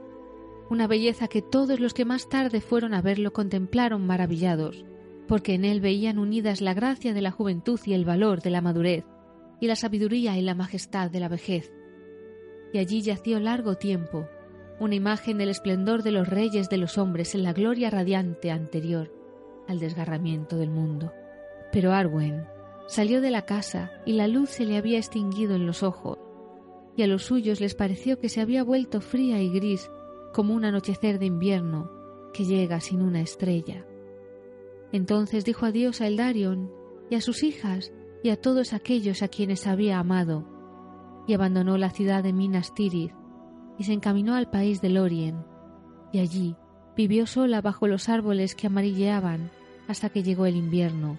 una belleza que todos los que más tarde fueron a verlo contemplaron maravillados, porque en él veían unidas la gracia de la juventud y el valor de la madurez, y la sabiduría y la majestad de la vejez. Y allí yació largo tiempo, una imagen del esplendor de los reyes de los hombres en la gloria radiante anterior al desgarramiento del mundo. Pero Arwen salió de la casa y la luz se le había extinguido en los ojos, y a los suyos les pareció que se había vuelto fría y gris como un anochecer de invierno que llega sin una estrella. Entonces dijo adiós a Eldarion y a sus hijas y a todos aquellos a quienes había amado, y abandonó la ciudad de Minas Tirith y se encaminó al país de Lorien, y allí vivió sola bajo los árboles que amarilleaban hasta que llegó el invierno.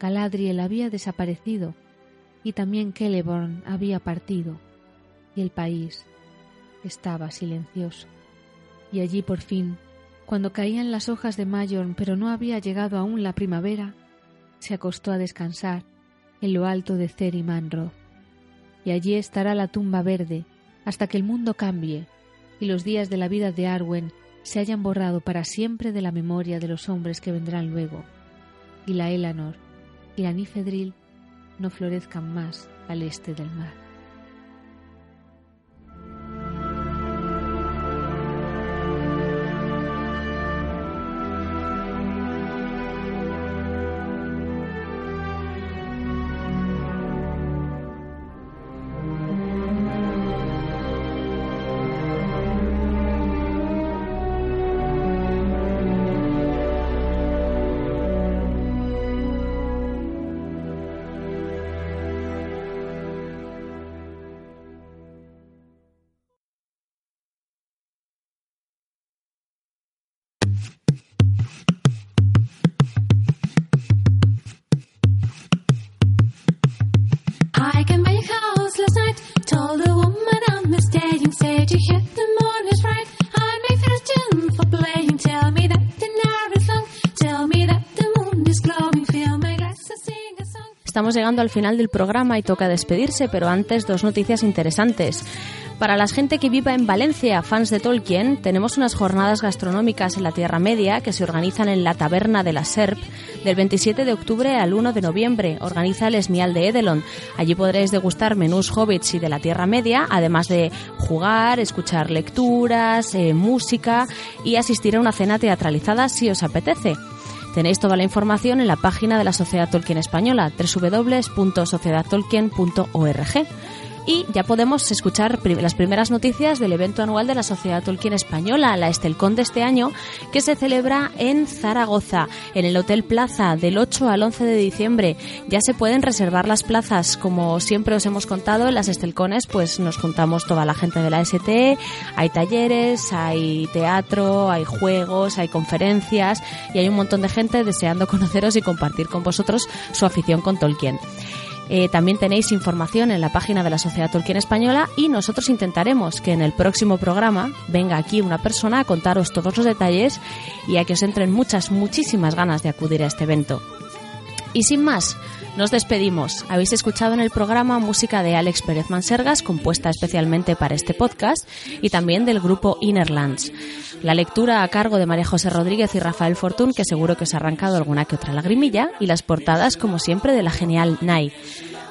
Galadriel había desaparecido y también Celeborn había partido, y el país estaba silencioso. Y allí por fin, cuando caían las hojas de Mayon pero no había llegado aún la primavera, se acostó a descansar en lo alto de Cer y Manro. Y allí estará la tumba verde hasta que el mundo cambie y los días de la vida de Arwen se hayan borrado para siempre de la memoria de los hombres que vendrán luego, y la Elanor y la nifedril no florezcan más al este del mar. Estamos llegando al final del programa y toca despedirse, pero antes dos noticias interesantes. Para la gente que viva en Valencia, fans de Tolkien, tenemos unas jornadas gastronómicas en la Tierra Media que se organizan en la Taberna de la Serp del 27 de octubre al 1 de noviembre. Organiza el Esmial de Edelon. Allí podréis degustar menús hobbits y de la Tierra Media, además de jugar, escuchar lecturas, eh, música y asistir a una cena teatralizada si os apetece. Tenéis toda la información en la página de la Sociedad Tolkien Española, www.sociedadtolkien.org y ya podemos escuchar las primeras noticias del evento anual de la Sociedad Tolkien Española, la Estelcón de este año, que se celebra en Zaragoza, en el Hotel Plaza, del 8 al 11 de diciembre. Ya se pueden reservar las plazas, como siempre os hemos contado, en las Estelcones pues nos juntamos toda la gente de la STE, hay talleres, hay teatro, hay juegos, hay conferencias y hay un montón de gente deseando conoceros y compartir con vosotros su afición con Tolkien. Eh, también tenéis información en la página de la Sociedad Tolkien Española y nosotros intentaremos que en el próximo programa venga aquí una persona a contaros todos los detalles y a que os entren muchas, muchísimas ganas de acudir a este evento. Y sin más, nos despedimos. Habéis escuchado en el programa música de Alex Pérez Mansergas, compuesta especialmente para este podcast, y también del grupo Innerlands. La lectura a cargo de María José Rodríguez y Rafael Fortún, que seguro que os ha arrancado alguna que otra lagrimilla, y las portadas, como siempre, de la genial Nai.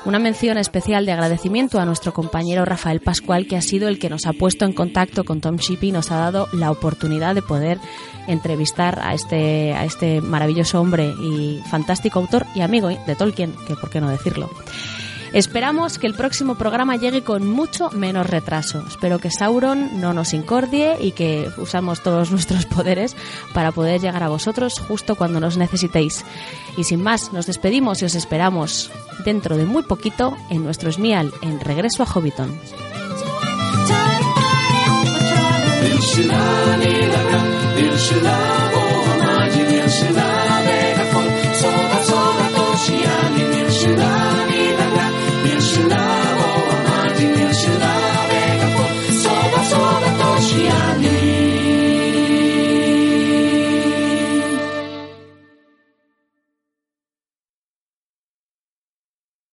Una mención especial de agradecimiento a nuestro compañero Rafael Pascual, que ha sido el que nos ha puesto en contacto con Tom Shippey y nos ha dado la oportunidad de poder entrevistar a este, a este maravilloso hombre y fantástico autor y amigo de Tolkien, que por qué no decirlo. Esperamos que el próximo programa llegue con mucho menos retraso. Espero que Sauron no nos incordie y que usamos todos nuestros poderes para poder llegar a vosotros justo cuando nos necesitéis. Y sin más, nos despedimos y os esperamos dentro de muy poquito en nuestro Smial en Regreso a Hobbiton.